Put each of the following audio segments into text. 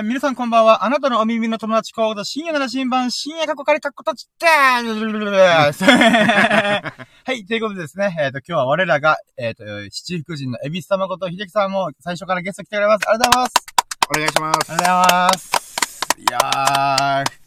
ー、皆さんこんばんは。あなたのお耳の友達コード、深夜なら新版、深夜過去仮過去とちってー はい、ということでですね、えっ、ー、と、今日は我らが、えっ、ー、と、七福神のエビス様こと秀樹さんも最初からゲスト来てくれます。ありがとうございます。お願いします。ありがとうございます。いやー、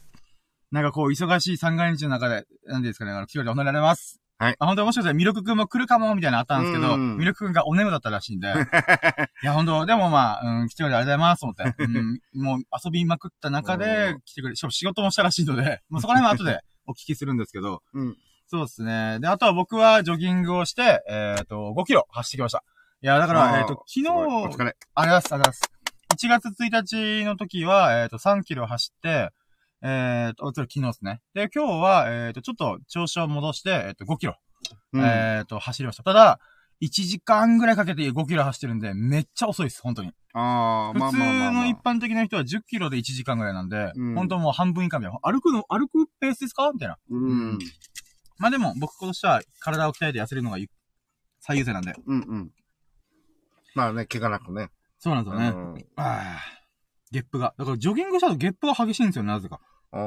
なんかこう、忙しい三が日の中で、なんですかね、あの、来てお乗られます。はい。あ、本当もしかしたらミルクくんも来るかも、みたいなのあったんですけど、ミルクくんがお眠だったらしいんで。いや、本当でもまあ、うん、来てくれてありがとうございます、思って。うん、もう遊びまくった中で 来てくれ、しかも仕事もしたらしいので、もうそこら辺は後でお聞きするんですけど、うん。そうですね。で、あとは僕はジョギングをして、えっ、ー、と、5キロ走ってきました。いや、だから、えっ、ー、と、昨日、お疲れ。ありがとうございます、ありがとうございます。1月1日の時は、えっ、ー、と、3キロ走って、えっ、と、昨日ですね。で、今日は、えっ、と、ちょっと調子を戻して、えっ、と、5キロうん、えっ、と、走りました。ただ、1時間ぐらいかけて5キロ走ってるんで、めっちゃ遅いです、本当に。ああ、まあ普通の一般的な人は10キロで1時間ぐらいなんで、うん、本当もう半分以下みたいな。歩くの、歩くペースですか？みたいな。うん。まあでも、僕としては体を鍛えて痩せるのが最優先なんで。うんうん。まあね、怪我なくね。そうなんですよね。うん、ああ。ゲップが。だからジョギングしたとゲップが激しいんですよ、なぜか。ああ。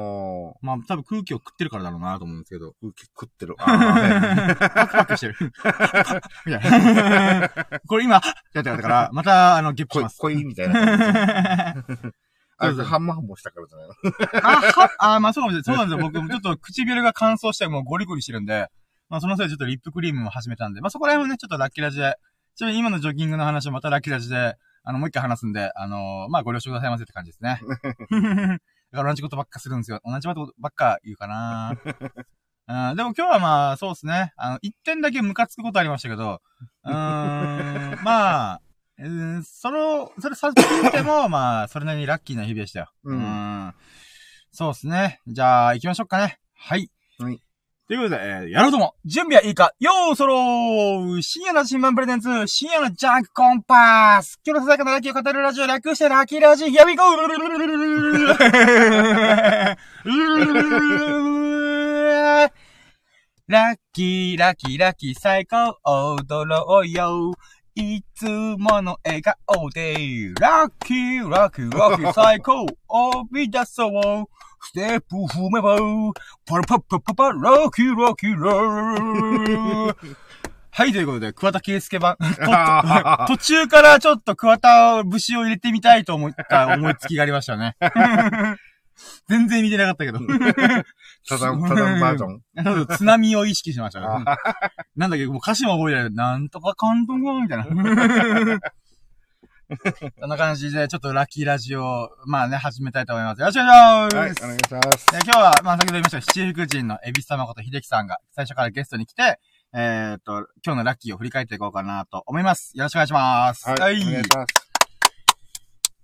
まあ、多分空気を食ってるからだろうなと思うんですけど。空気食ってる。ああ、パクパクしてる。みたいな。これ今、やってたから、また、あの、ゲップします。恋みたいな。あれ、ハンマーもしたからじゃないの？あ、は、あ、まあそうかもしれない。そうなんですよ。僕もちょっと唇が乾燥してもうゴリゴリしてるんで、まあそのせいでちょっとリップクリームも始めたんで、まあそこら辺もね、ちょっとラッキーラジで、ちなみに今のジョギングの話をまたラッキーラジで、あの、もう一回話すんで、あのー、まあご了承くださいませって感じですね。だから同じことばっかするんですよ。同じことばっか言うかなうん、でも今日はまあ、そうですね。あの、一点だけムカつくことありましたけど、うーん、まあ、えー、その、それさっき言っても、まあ、それなりにラッキーな日々でしたよ。うん。うんそうですね。じゃあ、行きましょうかね。はい。はい。ということで、えー、やろうとも、準備はいいかよーそろー深夜の新聞プレゼンツ、深夜のジャンクコンパス今日のささやかなラッキーを語るラジオ略してラッキーラジオ Here we go! ラッキー、ラッキー、ラッキー、最高、踊ろうよ。いつもの笑顔で、ラッキー、ラッキー、ラッキー、最高、おび出そう。ステップ踏めば、パラパッパッパパ、ラッキーラッキーラー。はい、ということで、桑田圭介版。途中からちょっと桑田節を入れてみたいと思った思いつきがありましたね。全然見てなかったけど。ただ、ただバージョン。津波を意識しましたね。なんだっけ、もう歌詞も覚えてない。なんとか監督みたいな。そんな感じで、ちょっとラッキーラジオを、まあね、始めたいと思います。よろしくお願いします。はい、お願いします。今日は、まあ先ほど言いました、七福神のエビス様こと秀樹さんが最初からゲストに来て、えー、っと、今日のラッキーを振り返っていこうかなと思います。よろしくお願いします。はい。はい、お願いします。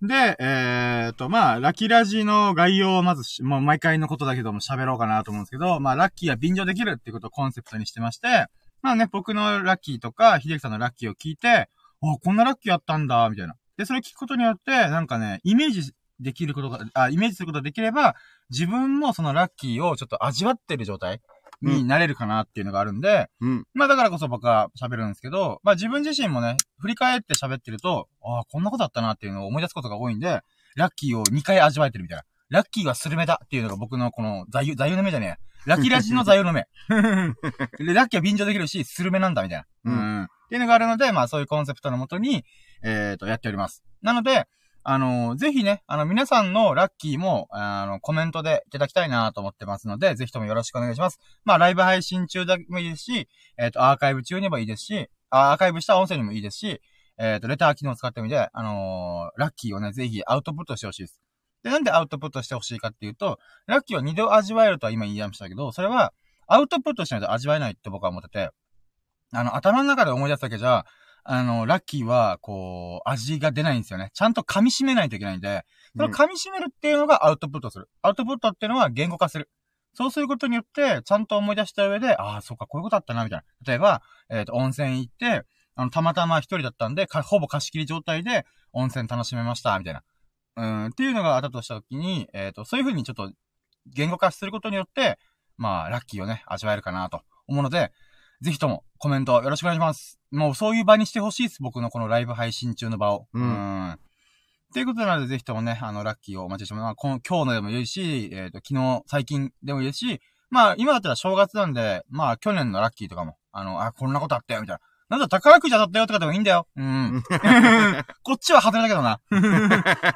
で、えー、っと、まあ、ラッキーラジの概要をまず、もう毎回のことだけども喋ろうかなと思うんですけど、まあ、ラッキーは便乗できるっていうことをコンセプトにしてまして、まあね、僕のラッキーとか、秀樹さんのラッキーを聞いて、あ、こんなラッキーあったんだ、みたいな。で、それ聞くことによって、なんかね、イメージできることが、あ、イメージすることができれば、自分もそのラッキーをちょっと味わってる状態になれるかなっていうのがあるんで、うん、まあだからこそ僕は喋るんですけど、まあ自分自身もね、振り返って喋ってると、ああ、こんなことだったなっていうのを思い出すことが多いんで、ラッキーを2回味わえてるみたいな。ラッキーはスルメだっていうのが僕のこの座右、座右の目じゃねえ。ラッキーラジの座右の目。で、ラッキーは便乗できるし、スルメなんだみたいな。うん。っていうのがあるので、まあそういうコンセプトのもとに、えっ、ー、と、やっております。なので、あの、ぜひね、あの、皆さんのラッキーも、あの、コメントでいただきたいなと思ってますので、ぜひともよろしくお願いします。まあ、ライブ配信中でもいいですし、えっ、ー、と、アーカイブ中にもいいですし、アーカイブした音声にもいいですし、えっ、ー、と、レター機能を使ってみて、あの、ラッキーをね、ぜひアウトプットしてほしいです。で、なんでアウトプットしてほしいかっていうと、ラッキーは二度味わえるとは今言いましたけど、それは、アウトプットしないと味わえないって僕は思ってて、あの、頭の中で思い出すだけじゃ、あの、ラッキーは、こう、味が出ないんですよね。ちゃんと噛み締めないといけないんで、その噛み締めるっていうのがアウトプットする。アウトプットっていうのは言語化する。そうすることによって、ちゃんと思い出した上で、ああ、そうか、こういうことあったな、みたいな。例えば、えっ、ー、と、温泉行って、あの、たまたま一人だったんで、ほぼ貸し切り状態で温泉楽しめました、みたいな。うん、っていうのがあったとしたときに、えっ、ー、と、そういう風にちょっと言語化することによって、まあ、ラッキーをね、味わえるかなと思うので、ぜひともコメントよろしくお願いします。もうそういう場にしてほしいです。僕のこのライブ配信中の場を。うん。っっていうことなので、ぜひともね、あの、ラッキーをお待ちしても、まあ、この今日のでもいいし、えっ、と、昨日、最近でもいいし、まあ、今だったら正月なんで、まあ、去年のラッキーとかも、あの、あ、こんなことあったよ、みたいな。なんだ、宝くじ当たったよとかでもいいんだよ。うん。こっちは外れだけどな。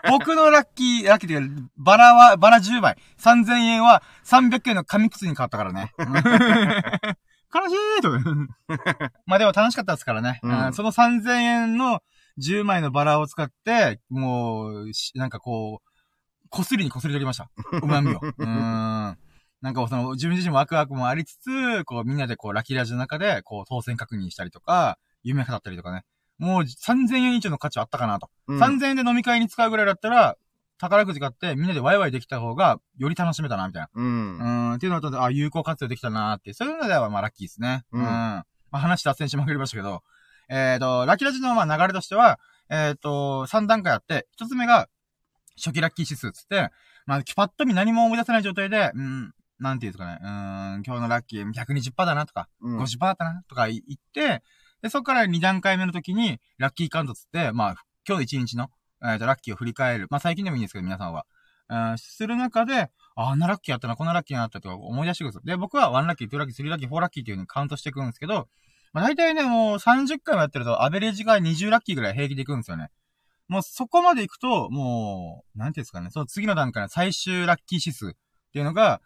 僕のラッキー、ラッキーっていうか、バラは、バラ10枚。3000円は300円の紙靴に変わったからね。悲しいと。まあでも楽しかったですからね。うんうんその3000円の10枚のバラを使って、もう、しなんかこう、こすりにこすり取りました。旨味を。うーん。なんかその、自分自身もワクワクもありつつ、こう、みんなでこう、ラッキーラジの中で、こう、当選確認したりとか、夢語ったりとかね。もう、3000円以上の価値あったかなと。うん3000円で飲み会に使うぐらいだったら、宝くじ買って、みんなでワイワイできた方が、より楽しめたな、みたいな。うん。うーん、っていうのだと、あ、有効活用できたなーって、そういうのでは、まあ、ラッキーですね。ううんん。まあ、話脱線しまくりましたけど、えっ、と、ラッキーラジの、まあ、流れとしては、えっ、と、3段階あって、1つ目が、初期ラッキー指数つって、まあ、パッと見何も思い出せない状態で、うん、なんていうんですかね、うーん、今日のラッキー120%だなとか、うん50%だったなとか言って、で、そこから2段階目の時に、ラッキーカウントつって、まあ、今日1日の、えっ、と、ラッキーを振り返る。まあ、最近でもいいんですけど、皆さんは。うん、する中で、あ、んなラッキーあったな、こんなラッキーあったとか思い出してくるんですよ。で、僕は1ラッキー、2ラッキー、3ラッキー、4ラッキーっていう風にカウントしていくんですけど、まあ、大体ね、もう30回もやってると、アベレージが20ラッキーぐらい平気でいくんですよね。もうそこまで行くと、もう、なんていうんですかね、その次の段階の最終ラッキー指数っていうのが、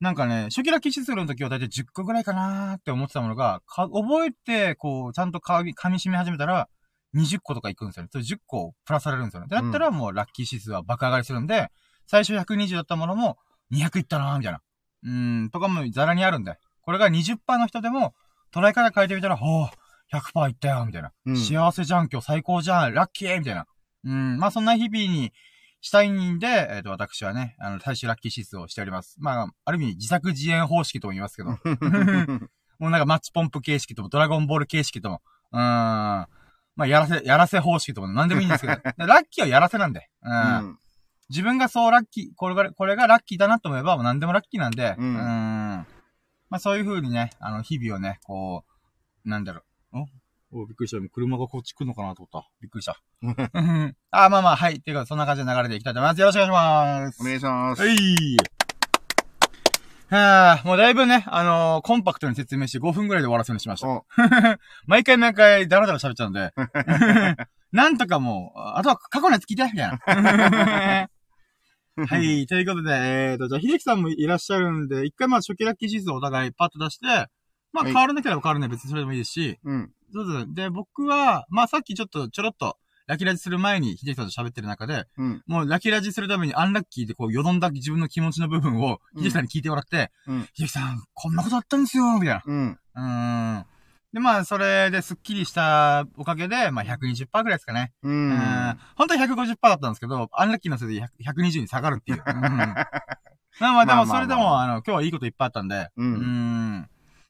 なんかね、初期ラッキー指数の時は大体10個ぐらいかなーって思ってたものが、覚えて、こう、ちゃんと噛み、噛み締め始めたら、20個とかいくんですよね。それ10個プラスされるんですよね。だったらもうラッキー指数は爆上がりするんで、最初120だったものも200いったなーみたいな。うーん、とかもザラにあるんで。これが20%の人でも、捉え方変えてみたら、ほう、100%いったよ、みたいな。うん幸せじゃん、今日最高じゃん、ラッキーみたいな。うん、まあそんな日々にしたいんで、えっ、と、私はね、あの、最終ラッキー指数をしております。まあ、ある意味、自作自演方式とも言いますけど。もうなんかマッチポンプ形式とも、ドラゴンボール形式とも、うーん。まあ、やらせ、やらせ方式とも何でもいいんですけど、ラッキーはやらせなんで。うん。うん自分がそうラッキー、これが、これがラッキーだなと思えば、もう何でもラッキーなんで、うんまあそういう風にね、あの、日々をね、こう、なんだろう。お？おびっくりした。車がこっち来るのかなと思った。びっくりした。うんあ、まあまあ、はい。ていうか、そんな感じで流れでいきたいと思います。よろしくお願いします。お願いします。はい。はあ、もうだいぶね、あのーコンパクトに説明して5分ぐらいで終わらせるようにしました。お 毎回毎回ダラダラ喋っちゃうんで。なんとかもう、あとは過去のやつ聞いて、みたいな。はい。ということで、えーと、じゃあ、秀樹さんもいらっしゃるんで、一回まあ初期ラッキー指数をお互いパッと出して、まあはい変わらなければ変わらない別にそれでもいいですし、うん。そうそう。で、僕は、まあさっきちょっとちょろっと、ラッキーラジする前に秀樹さんと喋ってる中で、うん。もうラッキーラジするためにアンラッキーでこう、よどんだ自分の気持ちの部分を、うん秀樹さんに聞いてもらって、うん秀樹さん、こんなことあったんですよ、みたいな。うん。うーん。で、まあ、それでスッキリしたおかげで、まあ、120%ぐらいですかね。う。うんん。本当は150%だったんですけど、アンラッキーのせいで100 120に下がるっていう。うん。まあまあ、でも、それでも、あの、今日はいいこといっぱいあったんで。う。うんん。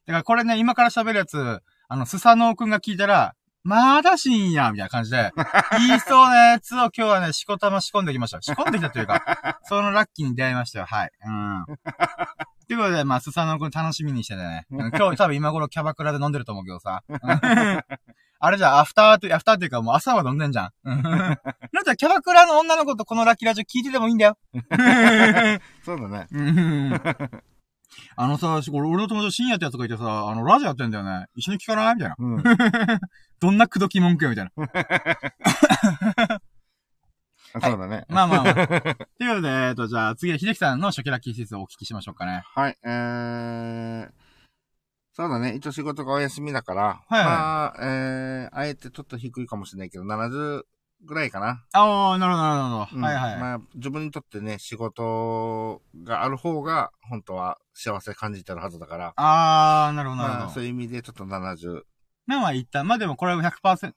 だから、これね、今から喋るやつ、あの、スサノオくんが聞いたら、まだしんや、みたいな感じで、言いそうなやつを今日はね、しこたま仕込んできました。仕込んできたというか、そのラッキーに出会いましたよ。はい。うん。ということで、まあ、スサノオくん楽しみにしててね。うん今日多分今頃キャバクラで飲んでると思うけどさ。うんあれじゃ、アフターって、アフターっていうかもう朝は飲んでんじゃんなんじゃ、キャバクラの女の子とこのラッキーラジオ聞いててもいいんだよ。そうだね。うんあのさ、俺俺の友達深夜ってやつがいてさ、あの、ラジオやってんだよね。一緒に聞かない？みたいな。うん。どんな口説き文句よ、みたいな。そうだね。まあまあまあ。ということで、えっと、じゃあ次は秀樹さんの初期ラッキー施設をお聞きしましょうかね。はい、えー、そうだね。一応仕事がお休みだから、はいはいまあ、えー、あえてちょっと低いかもしれないけど、70ぐらいかな。ああ、なるほど、なるほど。うんはいはい。まあ、自分にとってね、仕事がある方が、本当は幸せ感じてるはずだから、ああ、なるほど、なるまあ、ほど。そういう意味でちょっと70。まあまあ、一旦。まあでもこれは100%、100%、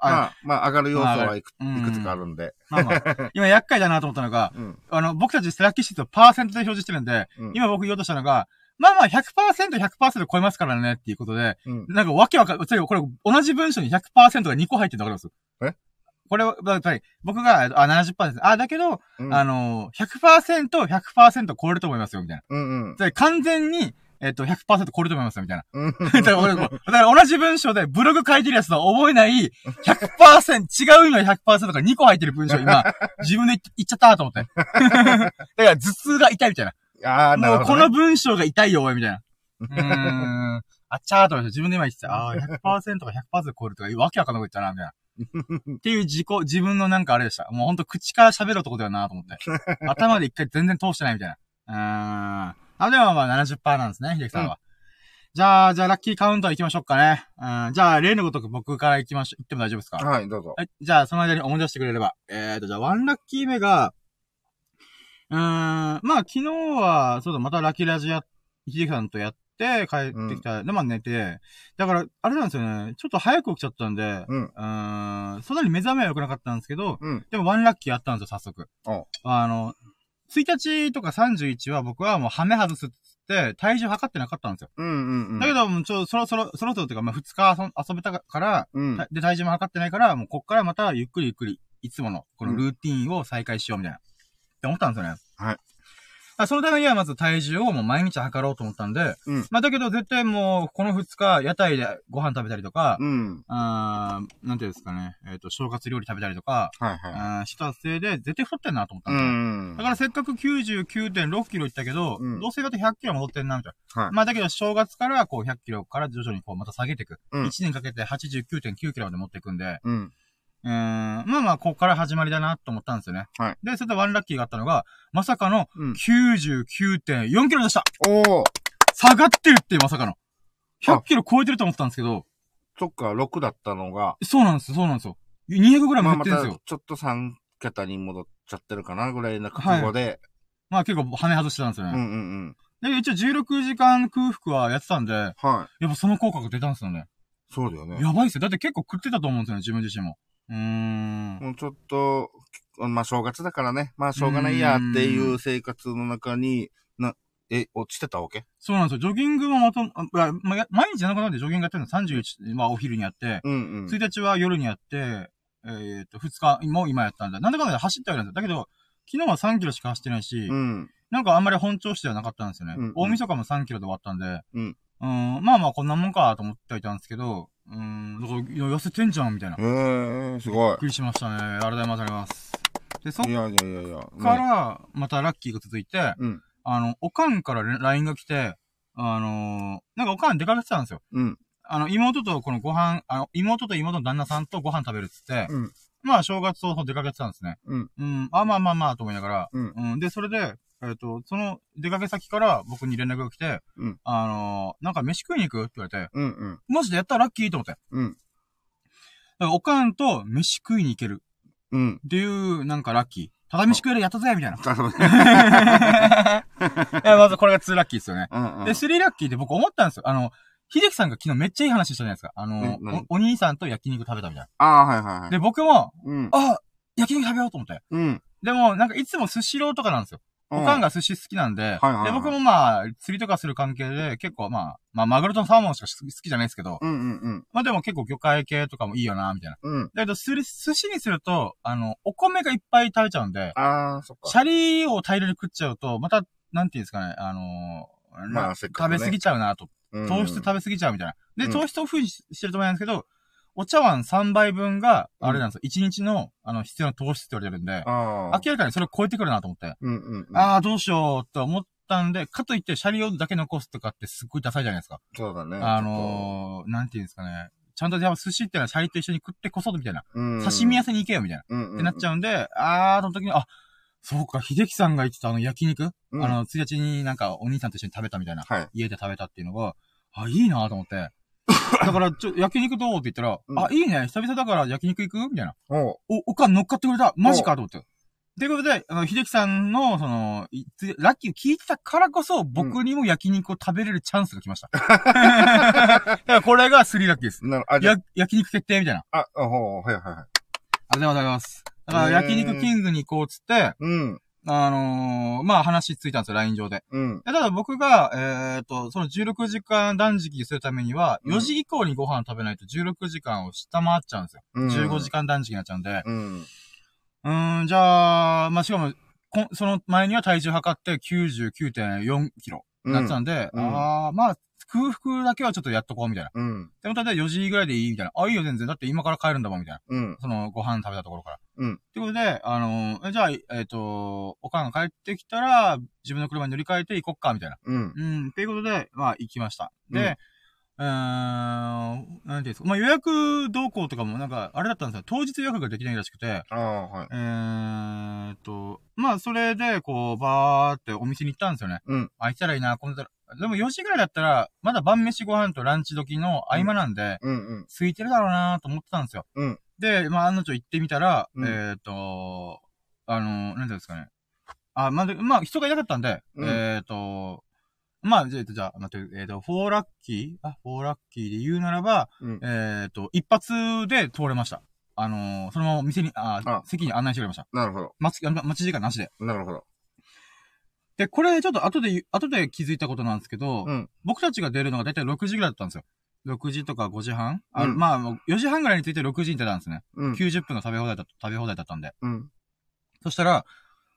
あ、まあ、まあ、上がる要素はいく,、うんいくつかあるんで。まあまあ。今厄介だなと思ったのが、うん。あの、僕たちラッキーシートをパーセントで表示してるんで、うん今僕言おうとしたのが、まあまあ100%、100%超えますからねっていうことで、うん。なんかわけわかん、これ同じ文章に100%が2個入ってるのわかります？え？これは、やっぱり、僕が、あ、70%です。あ、だけど、うん。あの、100%、100%超えると思いますよ、みたいな。うんうん。完全に、えっと、100%これと思いますよ、みたいな。うん。だからだから同じ文章でブログ書いてるやつと覚えない100%、違う意味の100%が2個入ってる文章今、自分で言っちゃったと思って。だから頭痛が痛いみたいな。ああ、なるほど、もうこね。の文章が痛いよ、おい、みたいな。うーん。あっちゃーと思って自分で今言ってた。ああー、100%か100%超えるとか、わけわかんなこと言ったな、みたいな。っていう自己、自分のなんかあれでした。もうほんと口から喋る男だよなと思って。頭で一回全然通してないみたいな。うーん。あ、でもまあ70%なんですね、秀樹さんは。じゃあ、じゃあラッキーカウント行きましょうかね。うん。じゃあ、例のごとく僕から行きましょう。行っても大丈夫ですか？はい、どうぞ。はい。じゃあ、その間に思い出してくれれば。えーと、じゃあ、ワンラッキー目が、うーん、まあ、昨日は、そうだ、またラッキーラジや、秀樹さんとやって、帰ってきた。で、まあ寝て、だから、あれなんですよね、ちょっと早く起きちゃったんで、うん。ん、そんなに目覚めは良くなかったんですけど、うん。でもワンラッキーやったんですよ、早速。おあの、1日とか31は僕はもうハメ外すっつって、体重測ってなかったんですよ。うんうんうん。だけど、もうちょ、そろそろ、そろそろっていうか、まあ、2日遊遊べたから、うん。たで、体重も測ってないから、もうこっからまたゆっくりゆっくり、いつもの、このルーティーンを再開しようみたいな。って思ったんですよね。はい。あそのためにはまず体重をもう毎日測ろうと思ったんで、うんまあだけど絶対もう、この2日、屋台でご飯食べたりとか、うん。あーなんていうんですかね、えっ、と、正月料理食べたりとか、はいはい。あーしたせいで絶対太ってんなと思ったんう。ん。だからせっかく99.6キロいったけど、うんどうせだって100キロ戻ってんな、みたいな。はいまあだけど正月からこう100キロから徐々にこうまた下げていく。うん1年かけて89.9キロまで持っていくんで、うん。うーん、まあまあ、ここから始まりだなと思ったんですよね。はい。で、それでワンラッキーがあったのが、まさかのうん。99.4キロでしたおー。下がってるっていうまさかの。100キロ超えてると思ってたんですけど、そっか、6だったのが、そうなんです、そうなんですよ。200グラムま減ってるんですよ。たちょっと3桁に戻っちゃってるかなぐらいな覚悟で。まあ結構跳ね外してたんですようんうね。んで、一応16時間空腹はやってたんで、やうん。はい。っぱその効果が出たんですよね。そうだよね。やばいっすよ。だって結構食ってたと思うんですよね、自分自身も。うーん。もうちょっと、まあ正月だからね。まあしょうがないやっていう生活の中に、な、え、落ちてたわけ？そうなんですよ。ジョギングもまと、あままや毎日じゃなくなってジョギングやってるの31、まあお昼にやって、うんうん。1日は夜にやって、えっ、と、2日も今やったんだ。なんだかんだで走ってはいるんですよ。だけど、昨日は3キロしか走ってないし、うん。なんかあんまり本調子ではなかったんですよね。うんうん大晦日も3キロで終わったんで、うんうんまあまあこんなもんかと思ってはいたんですけど、うん、だからいや痩せてんじゃんみたいな。びっへえー、すごい。くりしましたね。ありがとうございます。で、そっいやいやいやいや。から、またラッキーが続いて、うん。あの、おかんから LINE が来て、あのーなんかおかん出かけてたんですよ。うん。あの、妹とこのご飯、あの、妹と妹の旦那さんとご飯食べるっつって、うん。まあ、正月早々出かけてたんですね。うん。うん、あ、まあまあまあ、と思いながら、うん。うん、で、それで、えっ、と、その出かけ先から僕に連絡が来て、うんあのーなんか飯食いに行くって言われて、うんうん。マジでやったらラッキーと思って。だかうん。らおかんと飯食いに行けるうん。っていう、なんかラッキー。ただ飯食えるやったぜみたいな。あそう ねいや、まずこれが2ラッキーですよね。うんうん。で、3ラッキーって僕思ったんですよ。あの、秀樹さんが昨日めっちゃいい話したじゃないですか。あのおお兄さんと焼肉食べたみたいああ、はいはいはな。い。で、僕も、うん。あ、焼肉食べようと思って。うん。でも、なんかいつもスシローとかなんですよ。おかんが。が寿司好きなんで、はいはいはいで、僕もまあ、釣りとかする関係で、結構まあ、まあ、マグロとサーモンしか好きじゃないですけど、うんうんうん。まあでも結構魚介系とかもいいよな、みたいな。うん。だけど、すり寿司にすると、あの、お米がいっぱい食べちゃうんで、ああ、そっか。シャリを大量に食っちゃうと、また、なんていうんですかね、あのーまあなせっかくね食べ過ぎちゃうなと。うん糖質食べ過ぎちゃうみたいな。で、うん糖質オフにししてると思うんですけど、お茶碗3杯分が、あれなんですよ。1日の、あの、必要な糖質って言われてるんで、ああ。明らかにそれを超えてくるなと思って。うんうんうん。ああ、どうしようって思ったんで、かといってシャリをだけ残すとかってすっごいダサいじゃないですか。そうだね。あのー、なんていうんですかね。ちゃんとやっぱ寿司ってのはシャリと一緒に食ってこそみたいな。うん、刺身屋さんに行けよみたいな。うんうん、ってなっちゃうんで、あー、その時に、あ、そうか、秀樹さんが言ってたあの焼肉、うんあの、1日になんかお兄さんと一緒に食べたみたいな。はい。家で食べたっていうのが、あ、いいなと思って。だから、ちょ、焼肉どう？って言ったら、うんあ、いいね、久々だから焼肉行く？みたいな。おう。お、おかん乗っかってくれた。マジかと思って。ということで、あの、秀樹さんの、その、ラッキーを聞いてたからこそ、僕にも焼肉を食べれるチャンスが来ました。だからこれが3ラッキーです。なる、あ、じゃや、焼肉決定みたいな。あ、あ、ほう、はいはいはい。ありがとうございます。だから、焼肉キングに行こうっつって、うん、あのーまあ、話ついたんですよ、LINE 上で。うん、でただ僕が、えっ、と、その16時間断食するためには、うん4時以降にご飯食べないと16時間を下回っちゃうんですよ。うん。15時間断食になっちゃうんで。うん。うーん、じゃあ、まあ、しかも、こんその前には体重測って99.4キロ。うんなってたんで、うんあー、まあ、空腹だけはちょっとやっとこう、みたいな。うん。でも、ただ4時ぐらいでいいみたいな。あ、いいよ、全然。だって今から帰るんだもん、みたいな。うん。その、ご飯食べたところから。うんってことで、あのーえじゃあ、えっ、と、おかんが帰ってきたら、自分の車に乗り換えて行こっか、みたいな。うん。うん、っていうことで、まあ、行きました。で、うーん、なんていうんですか。まあ、予約動向とかも、なんか、あれだったんですよ。当日予約ができないらしくて、ああ、はい。えーっと、まあ、それで、こう、バーってお店に行ったんですよね。うん。あ、行ったらいいな、こんなでも4時ぐらいだったら、まだ晩飯ご飯とランチ時の合間なんで、うんうん。空いてるだろうなと思ってたんですよ。うん。で、まあ、案の定行ってみたら、うんえーっと、あの、なんていうんですかね。あ、まあ、でまあ、人がいなかったんで、うんえーっと、まあ、じゃあ、じゃあ、待って、えーっと、フォーラッキー？あ、フォーラッキーで言うならば、うん。えーっと、一発で通れました。あのーそのまま店に、あ、あ席に案内してくれました。なるほど。待ち、あ待ち時間なしで。なるほど。で、これちょっと後で後で気づいたことなんですけど、うん。僕たちが出るのがだいたい6時ぐらいだったんですよ。6時とか5時半？あ、うんまあ、もう4時半ぐらいに着いて6時に出たんですね。うん。90分の食べ放題だ、食べ放題だったんで。うん。そしたら、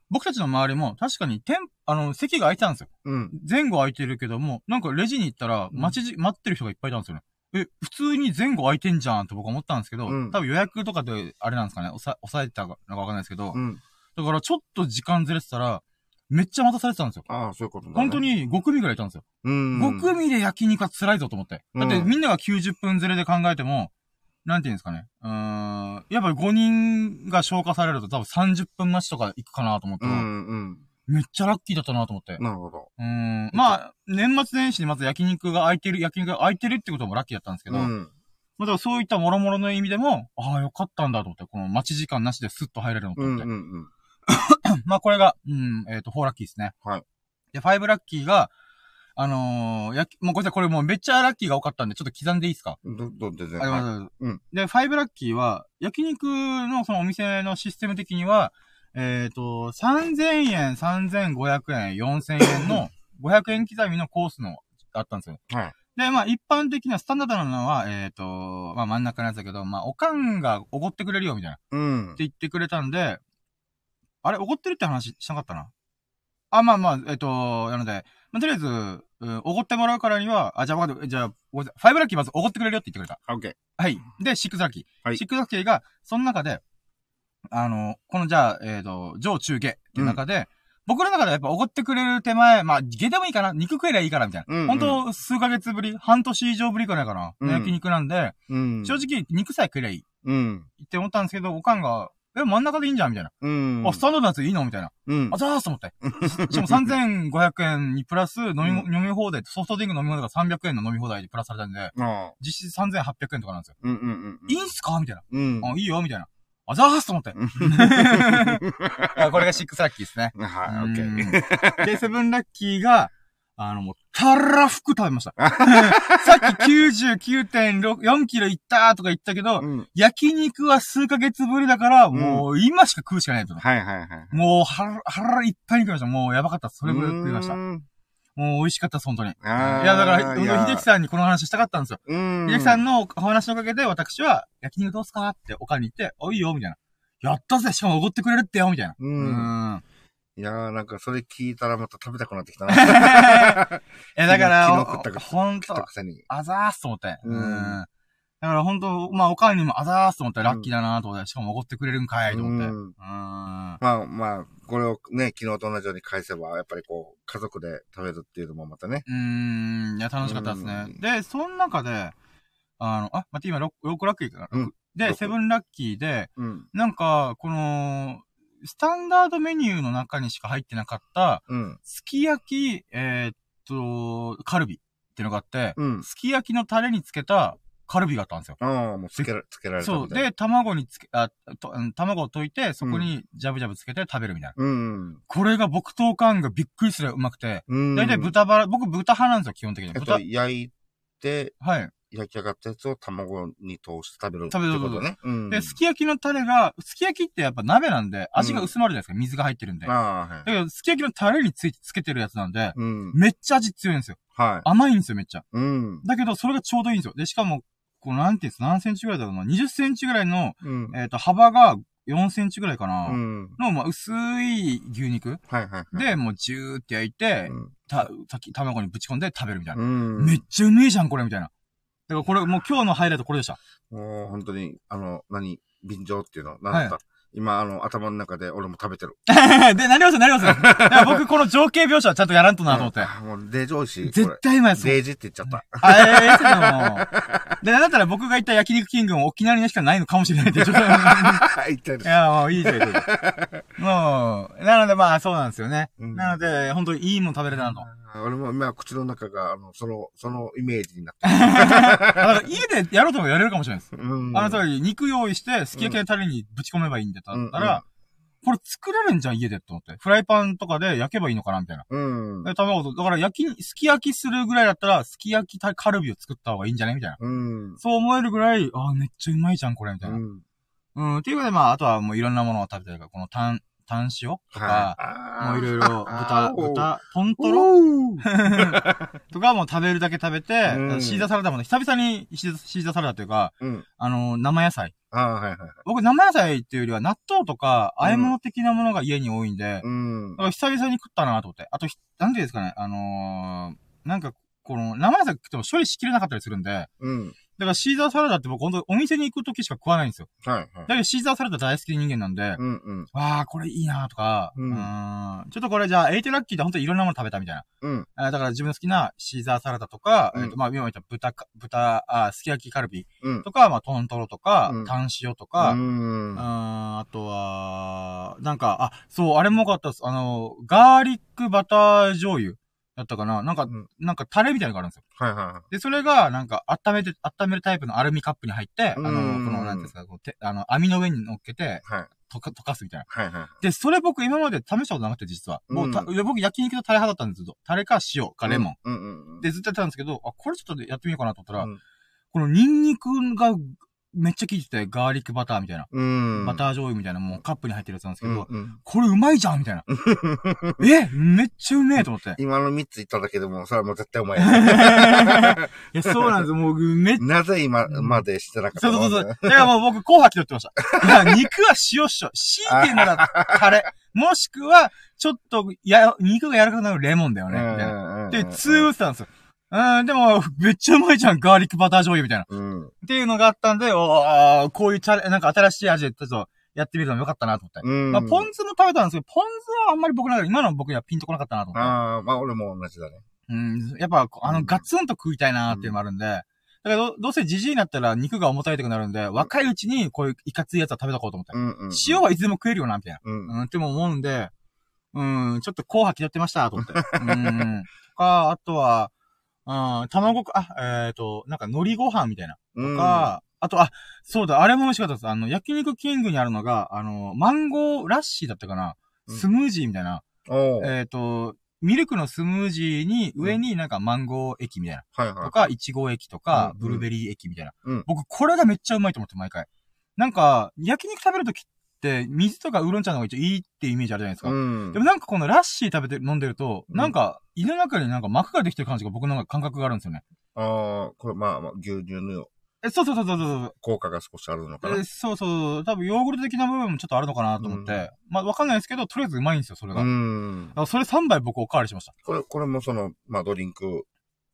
僕たちの周りも確かに店、あの、席が空いてたんですよ。うん。前後空いてるけども、なんかレジに行ったら、うん待ちじ、待ってる人がいっぱいいたんですよね。え、普通に前後空いてんじゃんって僕は思ったんですけど、うん多分予約とかで、あれなんですかね、押さ抑えてたのかわかんないですけど、うん。だからちょっと時間ずれてたら、めっちゃ待たされてたんですよ。ああ、そういうことだ、ね。本当。に5組ぐらいいたんですよ。うん。5組で焼肉は辛いぞと思って。だってうんみんなが90分ずれで考えても、なんていうんですかね。うーん。やっぱり5人が消化されると多分30分待ちとか行くかなと思って、うん。うん。めっちゃラッキーだったなと思って。なるほど。うーん。まあ、年末年始にまず焼肉が空いてる、焼肉が空いてるってこともラッキーだったんですけど、まうん。あだからそういった諸々の意味でも、ああ、よかったんだと思って、この待ち時間なしでスッと入れるのとうん。思って。うん。うん。まあこれが、うん、えっ、と、4ラッキーですね。はい。で、5ラッキーが、あのー、やき、もうごめんなさい、これもうめっちゃラッキーが多かったんで、ちょっと刻んでいいですか？ど、ど、全然。はい。うんで、5ラッキーは、焼肉のそのお店のシステム的には、えっ、と、3000円、3500円、4000円の 500円刻みのコースの、あったんですよ。はい。で、まあ一般的なスタンダードなのは、えっ、と、まあ真ん中のやつだけど、まあおかんがおごってくれるよ、みたいな。ってうん。言ってくれたんで、あれ、おごってるって話しなかったな。あ、まあまあ、えっ、と、なので、まあ、とりあえず、うんおごってもらうからには、あ、じゃあ分かった、じゃあ、ごめんなさいファイブラッキーまずおごってくれるよって言ってくれた。オッケはい。で、シックスラッキー。はいシックスラッキーが、その中で、あの、このじゃあ、えっ、と、上中下っていう中で、僕の中でやっぱおごってくれる手前、まあ、下でもいいかな肉食えりゃいいからみたいな。うんうん本当数ヶ月ぶり半年以上ぶりくらいかな。うん焼肉なんで、ー。うん。正直肉さえ食えりゃいいうん。って思ったんですけど、おかんが、え、真ん中でいいんじゃんみたいな。うん。あ、スタンドのやついいのみたいな。うんあ、。ざーすと思って。しかも3500円にプラス飲み,、うん飲み放題、ソフトドリンク飲み放題が300円の飲み放題でプラスされたんで、ああ。実質3800円とかなんですよ。うんうんうん。いいんすかみたいな。うん。あ、いいよみたいな。あざーすと思って。あこれがシックスラッキーですね。はい、オッケうー。んで、セブンラッキーが、あの、もう、たらふく食べました。さっき99.4キロいったとか言ったけど、うん。焼肉は数ヶ月ぶりだから、んもう今しか食うしかないと。はいはいはい。もう腹、腹いっぱいに食いました。もうやばかった。それぐらい食いましたう。んもう美味しかったです、本当に。いや、だから、いや秀樹さんにこの話したかったんですよ。うん。秀樹さんのお話のおかげで、私は、焼肉どうすかっておかんに言って、おいいよ、みたいな。やったぜしかもおごってくれるってよ、みたいな。う。うんん。いやー、なんかそれ聞いたらまた食べたくなってきたな。え、だから、昨日ほんと食ったく、せに。あざーすと思って。ううんん。だからほんと、まあ、おかんにもあざーすと思って、ラッキーだなと思って、しかもおごってくれるんかいと思って。ううんん。まあまあ、これをね、昨日と同じように返せば、やっぱりこう、家族で食べるっていうのもまたね。うーん、いや、楽しかったですねうん。で、その中で、あの、あ、待って、今、6, 6ラッキーかな？うんで、六セブンラッキーで、うん。なんか、この、スタンダードメニューの中にしか入ってなかった、うん。すき焼き、えーっと、カルビっていうのがあって、うん。すき焼きのタレにつけたカルビがあったんですよ。ああ、もうつけら、つけられたそう。で、卵につけ、あ、とうん卵を溶いて、そこにジャブジャブつけて食べるみたいな。うん。これが僕とおかんがびっくりするうまくて、うん。だいたい豚バラ、僕豚派なんですよ、基本的に。豚えっと、、焼いて、はい。焼き上がったやつを卵に通して食べるって食べることね。うん。で、すき焼きのタレが、すき焼きってやっぱ鍋なんで、味が薄まるじゃないですか、水が入ってるんで。だああ、はい。けど、すき焼きのタレについてつけてるやつなんで、うん。めっちゃ味強いんですよ。はい。甘いんですよ、めっちゃ。うん。だけど、それがちょうどいいんですよ。で、しかも、こう、なんていうんですか、何センチぐらいだろうな、20センチぐらいの、うん。えっ、と、幅が、4センチぐらいかな。うん。の、まあ、薄い牛肉はいはいはい。で、もうジューって焼いて、うん、た、さっき卵にぶち込んで食べるみたいな。うん。めっちゃうめえじゃん、これ、みたいな。だからこれ、もう今日のハイライトこれでした。もう本当に、あの、何便乗っていうのなんだった、今、あの、頭の中で俺も食べてる。で、なりますなります。僕、この情景描写はちゃんとやらんとなと思って。うんもう、デージ美味しい。絶対うまいです。デージって言っちゃった。あ、ええー、でも。で、だったら僕が言った焼肉キングも沖縄にしかないのかもしれないって、ちょっと。い言ってる。や、もういいですよ。いいですよもう、なのでまあそうなんですよね。うんなので、本当にいいもん食べれたなと。俺も今、口の中が、あの、その、そのイメージになってだ から家でやろうともやれるかもしれないです。る。うん。あの通り、肉用意して、すき焼きのタレにぶち込めばいいんだったら、これ作れるんじゃん、家でって思って。フライパンとかで焼けばいいのかなみたいな。うん。で、卵と、だから焼き、すき焼きするぐらいだったら、すき焼きたカルビを作った方がいいんじゃないみたいな。うん。そう思えるぐらい、あーめっちゃうまいじゃん、これ、みたいな。うん。うん、っていうことで、まあ、あとはもういろんなものを食べたりとか、このタン、タン塩とか、もういろいろ、豚、豚、トントロ？とかも食べるだけ食べて、うんシーザーサラダもね、久々にシーザーサラダというか、うん。あの、生野菜。はいはい。僕、生野菜っていうよりは納豆とか、和え物的なものが家に多いんで、うんだ。から久々に食ったなと思って。あと、ひなんていうんですかね、あのー、なんか、この、生野菜食っても処理しきれなかったりするんで、うん。だからシーザーサラダって僕本当お店に行くときしか食わないんですよ。はいはい。だけどシーザーサラダ大好きな人間なんで、うんうん。わあ、これいいなとか、ううんん、ちょっとこれじゃあ、エイテラッキーで本当にいろんなもの食べたみたいな。うん。あだから自分の好きなシーザーサラダとか、うんえっと、まあ、今言った豚か、豚、あ、すき焼きカルビうん。とか、まあ、トントロとか、うんタン塩とか、ううん、ん。あとは、なんか、あ、そう、あれも良かったです。あの、ガーリックバター醤油だったかななんか、うんなんかタレみたいなのがあるんですよ。はいはで、それが、なんか、温めて、温めるタイプのアルミカップに入って、あの、こうんの、なんですか、こうてあの、網の上に乗っけて、い。はい。溶か、溶かすみたいな。はいはい。で、それ僕今まで試したことなくて、実は。もうた、うんいや僕焼肉とタレ派だったんですけど、タレか塩かレモン。うんうんうん。で、ずっとやってたんですけど、あ、これちょっとやってみようかなと思ったら、うんこのニンニクがめっちゃ効いてて、ガーリックバターみたいな。うん。バター醤油みたいな、もうカップに入ってるやつなんですけど、うんうんこれうまいじゃんみたいな。えめっちゃうめえと思って。今の3つ言っただけでも、それはもう絶対うまい。いや、そうなんです。もう、めっちゃ、なぜ今までしてなかったの？そうそうそう。だからもう僕、紅白って言ってました。いや、肉は塩っしょ。強いてならタレ。もしくは、ちょっと、や、肉が柔らかくなるレモンだよね。みたいな。で、ツー打ってたんですよ。うん、でも、めっちゃうまいじゃん、ガーリックバター醤油みたいな。うん。っていうのがあったんで、おーこういうチャレ、なんか新しい味でちょっとやってみるのもよかったなと思って。うん。まあ、ポン酢も食べたんですけど、ポン酢はあんまり僕なんか今の僕にはピンとこなかったなと思って。ああ、まあ俺も同じだね。うん、やっぱ、あの、うんガツンと食いたいなーっていうのもあるんで、だからどどうせジジイになったら肉が重たいとくなるんで、若いうちにこういういかついやつは食べとこうと思って。うんうん。塩はいつでも食えるよな、みたいな。うん。うん、っても思うんで、うん、ちょっと紅白気取ってました、と思って。うん。とか、あとは、うん、卵か、あ、えっ、と、なんか海苔ご飯みたいな。うん。とか、あと、あ、そうだ、あれも美味しかったです。あの、焼肉キングにあるのが、あの、マンゴーラッシーだったかな。うんスムージーみたいな。えっ、と、ミルクのスムージーに、上になんかマンゴー液みたいな。はいはい。とか、イチゴ液とか、うんブルーベリー液みたいな。うん僕、これがめっちゃうまいと思って、毎回。なんか、焼肉食べるときって、水とかウーロン茶の方が一応いいっていうイメージあるじゃないですか。うんで。もなんかこのラッシー食べて、飲んでると、うんなんか、胃の中になんか膜ができてる感じが僕の感覚があるんですよね。ああ、これまあまあ牛乳のえ、そうそうそうそうそう。効果が少しあるのかなえ。そうそう、多分ヨーグルト的な部分もちょっとあるのかなと思って、うんまあわかんないですけど、とりあえずうまいんですよ、それが。うだん。それ3杯僕おかわりしました。これ、これもその、まあドリンク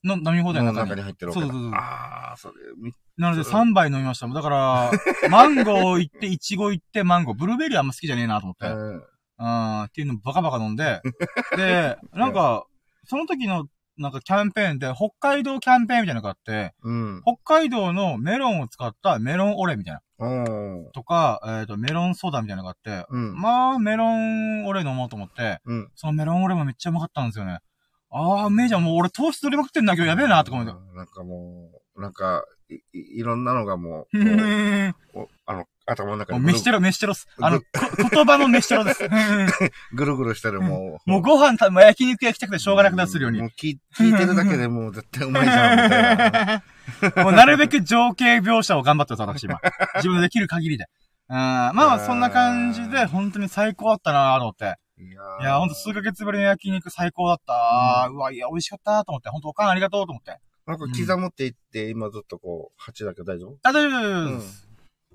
の飲み放題の中に。入ってるわけだ。そうそうそうああ、それ、みなので3杯飲みました。だから、マンゴー行って、イチゴ行って、マンゴー。ブルーベリーあんま好きじゃねえなと思って。うんうん、っていうのバカバカ飲んで、で、なんか、その時の、なんかキャンペーンで、北海道キャンペーンみたいなのがあって、うん。北海道のメロンを使ったメロンオレみたいな。とか、えっ、と、メロンソーダみたいなのがあって、うん。まあ、メロンオレ飲もうと思って、うん。そのメロンオレもめっちゃうまかったんですよね。ああ、めえじゃん、もう俺糖質取りまくってんだけど、やべえな、とか思って。うんなんかもう、なんか、い、いいろんなのがもう、ふふふこうおあの、頭の中に飯テロ、飯テロっす。あの、こ 言葉の飯テロです。ぐるぐるしてる、もう。もうご飯た、もう焼肉焼きたくてしょうがなくなってするようにも。う聞い聞いてるだけでもう絶対うまいじゃん、みたいな。もうなるべく情景描写を頑張ってます、私今。自分のできる限りで。うん、まあまあ、そんな感じで、本当に最高だったなと思って。いやほんと数ヶ月ぶりの焼肉最高だった。うわ、いや、美味しかったと思って。ほんとおかんありがとうと思って。なんか刻むって言って、今ずっとこう、8だけど大丈夫？あ、大丈夫です。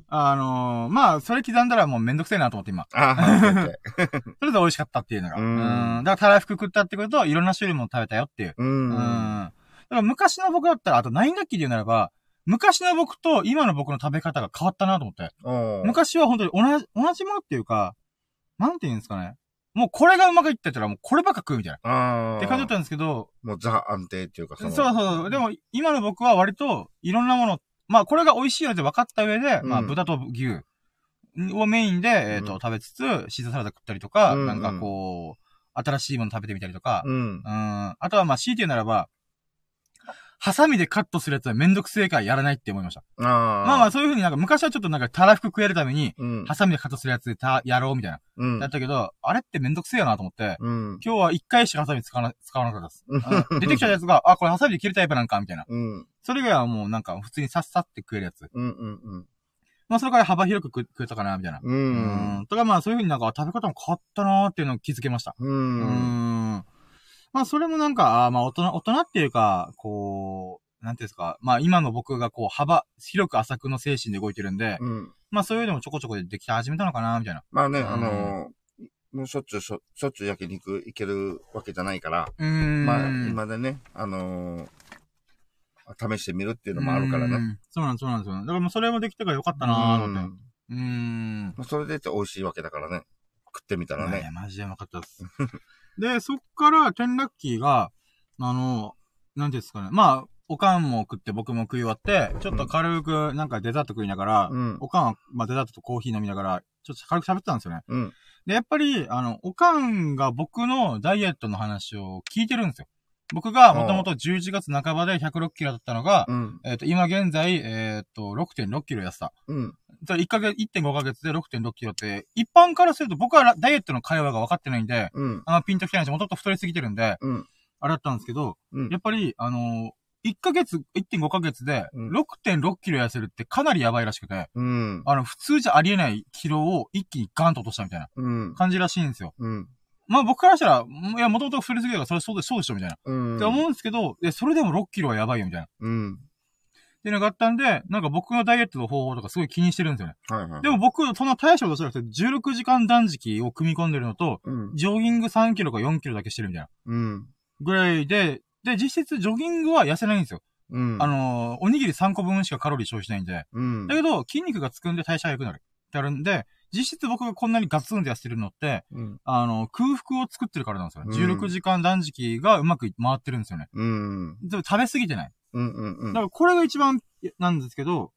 あのーまあ、それ刻んだらもうめんどくせえなと思って今。あ それで美味しかったっていうのが。ううんん。だからたらふく食ったってことと、いろんな種類も食べたよっていう。ううん。ん。だから昔の僕だったら、あとナインラッキーで言うならば、昔の僕と今の僕の食べ方が変わったなと思って。昔は本当に同じ、同じものっていうか、なんて言うんですかね。もうこれがうまくいってたらもうこればっか食うみたいな。って感じだったんですけど、もうザ安定っていうか、そうその。そうそう。でも、今の僕は割と、いろんなもの、まあ、これが美味しいよって分かった上で、うんまあ、豚と牛をメインで、えっ、と、うん食べつつ、シーザーサラダ食ったりとか、うんうんなんかこう、新しいもの食べてみたりとか、うんう。ん。あとはまあ、強いて言うならば、ハサミでカットするやつはめんどくせえからやらないって思いました。ああ。まあまあ、そういうふうになんか昔はちょっとなんかたらふく食えるために、うん。ハサミでカットするやつでた、やろうみたいな。うんやったけど、あれってめんどくせえよなと思って、うん。今日は一回しかハサミ使わな、使わなかったです。うんうん出てきたやつが、あ、これハサミで切るタイプなんかみたいな。うん。それ以外はもうなんか普通にさっさって食えるやつ。うん。うん。まあそれから幅広く食食えたかな、みたいな。う。うんん。とかまあそういう風になんか食べ方も変わったなーっていうのを気づけました。う。うんん。まあそれもなんか、まあ大人、大人っていうか、こう、なんていうんですか。まあ今の僕がこう幅、広く浅くの精神で動いてるんで、うん。まあそういうのもちょこちょこでできて始めたのかな、みたいな。まあね、うんあのー、もうしょっちゅうしょ、しょっちゅう焼肉行けるわけじゃないから。まあ、今でね、あのー、試してみるっていうのもあるからね。うん。そうなんです、そうなんですよ。だからもうそれもできたからよかったなーって。うーん。まあそれでいて美味しいわけだからね。食ってみたらいやね。マジでうまかったです。で、そっから、テンラッキーが、あの、なんですかね。まあ、おかんも食って僕も食い終わって、ちょっと軽くなんかデザート食いながら、うん。おかんは、まあデザートとコーヒー飲みながら、ちょっと軽く喋ってたんですよね。うん。で、やっぱり、あの、おかんが僕のダイエットの話を聞いてるんですよ。僕がもともと11月半ばで106キロだったのが、うん。えっ、と、今現在、えっ、と、6.6キロ痩せた。うん。それ1ヶ月、1.5ヶ月で6.6キロって、一般からすると僕はダイエットの会話が分かってないんで、うん。あんまピンときてないし、もともと太りすぎてるんで、うん。あれだったんですけど、うんやっぱり、あのー、1ヶ月、1.5ヶ月でうん6.6キロ痩せるってかなりやばいらしくて、うん。あの、普通じゃありえないキロを一気にガンと落としたみたいなうん。感じらしいんですよ。うん。まあ僕からしたら、いや、もともと太りすぎだからそれそうでそうでしょみたいな。うん。って思うんですけど、いや、それでも6キロはやばいよみたいな。っうん。ていうのがあったんで、なんか僕のダイエットの方法とかすごい気にしてるんですよね。はいはい。でも僕、そんな大したことしなくて、16時間断食を組み込んでるのと、うん。ジョギング3キロか4キロだけしてるみたいな。うん。ぐらいで、で、実質ジョギングは痩せないんですよ。うん。あのーおにぎり3個分しかカロリー消費しないんで。うん。だけど、筋肉がつくんで代謝が良くなる。ってあるんで、実質僕がこんなにガツンと痩せてるのって、うん。あの、空腹を作ってるからなんですよね。うん16時間断食がうまく回ってるんですよね。うん。でも食べ過ぎてない。うん。うん。だからこれが一番なんですけど、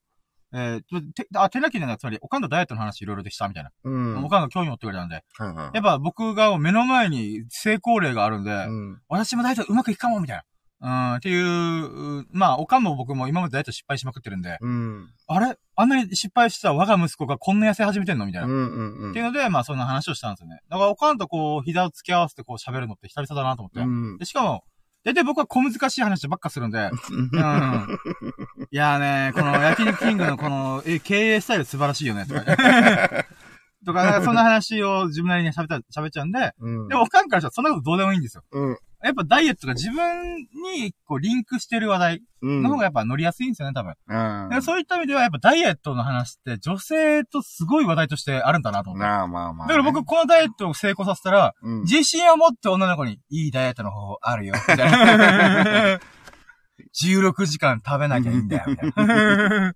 えー、て、あ、手なきなつまり、おかんとダイエットの話いろいろでしたみたいな。うん。おかんが興味持ってくれたんで。はいはい。やっぱ僕が目の前に成功例があるんで、うん。私もダイエットうまくいくかもみたいな。うん、っていう、まあ、おかんも僕も今までダイエット失敗しまくってるんで、うん。あれ？あんなに失敗した我が息子がこんな痩せ始めてんの？みたいな。うん。うん。っていうので、まあ、そんな話をしたんですよね。だから、おかんとこう、膝を突き合わせてこう喋るのって久々だなと思って。うん。でしかも、大体僕は小難しい話ばっかするんで、うん。いやーね、この焼肉キングのこの、え、経営スタイル素晴らしいよね、とか。とか、なんかそんな話を自分なりに喋った、喋っちゃうんで、うん。でも、おかんからしたらそんなことどうでもいいんですよ。うん。やっぱダイエットが自分にこうリンクしてる話題うん。の方がやっぱ乗りやすいんですよね、多分。うん。でそういった意味ではやっぱダイエットの話って女性とすごい話題としてあるんだなと思って。なあ、まあまあ。だから僕、このダイエットを成功させたら、うん。自信を持って女の子に、いいダイエットの方法あるよ、みたいな。16時間食べなきゃいいんだよ、みたいな。っ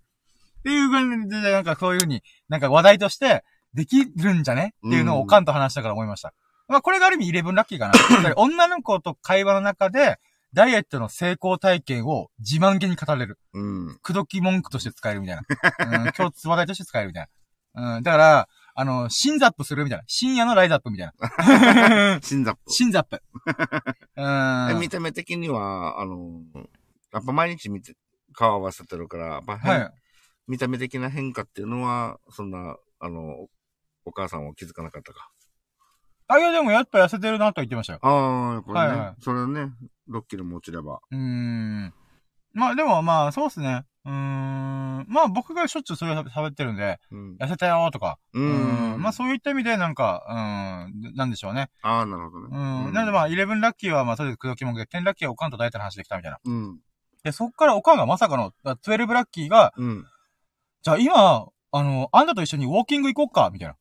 ていう感じで、なんかそういう風に、なんか話題として、できるんじゃね？っていうのをおかんと話したから思いました。まあこれがある意味イレブンラッキーかな。やっぱり女の子と会話の中で、ダイエットの成功体験を自慢げに語れる。うん。口説き文句として使えるみたいな。うん、共通話題として使えるみたいな。うん、だから、あの、新ザップするみたいな。深夜のライズアップみたいな。新ザップ。新ザップ。うん。え見た目的には、あの、やっぱ毎日見て、顔合わせてるから、やっぱ変はい。見た目的な変化っていうのは、そんな、あの、お母さんは気づかなかったか。あ、いやでもやっぱ痩せてるなとは言ってましたよ。ああ、やっぱりね。はいはいそれね、6キロも落ちれば。うーん。まあでもまあ、そうっすね。うーん。まあ僕がしょっちゅうそれ喋ってるんで、うん。痩せたよーとか。ううんん。まあそういった意味でなんか、うん、なんでしょうね。ああ、なるほどうね。ん。なんでまあ、11ラッキーはまあ、それで口説き文句で、10ラッキーはおかんと大体の話できたみたいな。うん。で、そっからおかんがまさかの、だ12ラッキーが、うん。じゃあ今、あの、あんたと一緒にウォーキング行こうかみたいな。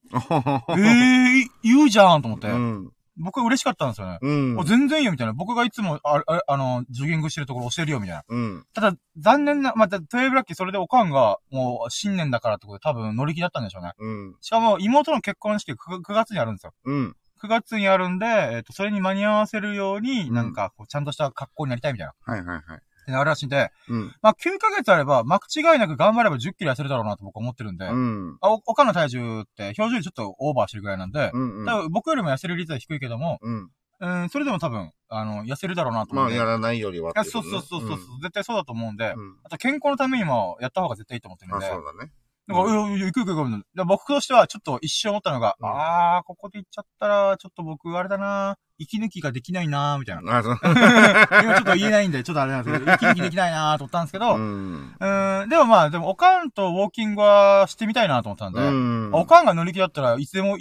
え えー、言うじゃんと思って。うん。僕は嬉しかったんですよね。うんあ。全然いいよ、みたいな。僕がいつも、あ、ああの、ジョギングしてるところ教えるよ、みたいな。うん。ただ、残念な、また、トゥエブラッキーそれでおかんが、もう、新年だからってことで多分乗り気だったんでしょうね。うん。しかも、妹の結婚式 9, 9月にあるんですよ。うん。9月にあるんで、えっ、と、それに間に合わせるように、うんなんか、こう、ちゃんとした格好になりたいみたいな。はいはいはい。ってなるらしいんで、うん。まあ、9ヶ月あれば、間違いなく頑張れば10キロ痩せるだろうなと僕は思ってるんで、うん。あお、おかんの体重って、表情よりちょっとオーバーしてるぐらいなんで、うん。多分僕よりも痩せる率は低いけども、うん。うん、それでも多分、あの、痩せるだろうなと思まあ、うんで。やらないよりはね。そうそうそうそう、絶対そうだと思うんで、うん。あと健康のためにもやった方が絶対いいと思ってるまあ、んで。そうだね。だから、いやいや行く行く行く僕としてはちょっと一瞬思ったのが、うんあー、ここで行っちゃったら、ちょっと僕、あれだな息抜きができないなみたいな。あ、そう。今ちょっと言えないんで、ちょっとあれなんですけど、息抜きできないなと思ったんですけど、う。うんーん、でもまあ、でも、おかんとウォーキングはしてみたいなと思ったんで、うん。おかんが乗り気だったらいつでも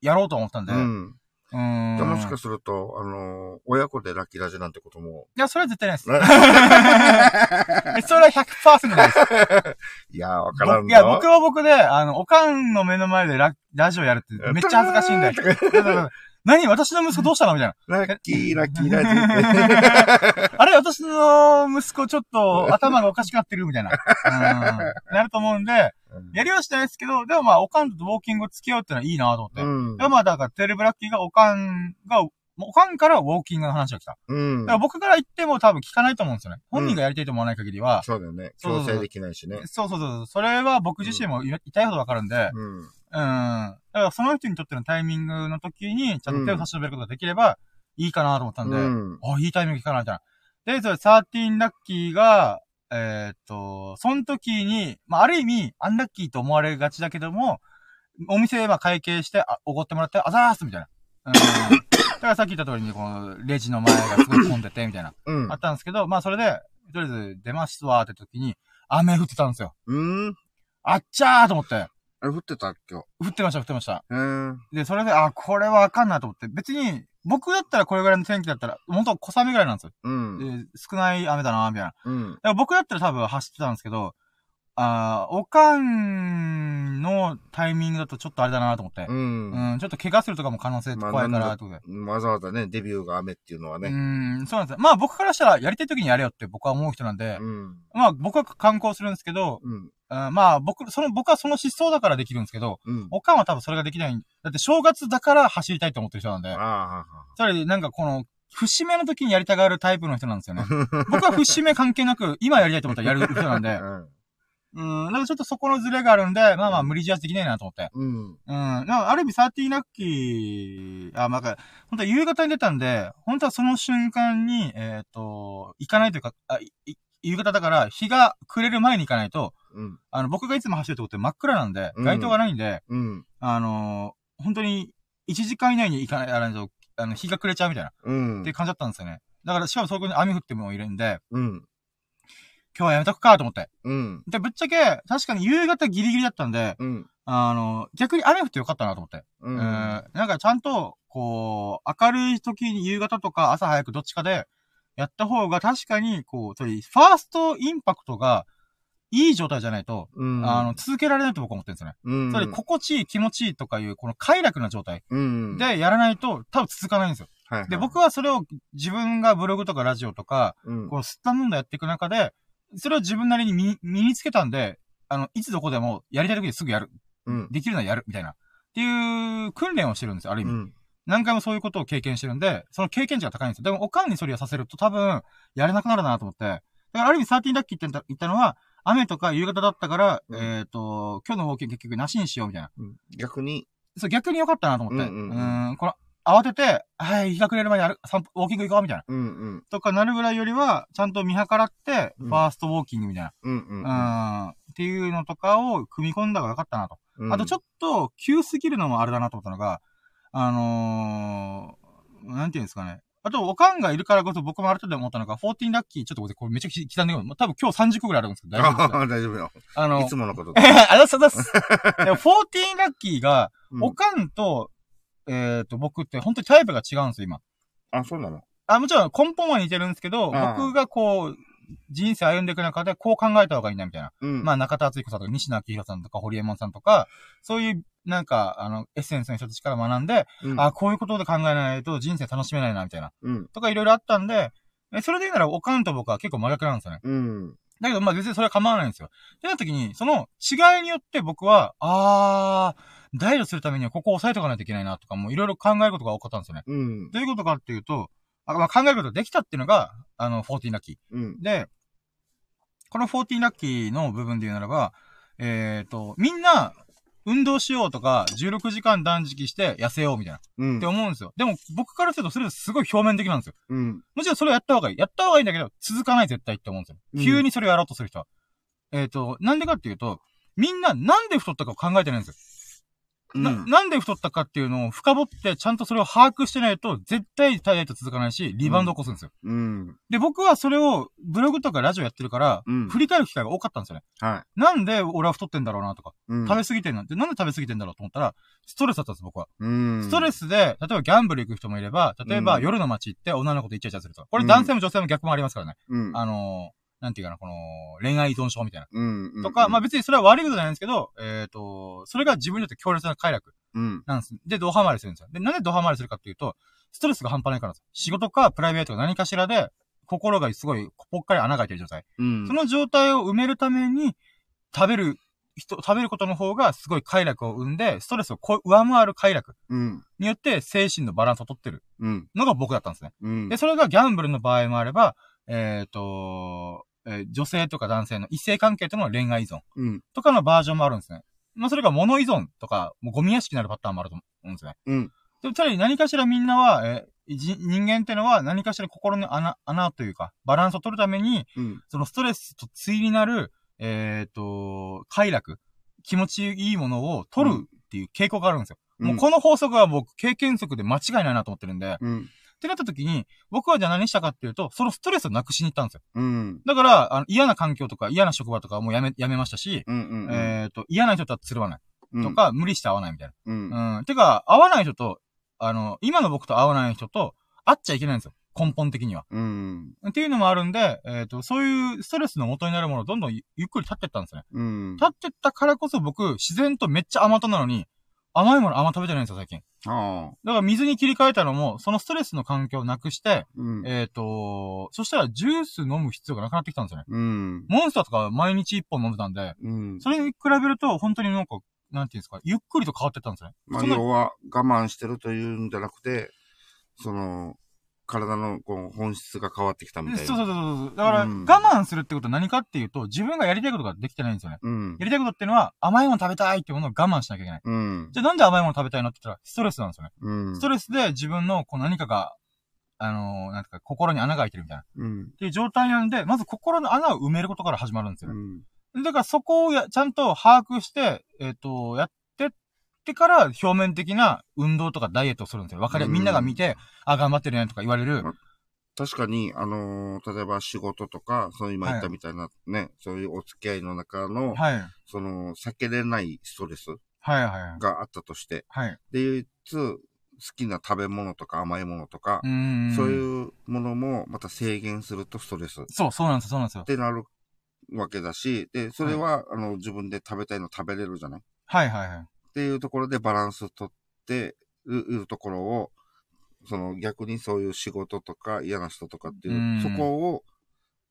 やろうと思ったんで、う。うんーん。でもしかすると、あのー、親子でラッキーラジなんてことも。いや、それは絶対ないです。それは100%ないです。いやー、わからん僕いや、僕は僕で、あの、おかんの目の前でララジオやるってめっちゃ恥ずかしいんで。だから何私の息子どうしたの？みたいな。ラッキー、ラッキーラジって。あれ私の息子ちょっと頭がおかしくなってるみたいな。うん。なると思うんで、やりはしないですけど、でもまあ、おかんとウォーキングを付き合うってのはいいなと思って。うんで。もまあ、だから、テレブラッキーがおかんが、おかんからウォーキングの話が来た。うんだから。僕から言っても多分聞かないと思うんですよね。本人がやりたいと思わない限りは。そうだよね。そうそうそう強制できないしね。そうそうそう。それは僕自身も言いほどわかるんで、うん。うん。だからその人にとってのタイミングの時に、ちゃんと手を差し伸べることができれば、いいかなと思ったんで、うん。あ、いいタイミング来たな、みたいな。で、それ、13ラッキーが、えーっと、その時に、まあ、ある意味、アンラッキーと思われがちだけども、お店、まあ、会計して、あ、おごってもらって、あざーすみたいな。うん。だからさっき言った通りに、この、レジの前がすごい混んでて、みたいな。うんあ。ったんですけど、まあ、それで、とりあえず出ますわーって時に、雨降ってたんですよ。うん。あっちゃーと思って。あれ降ってた今降ってました、降ってました。日。うん。で、それで、あ、これはあかんなと思って。別に、僕だったらこれぐらいの天気だったら、本当小雨ぐらいなんですよ。うん。で少ない雨だな、みたいな。うん。だから僕だったら多分走ってたんですけど、あーおかんのタイミングだとちょっとあれだなと思って。ううん、ん。ちょっと怪我するとかも可能性まあ怖いから、とかで。わざわざね、デビューが雨っていうのはうね。ん、そうなんですよ。まあ僕からしたらやりたい時にやれよって僕は思う人なんで、うん。まあ僕は観光するんですけど、うん。うんまあ僕、その、僕はその思想だからできるんですけど、うん。おかんは多分それができない。だって正月だから走りたいと思ってる人なんで、あそれでなんかこの、節目の時にやりたがるタイプの人なんですよね。あ。僕は節目関係なく、今やりたいと思ったらやる人なんで、うん。うん、なんかちょっとそこのズレがあるんで、まあまあ無理強いできないなと思って。うん。うん。なんかある意味サーティーナッキー、あ、まあ、本当は夕方に出たんで、本当はその瞬間に、えっ、と、行かないというか、あ、いい夕方だから、日が暮れる前に行かないと、うん。あの、僕がいつも走るとこって真っ暗なんで、うん街灯がないんで、うん。あのー本当に1時間以内に行かない、と、あの、日が暮れちゃうみたいな、うんって感じだったんですよね。だから、しかもそこに雨降ってもいるんで、うん。今日はやめとくかと思って。うん。で、ぶっちゃけ、確かに夕方ギリギリだったんで、うん。あの、逆に雨降ってよかったなと思って。う。うんん。なんかちゃんと、こう、明るい時に夕方とか朝早くどっちかで、やった方が確かに、こう、ファーストインパクトが、いい状態じゃないと、うん。あの、続けられないと僕は思ってるんですよね。うん。つまり、心地いい、気持ちいいとかいう、この快楽な状態うん。でやらないと、多分続かないんですよ。はいはい、で、僕はそれを自分がブログとかラジオとか、うん、こう、吸ったもんだやっていく中で、それを自分なりに身身につけたんで、あの、いつどこでもやりたい時にすぐやる。うん。できるのはやる、みたいな。っていう訓練をしてるんですよ、ある意味。うん。何回もそういうことを経験してるんで、その経験値が高いんですよ。でも、おかんにそれをさせると多分、やれなくなるなと思って。だから、ある意味、サーティンラッキーって言ったのは、雨とか夕方だったから、うんえっ、と、今日のウォーキング結局なしにしようみたいな。うん逆に、そう、逆に良かったなと思って。ううんうんうんん、この、慌てて、はい、日が暮れる前にある、散歩、ウォーキング行こうみたいな。うんうん。とかなるぐらいよりは、ちゃんと見計らって、うんファーストウォーキングみたいうんうん。な。うん、っていうのとかを組み込んだ方が良かったなと。うんあとちょっと、急すぎるのもあれだなと思ったのが、あのー、なんていうんですかね。あと、おかんがいるからこそ僕もある程度思ったのが、14ラッキー、ちょっとこれめっちゃ刻んでる多分今日30個ぐらいあるんですけど、大丈夫です 大丈夫よ。あのいつ、ものことだ。あざっすあざっす。でも14ラッキーが、うんおかんと、えっ、と、僕って本当にタイプが違うんですよ、今。あ、そうなの？あ、もちろん根本は似てるんですけど、僕がこう、人生歩んでいく中でこう考えた方がいいな、みたいな。うん。まあ、中田敦彦さんとか、西野昭弘さんとか、堀江門さんとか、そういう、なんか、あの、エッセンスの人たちから学んで、うん、あ、こういうことで考えないと人生楽しめないな、みたいな。うん。とかいろいろあったんで、えそれで言うなら、おかんと僕は結構真逆なんですよね。うん。だけど、まあ別にそれは構わないんですよ。ってなった時に、その違いによって僕は、あー、ダイエットするためにはここを押さえとかないといけないなとか、もういろいろ考えることが多かったんですよね。うん。どういうことかっていうと、あまあ、考えることができたっていうのが、あの、14ラッキー。うん。で、この14ラッキーの部分で言うならば、えっ、と、みんな、運動しようとか、16時間断食して痩せようみたいな、うんって。思うんですよ。でも、僕からするとそれすごい表面的なんですよ。うん。もちろんそれやった方がいい。やった方がいいんだけど、続かない絶対って思うんですよ。うん急にそれをやろうとする人は。えっ、と、なんでかっていうと、みんななんで太ったかを考えてないんですよ。な、なんで太ったかっていうのを深掘って、ちゃんとそれを把握してないと、絶対ダイエット続かないし、リバウンド起こすんですよ。うん。で、僕はそれを、ブログとかラジオやってるから、うん振り返る機会が多かったんですよね。はなんで俺は太ってんだろうなとか、い。うん食べ過ぎてんなんて、なんで食べ過ぎてんだろうと思ったら、ストレスだったんです、僕は。うん。ストレスで、例えばギャンブル行く人もいれば、例えばうん夜の街行って女の子とイチャイチャするとか。これ男性も女性も逆もありますからね。うん。あのー、なんていうかな、この、恋愛依存症みたいな。うん。とか、まあ別にそれは悪いことじゃないんですけど、えっ、と、それが自分にとって強烈な快楽うん。なんです。で、ドハマりするんですよ。で、なんでドハマりするかっていうと、ストレスが半端ないからです。仕事かプライベートか何かしらで、心がすごいぽっかり穴が開いてる状態。うん。その状態を埋めるために、食べる人、食べることの方がすごい快楽を生んで、ストレスを上回る快楽うん。によって精神のバランスを取ってるうん。のが僕だったんですね。うん。で、それがギャンブルの場合もあれば、えっ、と、えー女性とか男性の異性関係との恋愛依存うん。とかのバージョンもあるんですね。まあ、それが物依存とか、もうゴミ屋敷になるパターンもあると思うんですね。うん。でも、ただ何かしらみんなは、えーじ人間ってのは何かしら心の穴、穴というか、バランスを取るために、うん。そのストレスと対になる、えっ、と、快楽、気持ちいいものを取るっていう傾向があるんですよ。もうこの法則は僕、経験則で間違いないなと思ってるんで、うん。ってなった時に、僕はじゃあ何したかっていうと、そのストレスをなくしに行ったんですよ。うん。だから、あの嫌な環境とか嫌な職場とかはもうやめ、やめましたし、うん。うん。えっ、と、嫌な人とはつるわない。うんと、か、無理して会わないみたいうん。な。うん。てか、会わない人と、あの、今の僕と会わない人と、会っちゃいけないんですよ。根本的には。うん。っていうのもあるんで、えっ、と、そういうストレスの元になるものをどんどんゆゆっくり立ってったんですね。うん。立ってったからこそ僕、自然とめっちゃ甘党なのに、甘いものあんま食べてないんですよ、最近。ああ。だから水に切り替えたのも、そのストレスの環境をなくして、うん。えっ、と、そしたらジュース飲む必要がなくなってきたんですよね。うん。モンスターとか毎日一本飲んでたんで、うん。それに比べると、本当になんか、なんていうんですか、ゆっくりと変わってったんですね。まあ、要は我慢してるというんじゃなくて、その、体のこう本質が変わってきたみたいな。そうそうそうそう。だから、うん我慢するってことは何かっていうと、自分がやりたいことができてないんですよね。うん。やりたいことっていうのは、甘いもの食べたいっていうものを我慢しなきゃいけない。うん。じゃあなんで甘いもの食べたいのって言ったら、ストレスなんですよね。うん。ストレスで自分のこう何かが、あのーなんていうか、心に穴が開いてるみたいな。っうん。ていう状態なんで、まず心の穴を埋めることから始まるんですようね。ん。だからそこをや、ちゃんと把握して、えっ、と、やってってから表面的な運動とかダイエットをするんですよ。わかり、うんみんなが見て、あ、頑張ってるねとか言われる。確かに、あのー例えば仕事とか、その今言ったみたいなね、そういうお付き合いの中の、はい。その、避けれないストレスはいはいはい。があったとして、はい。で、唯一、好きな食べ物とか甘いものとか。そうう。いうものもまた制限するとストレスっそう、そうなんですよ、そうなんですよ。てなるわけだし、で、それは、あの、自分で食べたいの食べれるじゃない？はいはいはい。っていうところでバランスをとっているところを、その逆にそういう仕事とか嫌な人とかっていう、うんそこを、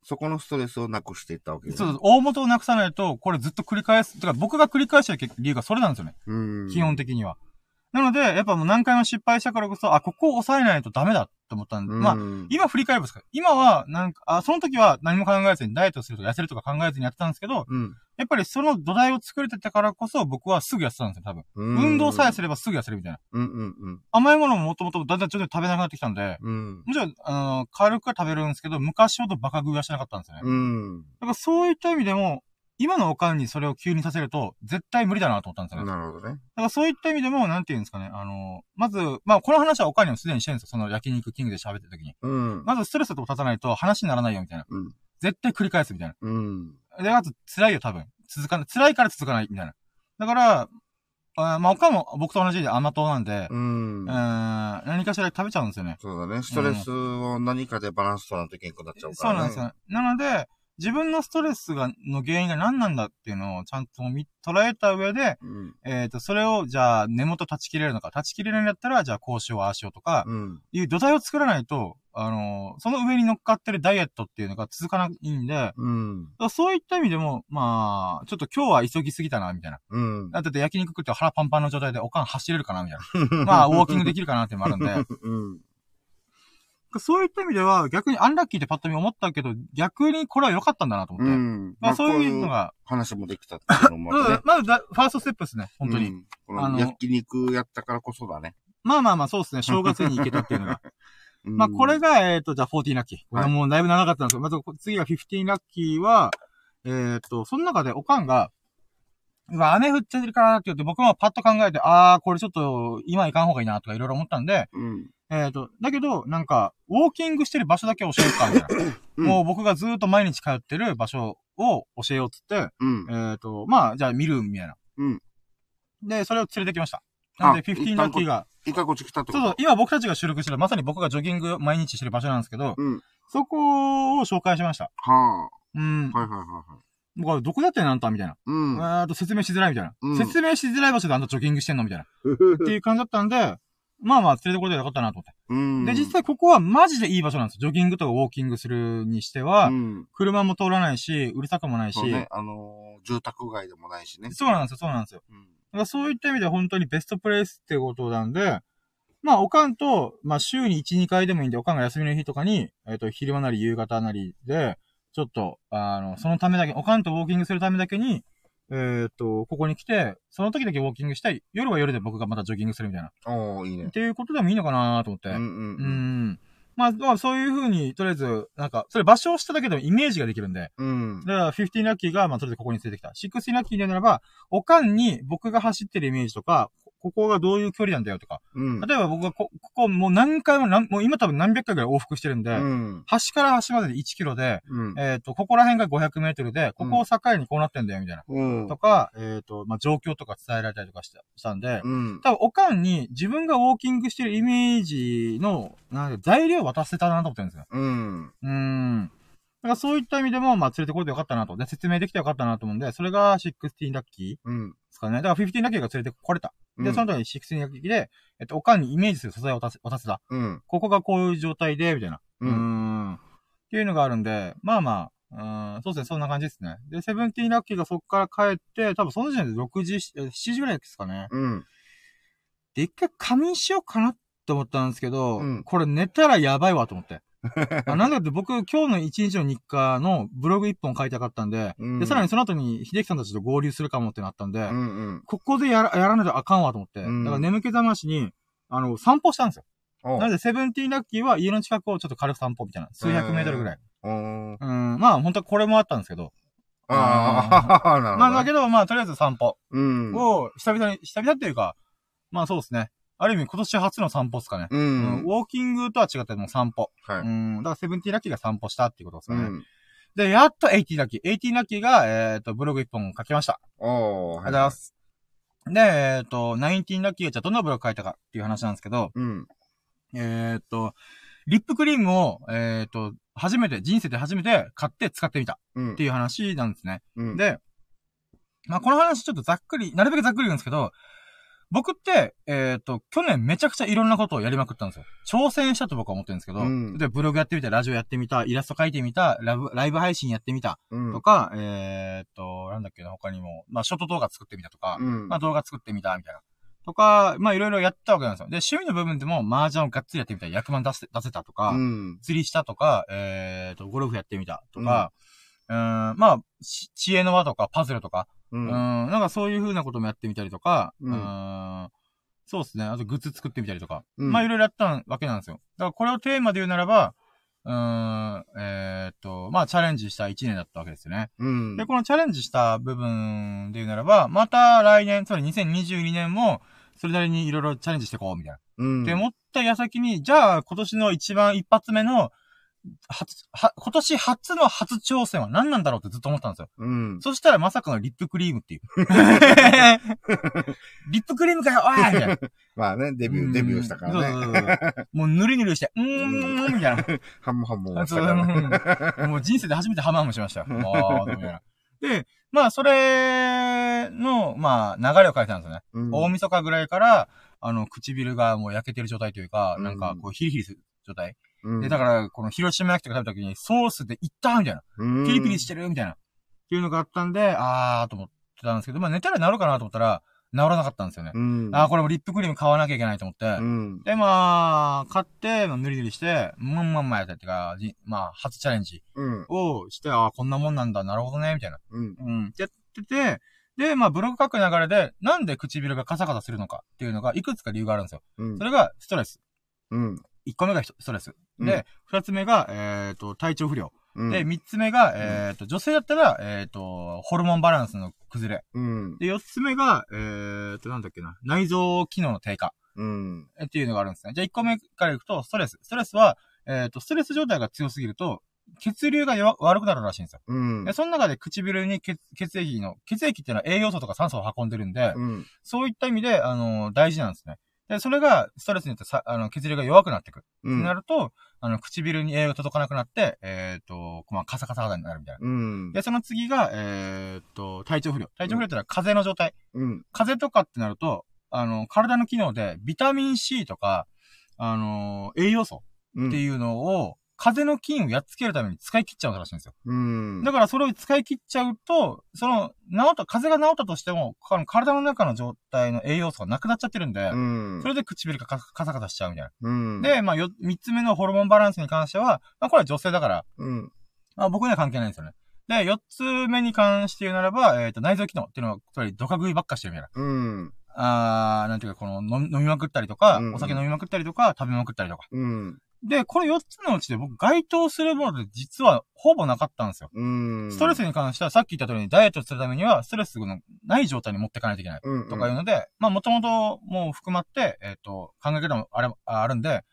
そこのストレスをなくしていったわけそうです。大元をなくさないと、これずっと繰り返す。てか僕が繰り返してる理由がそれなんですよね。うん。基本的には。なので、やっぱもう何回も失敗したからこそ、あ、ここを抑えないとダメだって思ったんで、うん、まあ、今振り返ればですか今は、なんか、あ、その時は何も考えずにダイエットするとか痩せるとか考えずにやってたんですけど、うん。やっぱりその土台を作れてたからこそ僕はすぐ痩せたんですよ、多分。うん。運動さえすればすぐ痩せるみたいな。うんうんうん。甘いものももともとだんだんちょっと食べなくなってきたんで、うん。もちろん、あの軽くは食べるんですけど、昔ほどバカ食いはしなかったんですよね。うん。だからそういった意味でも、今のおかんにそれを急にさせると、絶対無理だなと思ったんですよね。だなるほどね。からそういった意味でも、なんていうんですかね、あの、まず、まあこの話はおかんにもすでにしてるんですよ。その焼肉キングで喋ってる時に。うん。まずストレスと立たないと話にならないよ、みたいな。うん。絶対繰り返す、みたいな。うん。で、あと辛いよ、多分。続かない。辛いから続かない、みたいな。だから、あまあ、他も僕と同じで甘党なんで、ううん、ん。何かしら食べちゃうんですよね。そうだね。ストレスを何かでバランス取らんといけんくなっちゃうから、ね。そうなんですよ。なので、自分のストレスが、の原因が何なんだっていうのをちゃんと見、捉えた上で、うん。えっ、と、それを、じゃあ、根元断ち切れるのか、断ち切れるんだったら、じゃあ、こうしよう、ああしようとか、うん。いう土台を作らないと、あのその上に乗っかってるダイエットっていうのが続かないんで、うん。らそういった意味でも、まあ、ちょっと今日は急ぎすぎたな、みたいな。うん。だって焼肉食って腹パンパンの状態でおかん走れるかな、みたいな。まあ、ウォーキングできるかなっていうのもあるんで、うん。そういった意味では、逆にアンラッキーってパッと見思ったけど、逆にこれは良かったんだなと思って。うん。まあ、そういうのこが、話もできたっていうのもあね。まずだ、ファーストステップですね、本当に。うん。こあのの焼肉やったからこそだね。まあまあまあ、そうですね、正月に行けたっていうのが。うんまあ、これが、えっ、と、じゃあ、14ラッキー。これはもうだいぶ長かったんですけど、まず、次が15ラッキーは、えっ、と、その中でおかんが、うわ、雨降ってるかなって言って、僕もパッと考えて、あー、これちょっと、今行かん方がいいな、とかいろいろ思ったんで、うん。えっ、と、だけど、なんか、ウォーキングしてる場所だけ教えるか、みたいな。うんもう僕がずーっと毎日通ってる場所を教えようっつって、うん。えっ、と、まあ、じゃあ見る、みたいな。うん。で、それを連れてきました。なんで、あ15ラッキーが、一回こっち来たってことそうそう、今僕たちが収録してる、まさに僕がジョギング毎日してる場所なんですけど、うん。そこを紹介しました。はうんあ。。はいはいはいはい。僕はどこだってんのあんたみたいな。うん。えーと、説明しづらいみたいな。うん説明しづらい場所であんたジョギングしてんのみたいな。っていう感じだったんで、まあまあ、連れてこれてよかったなと思って。うん。で、実際ここはマジでいい場所なんですよ。ジョギングとかウォーキングするにしては、うん。車も通らないし、うるさくもないし、そうね。あのー、住宅街でもないしね。そうなんですよ、そうなんですよ。うん。だからそういった意味で本当にベストプレイスってことなんで、まあ、おかんと、まあ、週に1、2回でもいいんで、おかんが休みの日とかに、えっ、と、昼間なり夕方なりで、ちょっと、あの、そのためだけ、おかんとウォーキングするためだけに、えっ、と、ここに来て、その時だけウォーキングしたい。夜は夜で僕がまたジョギングするみたいな。おー、いいねっ。ていうことでもいいのかなと思って。うんううんうん。ん。まあ、まあ、そういう風に、とりあえず、なんか、それ場所をしただけでもイメージができるんで、うん。だから、15ラッキーが、まあ、とりあえずここに連れてきた。16ラッキーでならば、おかんに僕が走ってるイメージとか、ここがどういう距離なんだよとか。うん。例えば僕がこ、ここもう何回も何、もう今多分何百回ぐらい往復してるんで、うん。端から端までで1キロで、うん。えっ、と、ここら辺が500メートルで、ここを境にこうなってんだよ、みたいな。うん。とか、えっ、と、まあ、状況とか伝えられたりとかしたしたんで、うん。多分、おかんに自分がウォーキングしてるイメージの、なんか材料を渡せたなと思ってるんですよ。うん。うーん。だからそういった意味でも、まあ、連れてこれてよかったなと。で、説明できてよかったなと思うんで、それが16ラッキーうん。ですかね。だから15ラッキーが連れてこれた。で、うんその時に16ラッキーで、えっと、おかんにイメージする素材を渡す、渡せた。うん。ここがこういう状態で、みたいな。うん。っていうのがあるんで、まあまあ、うん、そうですね、そんな感じですね。で、セブンティーンラッキーがそこから帰って、多分その時点で6時、え7時ぐらいですかね。うん。で、一回仮眠しようかなって思ったんですけど、うんこれ寝たらやばいわと思って。あなんだって僕、今日の一日の日課のブログ一本書いたかったんで、うんで、さらにその後に秀樹さんたちと合流するかもってなったんで、うん。うん。ここでやらやらないとあかんわと思って、うんだから眠気覚ましに、あの、散歩したんですよ。おなので、セブンティーンラッキーは家の近くをちょっと軽く散歩みたいな。数百メートルぐらい。うん、まあ、本当はこれもあったんですけど。ああ、なるほどね。まあ、だけど、まあ、とりあえず散歩うん。を、久々に、久々っていうか、まあそうですね。ある意味今年初の散歩っすかね。ううんん。ウォーキングとは違ってもう散歩。はい。うん。だから Seventeen ラッキーが散歩したっていうことですかね。うん。で、やっと Eighteen ラッキー。 Eighteen ラッキーが、えっ、と、ブログ一本書きました。おー。ありがとうございます。で、えっ、と、 Nineteen ラッキーがじゃあどんなブログ書いたかっていう話なんですけど、うん。えっ、と、リップクリームを、えっ、と、初めて、人生で初めて買って使ってみたうん。っていう話なんですね。うん。で、まあ、この話ちょっとざっくり、なるべくざっくり言うんですけど、僕って、えっ、と、去年めちゃくちゃいろんなことをやりまくったんですよ。挑戦したと僕は思ってるんですけど、うんで、ブログやってみた、ラジオやってみた、イラスト描いてみた、ラブライブ配信やってみた、うん。とか、えっ、と、なんだっけな、他にも、まあ、ショート動画作ってみたとか、うん。まあ、動画作ってみた、みたいな。とか、まあ、いろいろやったわけなんですよ。で、趣味の部分でも、麻雀をがっつりやってみた、100万出せ、出せたとか、うん。釣りしたとか、えっ、と、ゴルフやってみたとか、うーん、まあ、し知恵の輪とか、パズルとか、ううん、ん。なんかそういう風なこともやってみたりとか、ううんそうですね。あとグッズ作ってみたりとか。うんまあいろいろやったわけなんですよ。だからこれをテーマで言うならば、うーん、えーっと、まあチャレンジした1年だったわけですよね。うん。で、このチャレンジした部分で言うならば、また来年、つまり2022年も、それなりにいろいろチャレンジしていこう、みたいな。うん。って思った矢先に、じゃあ今年の一番一発目の初、は、今年初の初挑戦は何なんだろうってずっと思ったんですよ。うん。そしたらまさかのリップクリームっていう。リップクリームかよおいみたいな。まあね、デビュー、デビューしたからね。そうそうそうもうぬるぬるして、うーん、みたいな。ハムハムをしそうたからね。うんもう人生で初めてハムハムしましたよ。あーみたいな。で、まあ、それの、まあ、流れを書いてたんですよね。うん大晦日ぐらいから、あの、唇がもう焼けてる状態というか、うんなんか、こう、ヒリヒリする状態。うんで、だから、この広島焼きとか食べた時に、ソースでいったみたいな。うんピリピリしてるみたいな。っていうのがあったんで、あーと思ってたんですけど、まあ、寝たら治るかなと思ったら、治らなかったんですよね。うん。あーこれもリップクリーム買わなきゃいけないと思って。うん。で、まあ、買って、まあ、ぬりぬりして、まんまんまやったってか、じまあ、初チャレンジうん。をして、ああ、こんなもんなんだ、なるほどね、みたいな。うん。うん。ってやってて、で、まあ、ブログ書く流れで、なんで唇がカサカサするのかっていうのが、いくつか理由があるんですよ。うんそ。れが、ストレス。うん。1個目がストレス。うんで、2つ目が、えっ、と、体調不良。うん。で、3つ目が、えっ、と、女性だったら、えっ、と、ホルモンバランスの崩れ。うん。で、4つ目が、えっ、と、なんだっけな、内臓機能の低下。うん。えっていうのがあるんですね。じゃあ1個目からいくと、ストレス。ストレスは、えっ、と、ストレス状態が強すぎると、血流が弱悪くなるらしいんですよ。うんで。その中で唇に血血液の、血液っていうのは栄養素とか酸素を運んでるんで、うん。そういった意味で、あの、大事なんですね。で、それが、ストレスによってさ、あの、血流が弱くなっていく。う。ってなんると、あの、唇に栄養が届かなくなって、えっ、と、まあ、カサカサ肌になるみたいな。うん。で、その次が、えっ、と、体調不良。体調不良ってのは風邪の状態。うん。風邪とかってなると、あの、体の機能で、ビタミン C とか、あの、栄養素うん。っていうのを、風邪の菌をやっつけるために使い切っちゃうらしいんですよ。うん。だからそれを使い切っちゃうと、その、治った、風邪が治ったとしても、体の中の状態の栄養素がなくなっちゃってるんで、うん。それで唇がカカサカサしちゃうみたいな。うん。で、まあ、よ、三つ目のホルモンバランスに関しては、まあ、これは女性だから、うん。まあ、僕には関係ないんですよね。で、四つ目に関して言うならば、えっ、と、内臓機能っていうのは、つまり、ドカ食いばっかしてるみたいな。うん。あー、なんていうか、この飲み、まくったりとか、うんお酒飲みまくったりとか、食べまくったりとか。うん。で、これ4つのうちで僕該当するもので実はほぼなかったんですよ。うん。ストレスに関してはさっき言った通りにダイエットするためにはストレスのない状態に持っていかないといけない。うん。とかいうので、まあもともともう含まって、えっ、と、考え方もあれ、ああるんで、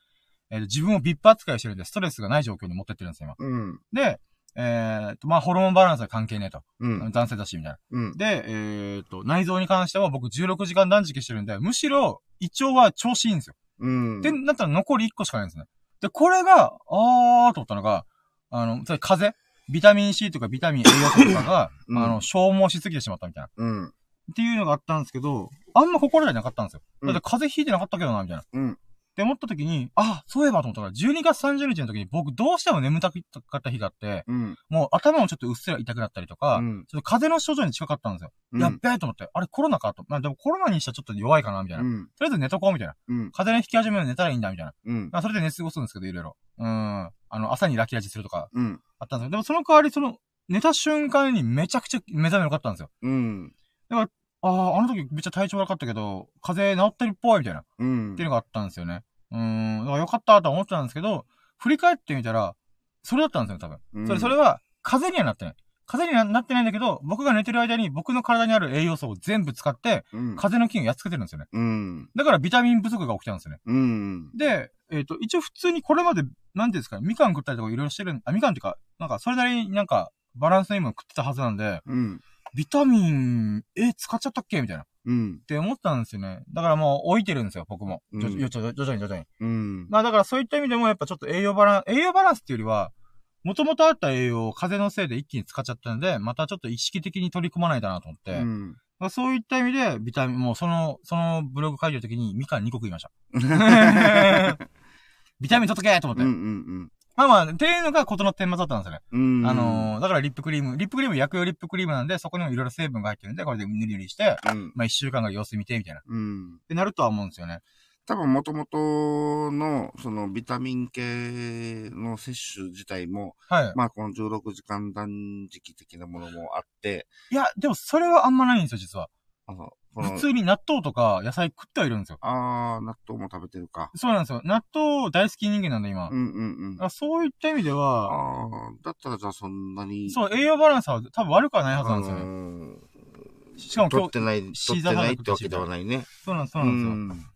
えー自分をビップ扱いしてるんでストレスがない状況に持ってってるんですよ、今。うん。で、えっ、と、まあホルモンバランスは関係ねえと。うん。男性だし、みたいな。うん。で、えっ、と、内臓に関しては僕16時間断食してるんで、むしろ胃腸は調子いいんですよ。うん。で、なったら残り1個しかないんですね。で、これが、あーと思ったのが、あの、それ風？邪ビタミン C とかビタミン栄養素とかが、うんあの、消耗しすぎてしまったみたいな。うん。っていうのがあったんですけど、あんま心当たりなかったんですよ。うんだって風邪ひいてなかったけどな、みたいな。うん。って思った時に、あ、そういえばと思ったから、12月30日の時に僕どうしても眠たかった日があって、うん。もう頭もちょっとうっすら痛くなったりとか、うんちょっと風邪の症状に近かったんですよ。うんやっべえと思って、あれコロナかと。まあでもコロナにしたらちょっと弱いかな、みたいな。うん。とりあえず寝とこう、みたいな。うん。風邪の引き始めるの寝たらいいんだ、みたいな。うん。まあそれで寝過ごすんですけど、いろいろ。うん。あの、朝にラキラジするとかうん。あったんですけど、でもその代わり、その、寝た瞬間にめちゃくちゃ目覚めよかったんですよ。うん。ああ、あの時めっちゃ体調悪かったけど、風邪治ってるっぽい、みたいな。っうんていうのがあったんですよね。うーん。だからよかったとは思ってたんですけど、振り返ってみたら、それだったんですよ、多分。うんそれ、それは、風邪にはなってない。風邪にはなってないんだけど、僕が寝てる間に僕の体にある栄養素を全部使って、うん。風邪の菌をやっつけてるんですよね。うん。だからビタミン不足が起きたんですよね。うん。で、えっ、と、一応普通にこれまで、なんていうんですか、みかん食ったりとかいろいろしてるん、あ、みかんっていうか、なんか、それなりになんか、バランスのいいもの食ってたはずなんで、うん。ビタミン、え、使っちゃったっけ？みたいな。っうん。て思ったんですよね。だからもう置いてるんですよ、僕も。うん徐々徐々徐々に徐々に。うん。まあだからそういった意味でもやっぱちょっと栄養バランス、栄養バランスっていうよりは、もともとあった栄養を風のせいで一気に使っちゃったんで、またちょっと意識的に取り組まないとなと思って、うん。まあそういった意味で、ビタミン、もうその、そのブログ書いてる時にみかん2個食いました。ビタミン取っとけと思って。うん。うん。まあまあ、っていうのがことの天末だったんですよね。うん。あのー、だからリップクリーム、リップクリーム薬用リップクリームなんで、そこにもいろいろ成分が入ってるんで、これで塗り塗りして、うん。まあ一週間が様子見て、みたいな。っうん。てなるとは思うんですよね。多分元々の、そのビタミン系の摂取自体も、はい。まあこの16時間断食的なものもあって、いや、でもそれはあんまないんですよ、実は。あ普、通に納豆とか野菜食ってはいるんですよ。あー、納豆も食べてるか。そうなんですよ。納豆大好き人間なんで、今。うんうんうん。あそういった意味では、あー、だったらじゃあそんなに。そう、栄養バランスは多分悪くはないはずなんですよね。ね。しかも今日、取ってない、取ってないってわけではないね。そうなんです、そうなんですよ。ん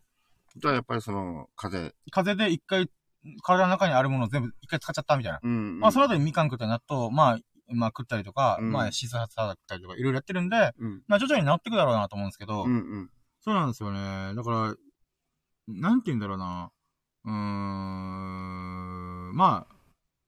じゃあやっぱりその、風邪。風邪で一回体の中にあるものを全部一回使っちゃったみたいな。うん。まあ、その後にみかん食ったり納豆、まあ、まあ食ったりとか、うんまあ、シスハツだったりとか、いろいろやってるんで、うん。まあ、徐々に治ってくだろうなと思うんですけど、うんうん。そうなんですよね。だから、なんて言うんだろうな。うーん、まあ、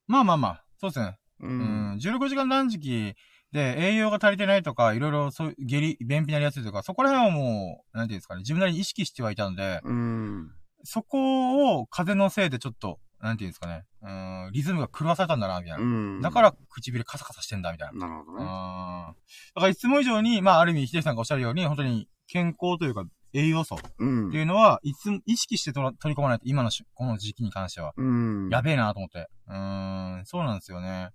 まあまあまあ、そうですね。ううんん、16時間断食で栄養が足りてないとか、いろいろそう、下痢、便秘になりやすいとか、そこら辺はもう、なんていうんですかね、自分なりに意識してはいたんで、うん。そこを風のせいでちょっと、なんていうんですかね、うん、リズムが狂わされたんだな、みたいな。うん。だから唇カサカサしてんだ、みたいな。うん。なるほどね。だからいつも以上に、まあある意味、ヒデさんがおっしゃるように、本当に健康というか、栄養素っうんて。いうのは、いつも意識して取り込まないと、今のしこの時期に関しては。うん。やべえなと思って。うーん、そうなんですよね。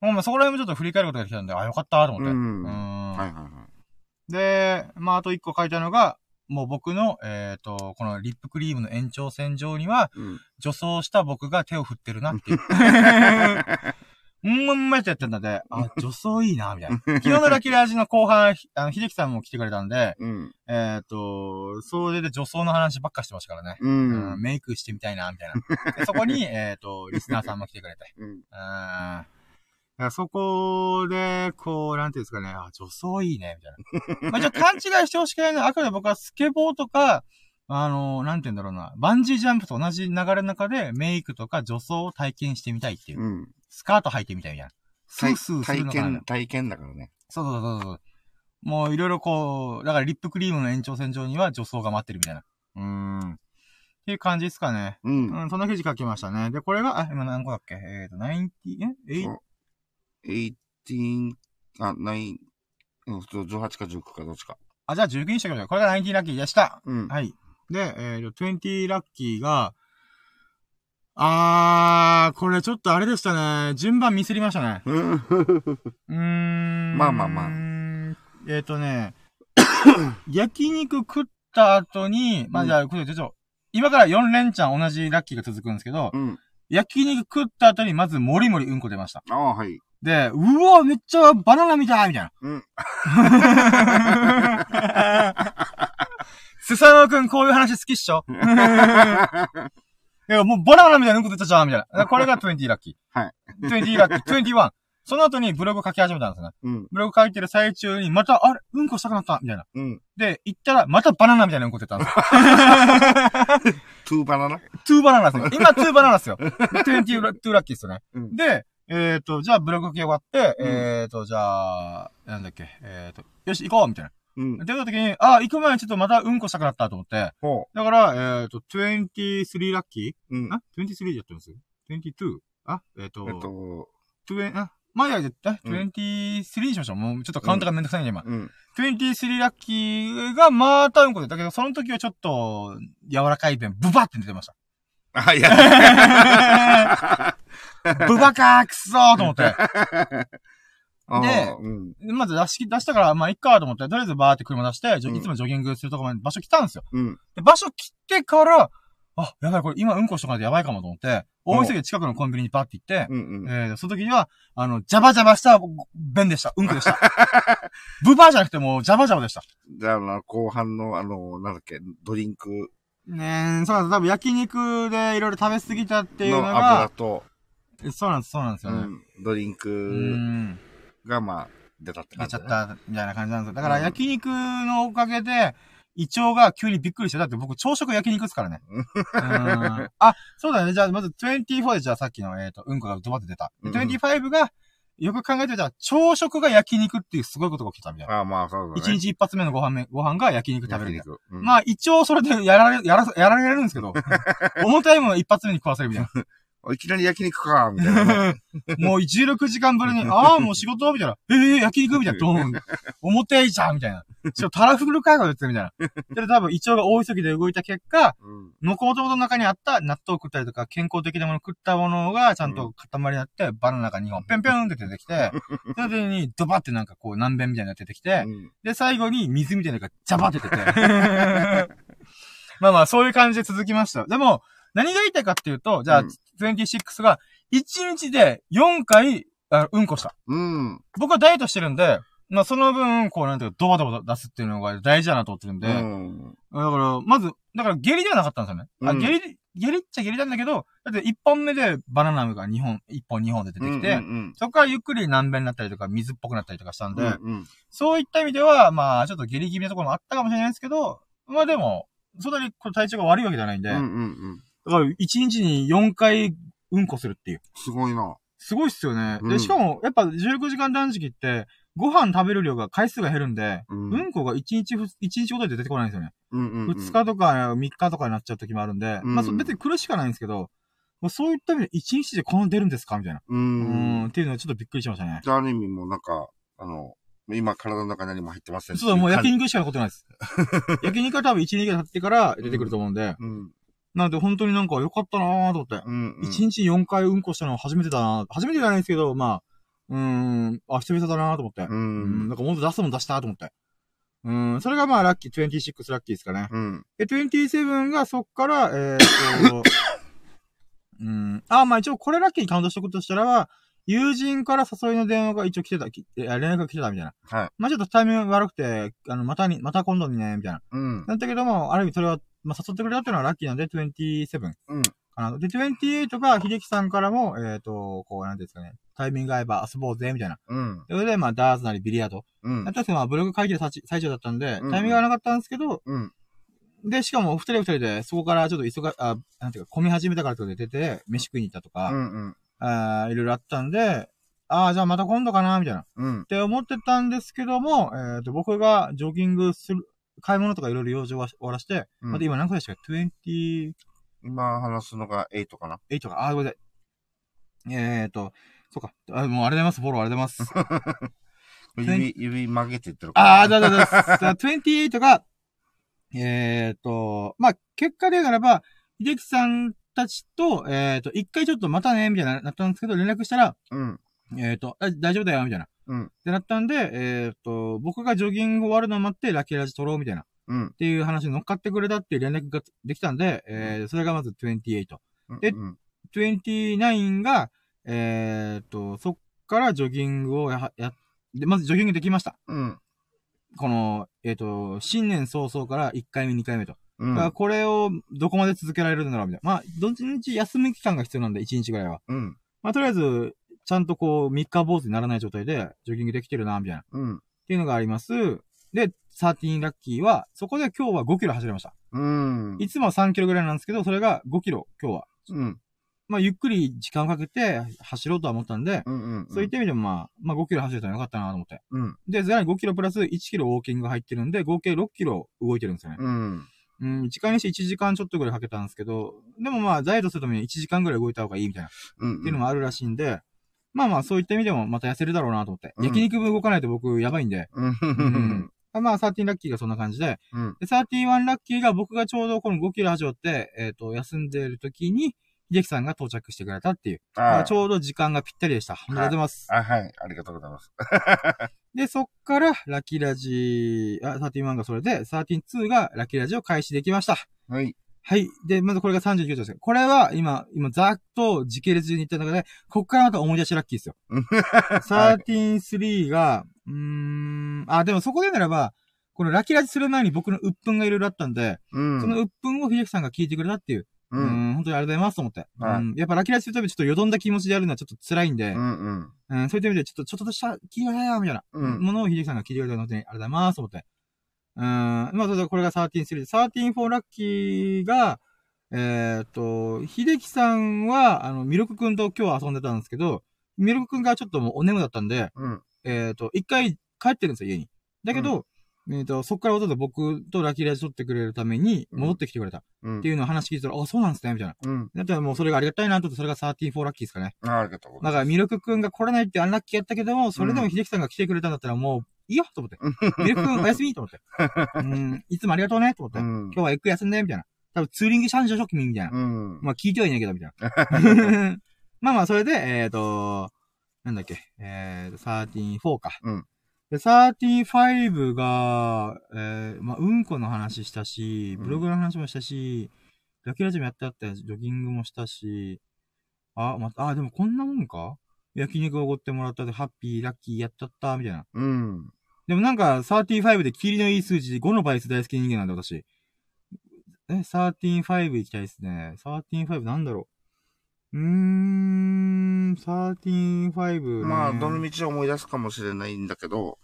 もうまあそこら辺もちょっと振り返ることができたんで、あ、よかったと思って。ううんん。はいはいはい。で、まああと一個書いたのが、もう僕の、えっ、と、このリップクリームの延長線上には、うん。女装した僕が手を振ってるなっていう。うん、うん、まやってやってんだで、あ、女装いいな、みたいな。昨日のラッキーラジの後半、ひあの、秀樹さんも来てくれたんで、うん。えっ、と、それで女装の話ばっかしてましたからね。ううん、ん。メイクしてみたいな、みたいな。でそこに、えっ、と、リスナーさんも来てくれて。うん。うん。そこで、こう、なんていうんですかね、あ、女装いいね、みたいな。まあ、じゃ勘違いしてほしくないのは、あくまで僕はスケボーとか、あの、なんて言うんだろうな、バンジージャンプと同じ流れの中で、メイクとか女装を体験してみたいっていう。うん。スカート履いてみたいみたいな。スースーす体るのかな験、体験だからね。そうそうそうそう。もういろいろこう、だからリップクリームの延長線上には女装が待ってるみたいな。うーん。っていう感じですかね。うん。うん、そんな記事書きましたね。で、これが、あ、今何個だっけ？えっ、ー、と、90、え ?8? そう18、あ、9、うん、普通18か19かどっちか。あ、じゃあ19にしてください。これが90ラッキーでした。うん。はい。で、えっ、ー、と、20ラッキーが、あー、これちょっとあれでしたね。順番ミスりましたね。うん。まあまあまあえっ、ー、とね、焼肉食った後に、まあじゃあ、これちょっと、今から4連チャン同じラッキーが続くんですけど、うん。焼肉食った後にまずもりもりうんこ出ました。ああ、はい。で、うわ、めっちゃバナナみたいみたいな。うん。スサノオくんこういう話好きっしょ？いや、もうバナナみたいなうんこ出たじゃんみたいな。これが20ラッキー。はい。20ラッキー、21。その後にブログ書き始めたんですね。うん。ブログ書いてる最中に、また、あれ？うんこしたくなったみたいな。うん。で、行ったら、またバナナみたいなうんこ出たんですよ。トゥーバナナ？トゥーバナナですね。今、トゥーバナナですよ。20ラトゥーラッキーですよね。うんで、えっ、と、じゃあブログ書き終わって、うんえっ、と、じゃあ、なんだっけ、えっ、と、よし、行こうみたいな。うん。出た時に、あ、行く前にちょっとまたうんこしたくなったと思って、ほだから、えっ、と、23ラッキう。うんー。あ ?23 でやってます ?22? あ？えっ、と、えっと、20あ、前やで、あ、うん23にしましょう。もうちょっとカウントがめんどくさいんで、今。うん。23ラッキーがまたうんこで、だけどその時はちょっと、柔らかい便、ブバって出てました。あ、いや。ブバかーくそーと思って。でうん。でまず出し、出したから、まあ、いっかと思って、とりあえずバーって車出して、うんいつもジョギングするとこまで場所来たんですよ。うん。で、場所来てから、あ、やばい、これ今うんこしとかないとやばいかもと思って、大急ぎで近くのコンビニにバーって行って、うん。うん。えー、その時には、あの、ジャバジャバした便でした。うんこでした。ブバーじゃなくてもう、ジャバジャバでした。じゃあな、後半の、あの、なんだっけ、ドリンクねえ、そうなんです。多分焼肉でいろいろ食べ過ぎたっていうのの油が、と、そうなんです、そうなんですよね。うん、ドリンうクん。が、まあ、出たって感じ。出ちゃった、みたいな感じなんですよ。だからうん焼肉のおかげで、胃腸が急にびっくりして、だって僕朝食焼肉ですからね。うんあ、そうだね。じゃあまず24でじゃあさっきの、えっ、と、うんこがドバって出た。でうん25が、よく考えてみたら、朝食が焼肉っていうすごいことが起きたみたいな。ああ、まあ、そうだね。一日一発目のご飯目、ご飯が焼肉食べるみたい。うんまあ一応それでやられ、やら、やられるんですけど、重たいもの一発目に食わせるみたいな。いきなり焼肉か、みたいなね。もう16時間ぶりに、ああ、もう仕事みたいな。ええ焼肉みたいな。どん。重ていじゃんみたいな。ちょ、タラフルかよ、言ってみたいな。で、多分、胃腸が大急ぎで動いた結果、うん。のこもとの中にあった納豆を食ったりとか、健康的なものを食ったものが、ちゃんと塊になって、バナナが2本、ぴょんぴょんって出てきて、その時に、ドバってなんかこう、南弁みたいなのが出てきて、うんで、最後に水みたいなのがジャバって出てて。まあまあ、そういう感じで続きました。でも、何が言いたいかっていうと、じゃあ、うん26が、1日で4回、あうんこした。うん。僕はダイエットしてるんで、まあその分、こうなんていうか、ドバドバ出すっていうのが大事だなと思ってるんで、うん。だから、まず、だから下痢ではなかったんですよね。あ、うん下痢下痢っちゃ下痢なんだけど、だって1本目でバナナムが2本、1本2本で出てきて、うんうんそこからゆっくり南弁になったりとか、水っぽくなったりとかしたんで、うんうんそういった意味では、まあ、ちょっと下痢気味なところもあったかもしれないですけど、まあでも、そんなにこれ体調が悪いわけじゃないんで、うんうんうん。だから1日に4回うんこするっていう。すごいな。すごいっすよね。で、うんしかも、やっぱ16時間断食って、ご飯食べる量が回数が減るんで、ううんんこが1日ふ、一日ごとで出てこないんですよね。うんうんうん。2日とか3日とかになっちゃう時もあるんで、うんまあそ別に苦しかないんですけど、まあそういった意味で1日でこの出るんですかみたいな。う。うんん、っていうのはちょっとびっくりしましたね。じゃあ、ある意味もうなんか、あの、今体の中に何も入ってませんそうだ、もう焼き肉しか残ってないです。焼肉は多分1、2回経ってから出てくると思うんで、うん。なので本当になんか良かったなぁと思って。うん。うん1日4回うんこしたのは初めてだな初めてじゃないんですけど、まあ、うーん、あ、久々だなと思って。ううん、ん。なんかもっと出すもん出したと思って。うん、それがまあラッキー、26ラッキーですかね。うん。で、27がそっから、えー、っと、うん、あ、まあ一応これラッキーにカウントしとくとしたら、友人から誘いの電話が一応来てた、きえ連絡が来てたみたいな。はい。まあちょっとタイミングが悪くて、あの、またに、また今度にね、みたいな。うん。なんだけども、ある意味それは、まあ誘ってくれたっていうのはラッキーなんで、27。うん。かな。で、28が秀樹さんからも、えっ、と、こう、なんていうんですかね、タイミング合えば遊ぼうぜ、みたいな。うん。それで、まあ、ダーツなりビリヤード。うんあ。とはまあ、ブログ書いてる最中だったんで、うんタイミングがなかったんですけど、うん。で、しかも、二人二人で、そこからちょっと急が、あ、なんていうか、混み始めたからとかで出て、飯食いに行ったとか、うん。うん。あーいろいろあったんで、ああ、じゃあまた今度かな、みたいな。っうん。て思ってたんですけども、えっ、と、僕がジョギングする、買い物とかいろいろ用事を終わらして、うんまた今何個でしたか ?28 今話すのが8かな。か、あー、ごめんなさい。えっ、と、そうか。あもうあれでます、フォローあれでます。指、指曲げて言ってるから。ああ、だだだ、だ28が、えっ、と、まあ、結果で言うならば、秀樹さんたちと、えっ、と、一回ちょっとまたね、みたいな、なったんですけど、連絡したら、うん。えっ、と、あ大丈夫だよ、みたいな。うん。ってなったんで、えっ、と、僕がジョギング終わるのを待って、ラッキーラジ撮ろう、みたいな。っうん。ていう話に乗っかってくれたっていう連絡ができたんで、えー、それがまず28。でうん。29が、えっ、と、そっからジョギングをや、や、で、まずジョギングできました。うん。この、えっ、と、新年早々から1回目、2回目と。うん。だからこれをどこまで続けられるんだろうみたいな。まあ、どっちみち休み期間が必要なんで、1日ぐらいは。うん。まあ、とりあえず、ちゃんとこう、3日坊主にならない状態で、ジョギングできてるな、みたいな。っうん。ていうのがあります。で、13ラッキーは、そこで今日は5キロ走れました。うん。いつもは3キロぐらいなんですけど、それが5キロ、今日は。うん。まあ、ゆっくり時間をかけて走ろうとは思ったんで、うん。うん。そういった意味でもまあ、まあ5キロ走れたらよかったなと思って。うん。で、さらに5キロプラス1キロウォーキングが入ってるんで、合計6キロ動いてるんですよね。うん。うん、時間にして1時間ちょっとぐらいかけたんですけど、でもまあ、ダイエットするために1時間ぐらい動いた方がいいみたいな、っうん。ていうのもあるらしいんで、まあまあ、そういった意味でもまた痩せるだろうなと思って。うん焼肉も動かないと僕やばいんで。うん。まあ、13ラッキーがそんな感じで、うん。で、31ラッキーが僕がちょうどこの5キロ走って、えっ、と、休んでる時に、秀樹さんが到着してくれたっていう。まああちょうど時間がぴったりでした。ありがとうございます。あ、はい。ありがとうございます。で、そっから、ラッキーラジ、あ、31がそれで、132がラッキーラジを開始できました。はい。はい。で、まずこれが39ですけど、これは今、今、ざっと時系列順に言った中で、こっからまた思い出しラッキーですよ。133が、うーん、あ、でもそこでならば、このラッキーラジする前に僕の鬱憤がいろいろあったんで、うん。その鬱憤を秀樹さんが聞いてくれたっていう、う、うんん。本当にありがとうございますと思って。はいうん、やっぱラッキーラジするためにちょっとよどんだ気持ちでやるのはちょっと辛いんで、うん。うん。うん、そういった意味で、ちょっと、ちょっとした気がやみたいな、うんものを秀樹さんが聞いてくれたので、ありがとうございます、と思って。うん、まあ、それでこれが13、3で、13、4ラッキーが、えーっと、秀樹さんは、あの、ミルクくんと今日遊んでたんですけど、ミルクくんがちょっともうお眠だったんで、うん。えーっと、一回帰ってるんですよ、家に。だけど、えーっと、そっからわざわざ僕とラッキーラジ撮ってくれるために戻ってきてくれたっうんて。いうのを話聞いてたら、あ、そうなんですね、みたいな。うん。だったらもうそれがありがたいなと思って、それが13、4ラッキーですかね。あありがとうだから、ミルクくんが来れないってアンラッキーやったけども、それでも秀樹さんが来てくれたんだったらもう、いいよと思って。ミルクくんおやすみと思って。うん、いつもありがとうねと思って。う今ん。日はゆっくり休んでみたいな。多分ツーリングシャンジョショッキみたいな。うん。まあ聞いてはいないけど、みたいな。まあまあ、それで、えっ、ー、と、なんだっけ、えーと、134か。うんで、35が、えー、まあ、うんこの話したし、ブログの話もしたし、ラッキーラジオもやってあったやつ、ジョギングもしたし、あ、また、あ、でもこんなもんか？焼肉おごってもらったで、ハッピー、ラッキー、やったった、みたいな。うん。でもなんか、35で霧のいい数字で5の倍数大好き人間なんで、私。え、135行きたいですね。135なんだろう。うーん、135、ね。まあ、どの道思い出すかもしれないんだけど、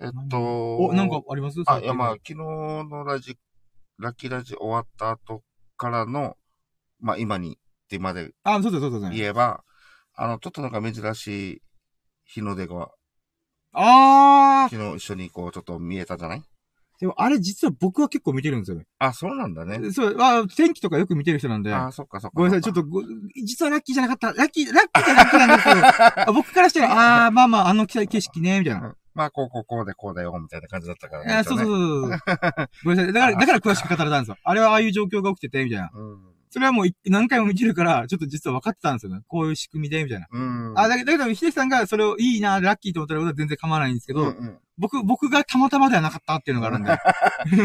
えっと、お、なんかあります？あ、いやまあ、135昨日のラジ、ラッキーラジ終わった後からの、まあ今にってまであ、そうです、そうです。そうです言えば、あの、ちょっとなんか珍しい日の出が、あー昨日一緒にこう、ちょっと見えたじゃない？でもあれ実は僕は結構見てるんですよね。あ、そうなんだね。そう、あ天気とかよく見てる人なんで。あ、そっかそっか。ごめんなさい、ちょっと。実はラッキーじゃなかった。ラッキー、ラッキーじゃラッキーなんですけど、あ僕からしたら、あー、まあまあ、あの景色ね、みたいな。まあ、こう、こう、こうで、こうだよ、みたいな感じだったからね。あそうそうう。そうそう。ごめんなさい。だから、だから詳しく語られたんですよ。あれはああいう状況が起きてて、みたいな。うん。それはもうい何回も見てるから、ちょっと実は分かってたんですよね。こういう仕組みで、みたいな。うん。あ、だけど、だけど、秀樹さんがそれをいいな、ラッキーと思ったら全然構わないんですけど、うんうん。僕、僕がたまたまではなかったっていうのがあるんで。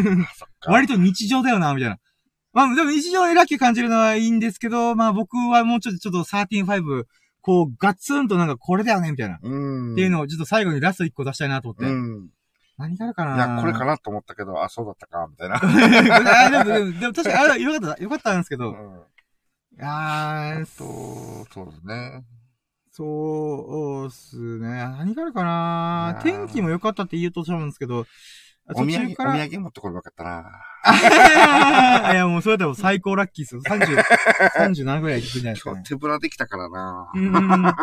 割と日常だよな、みたいな。まあ、でも日常でラッキー感じるのはいいんですけど、まあ僕はもうちょっと、ちょっと13-5、こう、ガツンとなんかこれだよね、みたいな。うん。っていうのをちょっと最後にラスト1個出したいなと思って。うん。何があるかな？いや、これかなと思ったけど、あ、そうだったか、みたいな。あでも、でも、確かに、あれ、よかった、よかったんですけど、うん。いやー、と、そうですね。そうっすね。何があるかな天気も良かったって言うとしゃるんですけど、お土産、お土。産持ってこればよかったな。いや、もうそれでも最高ラッキーっすよ。30、37ぐらい行くんじゃないですかね。手ぶらできたからな。うーん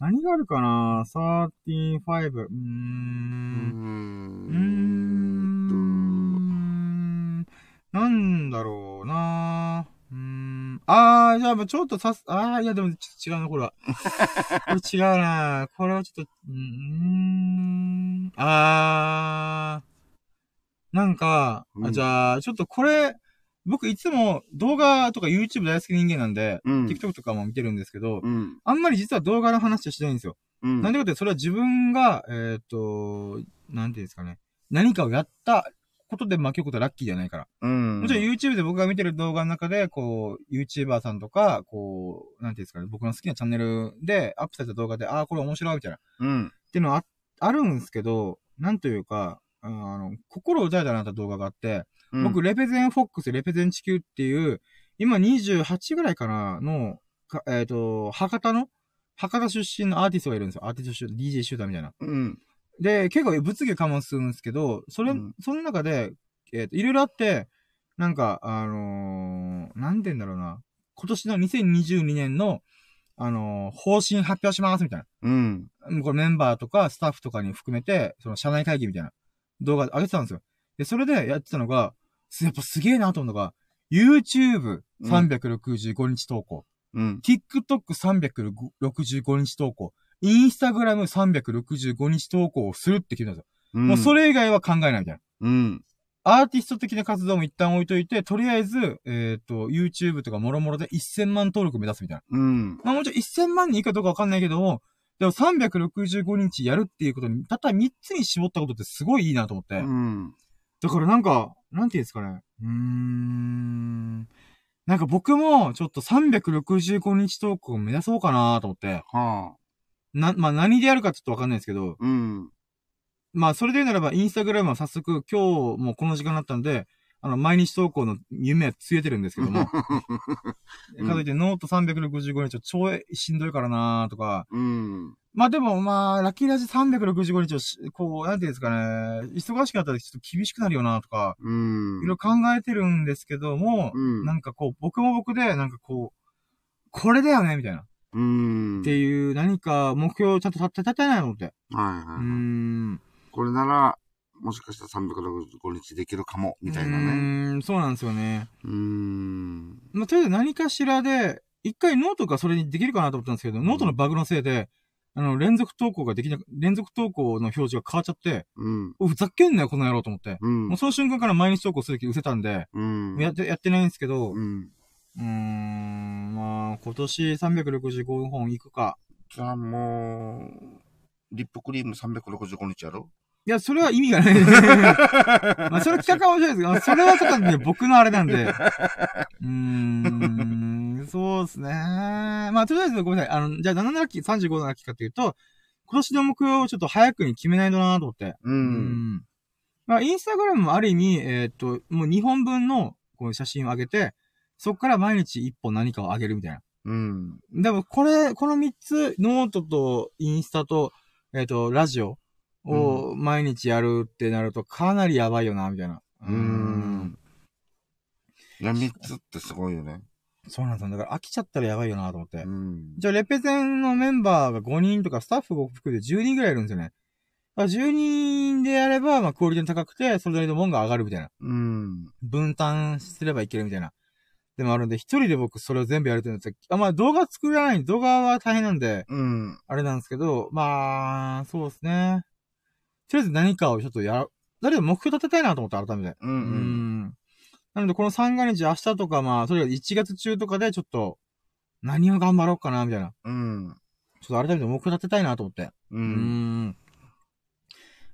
何があるかな ?13-5。うー。うんうーん。なんだろうなうーん。あー、じゃあ、ちょっとさす、あー、いや、でも、ちょっと違うな、これは。これ違うなこれはちょっと、うーん。あー。なんか、あうんじゃあ、ちょっとこれ、僕いつも動画とか YouTube 大好き人間なんで、うん。TikTok とかも見てるんですけど、うん。あんまり実は動画の話はしてないんですよ。うん。なんでかって、それは自分が、えっ、と、なんていうんですかね。何かをやったことで巻き起こったラッキーじゃないから。うん。もちろん YouTube で僕が見てる動画の中で、こう、YouTuber さんとか、こう、なんていうんですかね、僕の好きなチャンネルでアップされた動画で、ああ、これ面白いみたいな。っうん。ていうのはああるんですけど、なんというか、あの、心を打たれたなった動画があって、うん。僕、レペゼンフォックス、レペゼン地球っていう、今28ぐらいかな、の、かえっ、と、博多の、博多出身のアーティストがいるんですよ。アーティスト集団、DJ 集団みたいな。うん。で、結構物議かもするんですけど、それ、うんその中で、えっ、と、いろいろあって、なんか、あのーなんて言うんだろうな。今年の2022年の、あのー方針発表しますみたいうん。な。もうこれメンバーとかスタッフとかに含めて、その社内会議みたいな動画上げてたんですよ。で、それでやってたのが、すやっぱすげえなと思うのが、YouTube 365日投稿、うん。TikTok365 日投稿、Instagram365 日投稿をするって決めたんですよ。うん。もうそれ以外は考えないみたいな。うん。アーティスト的な活動も一旦置いといて、とりあえず、えっ、と、YouTube とかもろもろで1000万登録目指すみたいな。うん。まあもちろん1000万人いいかどうかわかんないけども、でも365日やるっていうことに、たった3つに絞ったことってすごいいいなと思って。うん。だからなんか、なんていうんですかね。うーん。なんか僕もちょっと365日投稿を目指そうかなと思って。はあ。な、まあ何でやるかちょっとわかんないですけど、うん。まあ、それで言うならば、インスタグラムは早速、今日もうこの時間になったんで、あの、毎日投稿の夢はつえてるんですけども。うんかといって、ノート365日は超しんどいからなーとか。うん。まあでも、まあ、ラッキーラジ365日をし、こう、なんていうんですかね、忙しくなったらちょっと厳しくなるよなとか、うん。いろいろ考えてるんですけども、うん。なんかこう、僕も僕で、なんかこう、これだよねみたいな。っうん。ていう、何か目標をちゃんと立て、立てないなと思って。はいはうーい。ん。これなら、もしかしたら365日できるかも、みたいなね。うーん、そうなんですよね。うーん。まあ、とりあえず何かしらで、一回ノートがそれにできるかなと思ったんですけど、ノートのバグのせいで、あの、連続投稿ができなく、連続投稿の表示が変わっちゃって、うん。おふざけんなよ、この野郎と思って。うんもう。その瞬間から毎日投稿する気失せたんで、うん。やって、やってないんですけど、ううん。ーん、まあ、今年365本いくか。じゃあもう、リップクリーム365日やろ？いや、それは意味がない。まあ、それ企画は面白いですけど、まあそれはちょっとね、僕のあれなんで。うーん、そうですね。まあ、とりあえずごめんなさい。あの、じゃあ7のラッキー、35のラッキーかというと、今年の目標をちょっと早くに決めないとなと思って。う。うんまあ、インスタグラムもある意味、えーっと、もう2本分のこの写真を上げて、そこから毎日1本何かを上げるみたいな。うん。でも、これ、この3つ、ノートとインスタと、えっ、と、ラジオを毎日やるってなると、かなりやばいよな、みたいな。うーん。いや、3つってすごいよね。そうなんですよ。だから飽きちゃったらやばいよな、と思ってう。ん。じゃあ、レペゼンのメンバーが5人とか、スタッフを含めて10人ぐらいいるんですよね。だから10人でやれば、まあ、クオリティ高くて、それなりのもんが上がるみたいな。うん。分担すればいけるみたいな。でもあるんで、一人で僕それを全部やるってなったら、あ、まあ動画作らない、動画は大変なんで、うん。あれなんですけど、まあ、そうですね。とりあえず何かをちょっとやる、誰でも目標立てたいなと思って改めて。うん。うん。なので、この三が日明日とか、まあ、とりあえず1月中とかでちょっと、何を頑張ろうかな、みたいな。うん。ちょっと改めて目標立てたいなと思って。う。うんん。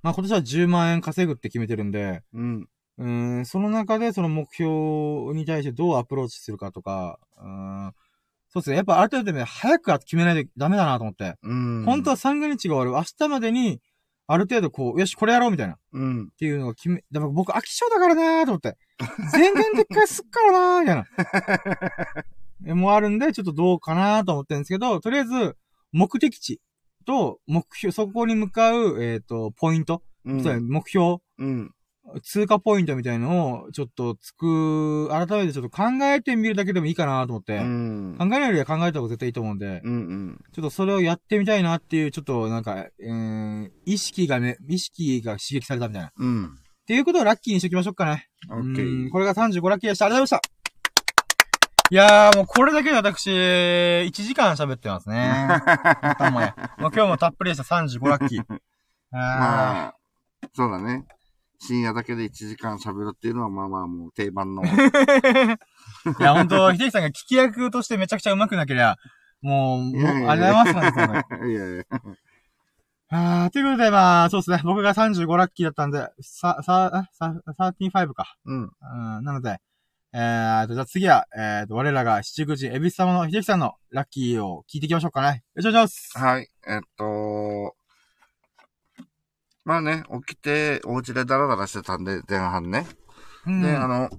まあ今年は10万円稼ぐって決めてるんで、うん。うーん、その中でその目標に対してどうアプローチするかとか、うーん、そうですね。やっぱある程度ね、早く決めないとダメだなと思って。うん。本当は三が日が終わる。明日までに、ある程度こう、よし、これやろうみたいな。っうん。ていうのを決め、でも僕飽き性だからなーと思って。全然でっかいすっからなーみたいな。えもうあるんで、ちょっとどうかなーと思ってるんですけど、とりあえず、目的地と目標、そこに向かう、えっ、と、ポイント、うん。目標、うん。通過ポイントみたいのを、ちょっとつく、改めてちょっと考えてみるだけでもいいかなと思って。うん。考えないよりは考えた方が絶対いいと思うんで、うん。うん。ちょっとそれをやってみたいなっていう、ちょっとなんか、うーん、意識がね、意識が刺激されたみたいな。っうん。ていうことをラッキーにしときましょうかね。オッケうー。これが35ラッキーでした。ありがとうございました。いやー、もうこれだけで私、1時間喋ってますね。頭もや。もう今日もたっぷりでした35ラッキー。あまあ、そうだね。深夜だけで1時間喋るっていうのは、まあまあもう定番の。ー いや、ほんと、秀樹さんが聞き役としてめちゃくちゃ上手くなけりゃ、もう、もうありがとうございます、本当にいやいや。あー、ということで、まあ、そうですね。僕が35ラッキーだったんで、さ、さ、さ、35か。うん。うん、なので、えーと、じゃあ次は、えーと、我らが七口エビス様の秀樹さんのラッキーを聞いていきましょうかね。よろしくお願いします。はい。えっと、まあね、起きて、お家でダラダラしてたんで、前半ね。うんで、あの、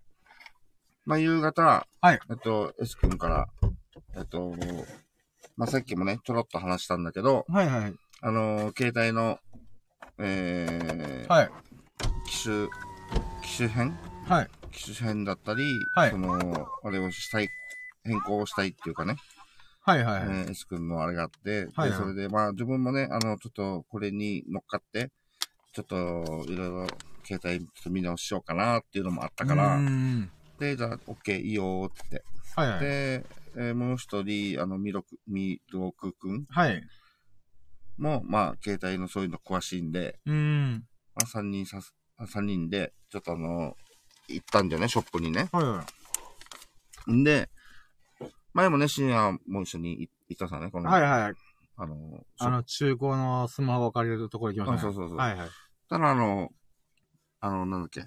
まあ夕方、はい。えっと、S 君から、えっと、まあさっきもね、ちょろっと話したんだけど、はいはい。あの、携帯の、えー、はい。機種、機種変はい。機種変だったり、はいその、あれをしたい、変更をしたいっていうかね、はいはいはい。えー S 君のあれがあって、はいはいで、それで、まあ自分もね、あの、ちょっとこれに乗っかって、ちょっと、いろいろ、携帯ちょっと見直ししようかなっていうのもあったから、で、じゃあ、OK、いいよーって。はいはい。で、えーもう一人、あの、ミロク、ミロク君はい。も、まあ、携帯のそういうの詳しいんで、うーん。まあ、三人さす、あ三人で、ちょっとあの、行ったんだよね、ショップにね。はいはい。んで、前もね、深夜も一緒に行ったさね、この、はいはい。あの、あの、中古のスマホを借りるところ行きましたね。あそうそうそうはいはい。ただあの、あの、なんだっけ、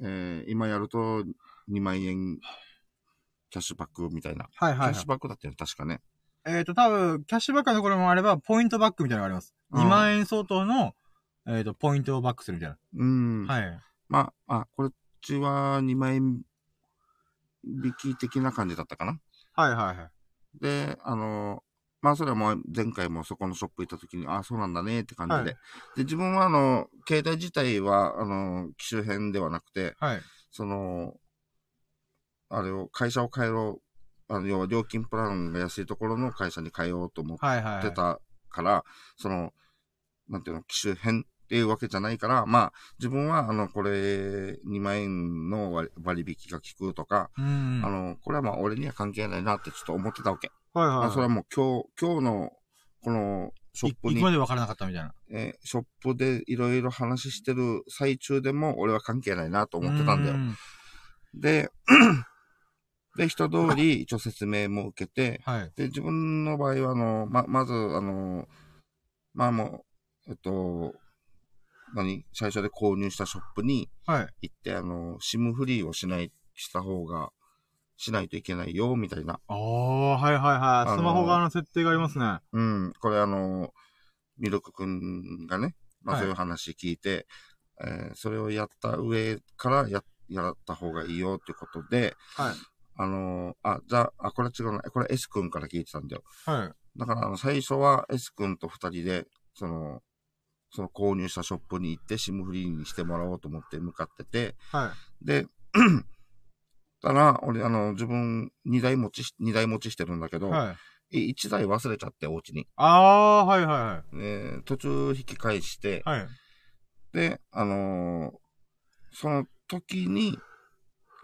えー、今やると2万円キャッシュバックみたいな。はいはい、はいキャッシュ。バックだったよね、確かね。えっ、と、多分、キャッシュバックのところもあれば、ポイントバックみたいなのがあります。うん2万円相当の、えっ、と、ポイントをバックするみたいうん。な。はい。まあ、あ、こっちは2万円引き的な感じだったかな。はいはいはい。で、あの、まあ、それはもう前回もそこのショップ行った時に、あ、そうなんだねって感じで。はいで、自分はあの、携帯自体は、あの、機種編ではなくて、はい。その、あれを、会社を変えろう、あの、要は料金プランが安いところの会社に変えようと思っはいはい。てたから、その、なんていうの、機種変っていうわけじゃないから、まあ、自分は、あの、これ、2万円の割割引が効くとか、うん。あの、これはまあ、俺には関係ないなってちょっと思ってたわけ。はいはい、はい。あそれはもう今日、今日の、この、ショップにいいくま、で分からなかったみたいな。えーショップでいろいろ話してる最中でも、俺は関係ないなと思ってたんだよう。んで、で、一通り一応説明も受けて、はい。で、自分の場合は、あの、ま、まず、あの、まあもう、えっと、何？最初で購入したショップにはい。行って、あの、シムフリーをしない、した方が、しないといけないよ、みたいな。ああ、はいはいはい。スマホ側の設定がありますね。うん、これあの、ミルクくんがね、まあはいそういう話聞いて、えーそれをやった上からや、やった方がいいよってことで、はい。あのーあ、じゃあ、あ、これ違うな。これ S 君から聞いてたんだよ。はい。だから、あの、最初は S 君と二人で、その、その購入したショップに行って、シムフリーにしてもらおうと思って向かってて、はい。で、たら、俺、あの、自分、二台持ちし、二台持ちしてるんだけど、はい。え一台忘れちゃって、お家に。ああー、はいはえー途中引き返して、いはい。はい。で、あのーその時に、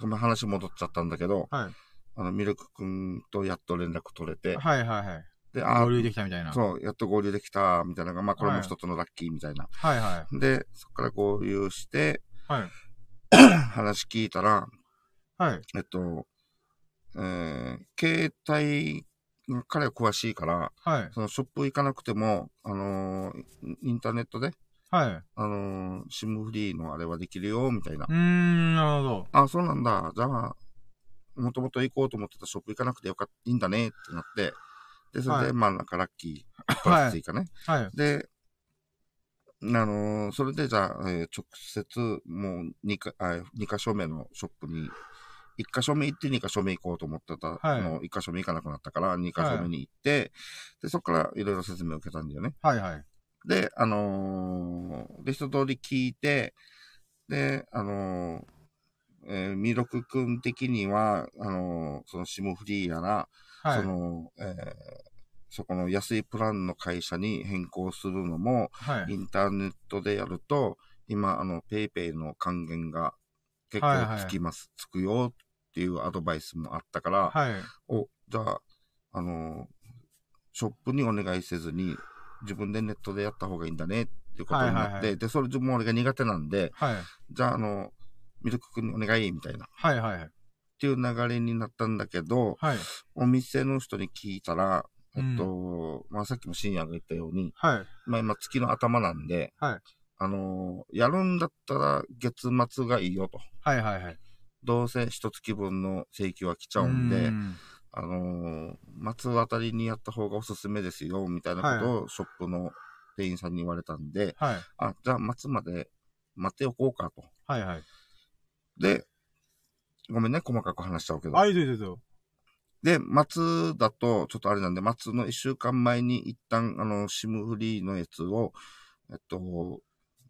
ごめん話戻っちゃったんだけど、はい。あの、ミルク君とやっと連絡取れて、はいはいはい。で、あ合流できたみたいな。そう、やっと合流できた、みたいなのが、まあ、これも一つのラッキーみたいな。はいはで、そこから合流して、い。はい。話聞いたら、はい。えっと、えー、携帯が彼は詳しいから、はい。そのショップ行かなくても、あのーインターネットで、はい。あのーシムフリーのあれはできるよ、みたいなうー。ん、なるほど。あ、そうなんだ。じゃあ、もともと行こうと思ってたショップ行かなくてよかった、いいんだね、ってなって。で、それで、はいまあ、なんかラッキー、プラス追加ね。はい。で、あのーそれでじゃあ、えー直接、もう2か、あ二箇所目のショップに、1箇所目行って2箇所目行こうと思ってたはいの、1箇所目行かなくなったから、2箇所目に行って、で、そこからいろいろ説明を受けたんだよね。はいはい。で、あのーで、一通り聞いて、で、あのーえー、ミロク君的には、あのーそのシムフリーやら、はい。その、えーそこの安いプランの会社に変更するのも、はい。インターネットでやると、今、あの、ペイペイの還元が結はいはい構つきます、つくよっていうアドバイスもあったから、はい。お、じゃあ、あの、ショップにお願いせずに、自分でネットでやった方がいいんだねっていうことになって、はいはいはいで、それ自分俺が苦手なんで、はい。じゃあ、あの、ミルク君にお願いみたいな、っはいはい。ていう流れになったんだけど、はい。お店の人に聞いたら、えっと、まあ、さっきも深夜が言ったように、はい。まあ今月の頭なんで、はいあのーやるんだったら月末がいいよと。はいはいはい。どうせ一月分の請求は来ちゃうんで、んあのー末あたりにやった方がおすすめですよ、みたいなことをショップの店員さんに言われたんで、はい。あ、じゃあ末まで待っておこうかと。はいはい。で、ごめんね、細かく話しちゃうけど。あ、いいぞいいぞいいぞ。で、末だと、ちょっとあれなんで、末の一週間前に一旦、あの、シムフリーのやつを、えっと、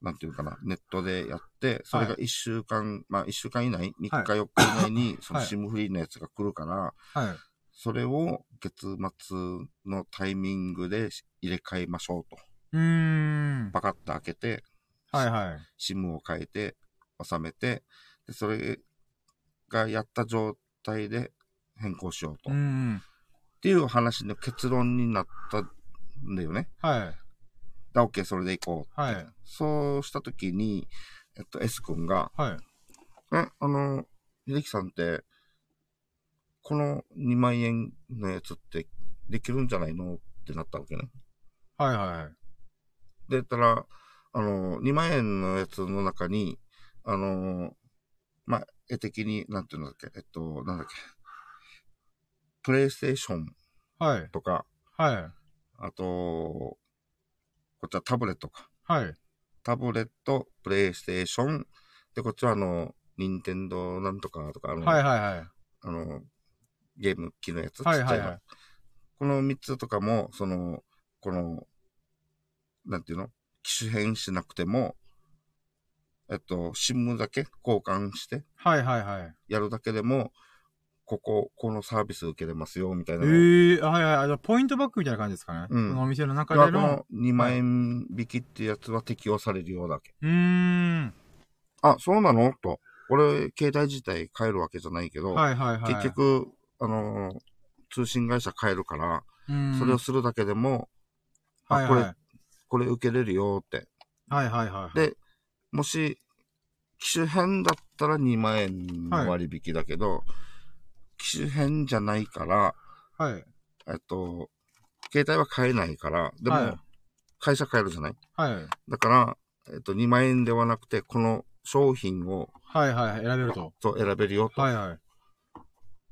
なんていうかな、ネットでやって、それが一週間、まあ一週間以内、3日4日以内に、そのシムフリーのやつが来るから、はい。それを月末のタイミングで入れ替えましょうと。うーん。パカッと開けて、はいはい。シムを変えて、収めて、で、それがやった状態で変更しようと。うーん。っていう話の結論になったんだよね。はい。だ、OK、それで行こう。はいそうしたときに、えっと、S 君が、はい。え、あの、秀樹さんって、この2万円のやつってできるんじゃないのってなったわけね。はいはい。で、たら、あの、2万円のやつの中に、あの、まあ、絵的に、なんていうんだっけ、えっと、なんだっけ、プレイステーションはい。とか、はい。あと、こっちはタブレットか。はい。タブレット、プレイステーション、で、こっちはあの、ニンテンドーなんとかとか、あの、はいはいはい。あの、ゲーム機のやつ、はいちっちゃいのはいはい。この3つとかも、その、この、なんていうの機種変しなくても、えっと、シムだけ交換して、はいはいはい。やるだけでも、ここ、このサービス受けれますよ、みたいえなのを。えはいはい。じゃあポイントバックみたいな感じですかね？うんこのお店の中での。の2万円引きってやつは適用されるようだけ。うーん。あ、そうなの？と。俺、携帯自体変えるわけじゃないけど、はいはいはい。結、局、あのー通信会社変えるから、うん。それをするだけでも、あ、はいはい。これ、これ受けれるよって。はいはいはい。で、もし、機種変だったら2万円の割引だけど、機種変じゃないから、はい。えっと、携帯は買えないから、でも、はい会社変えるじゃない？はい。だから、えっと、2万円ではなくて、この商品をはいはい。選べると。と選べるよと。はいはい。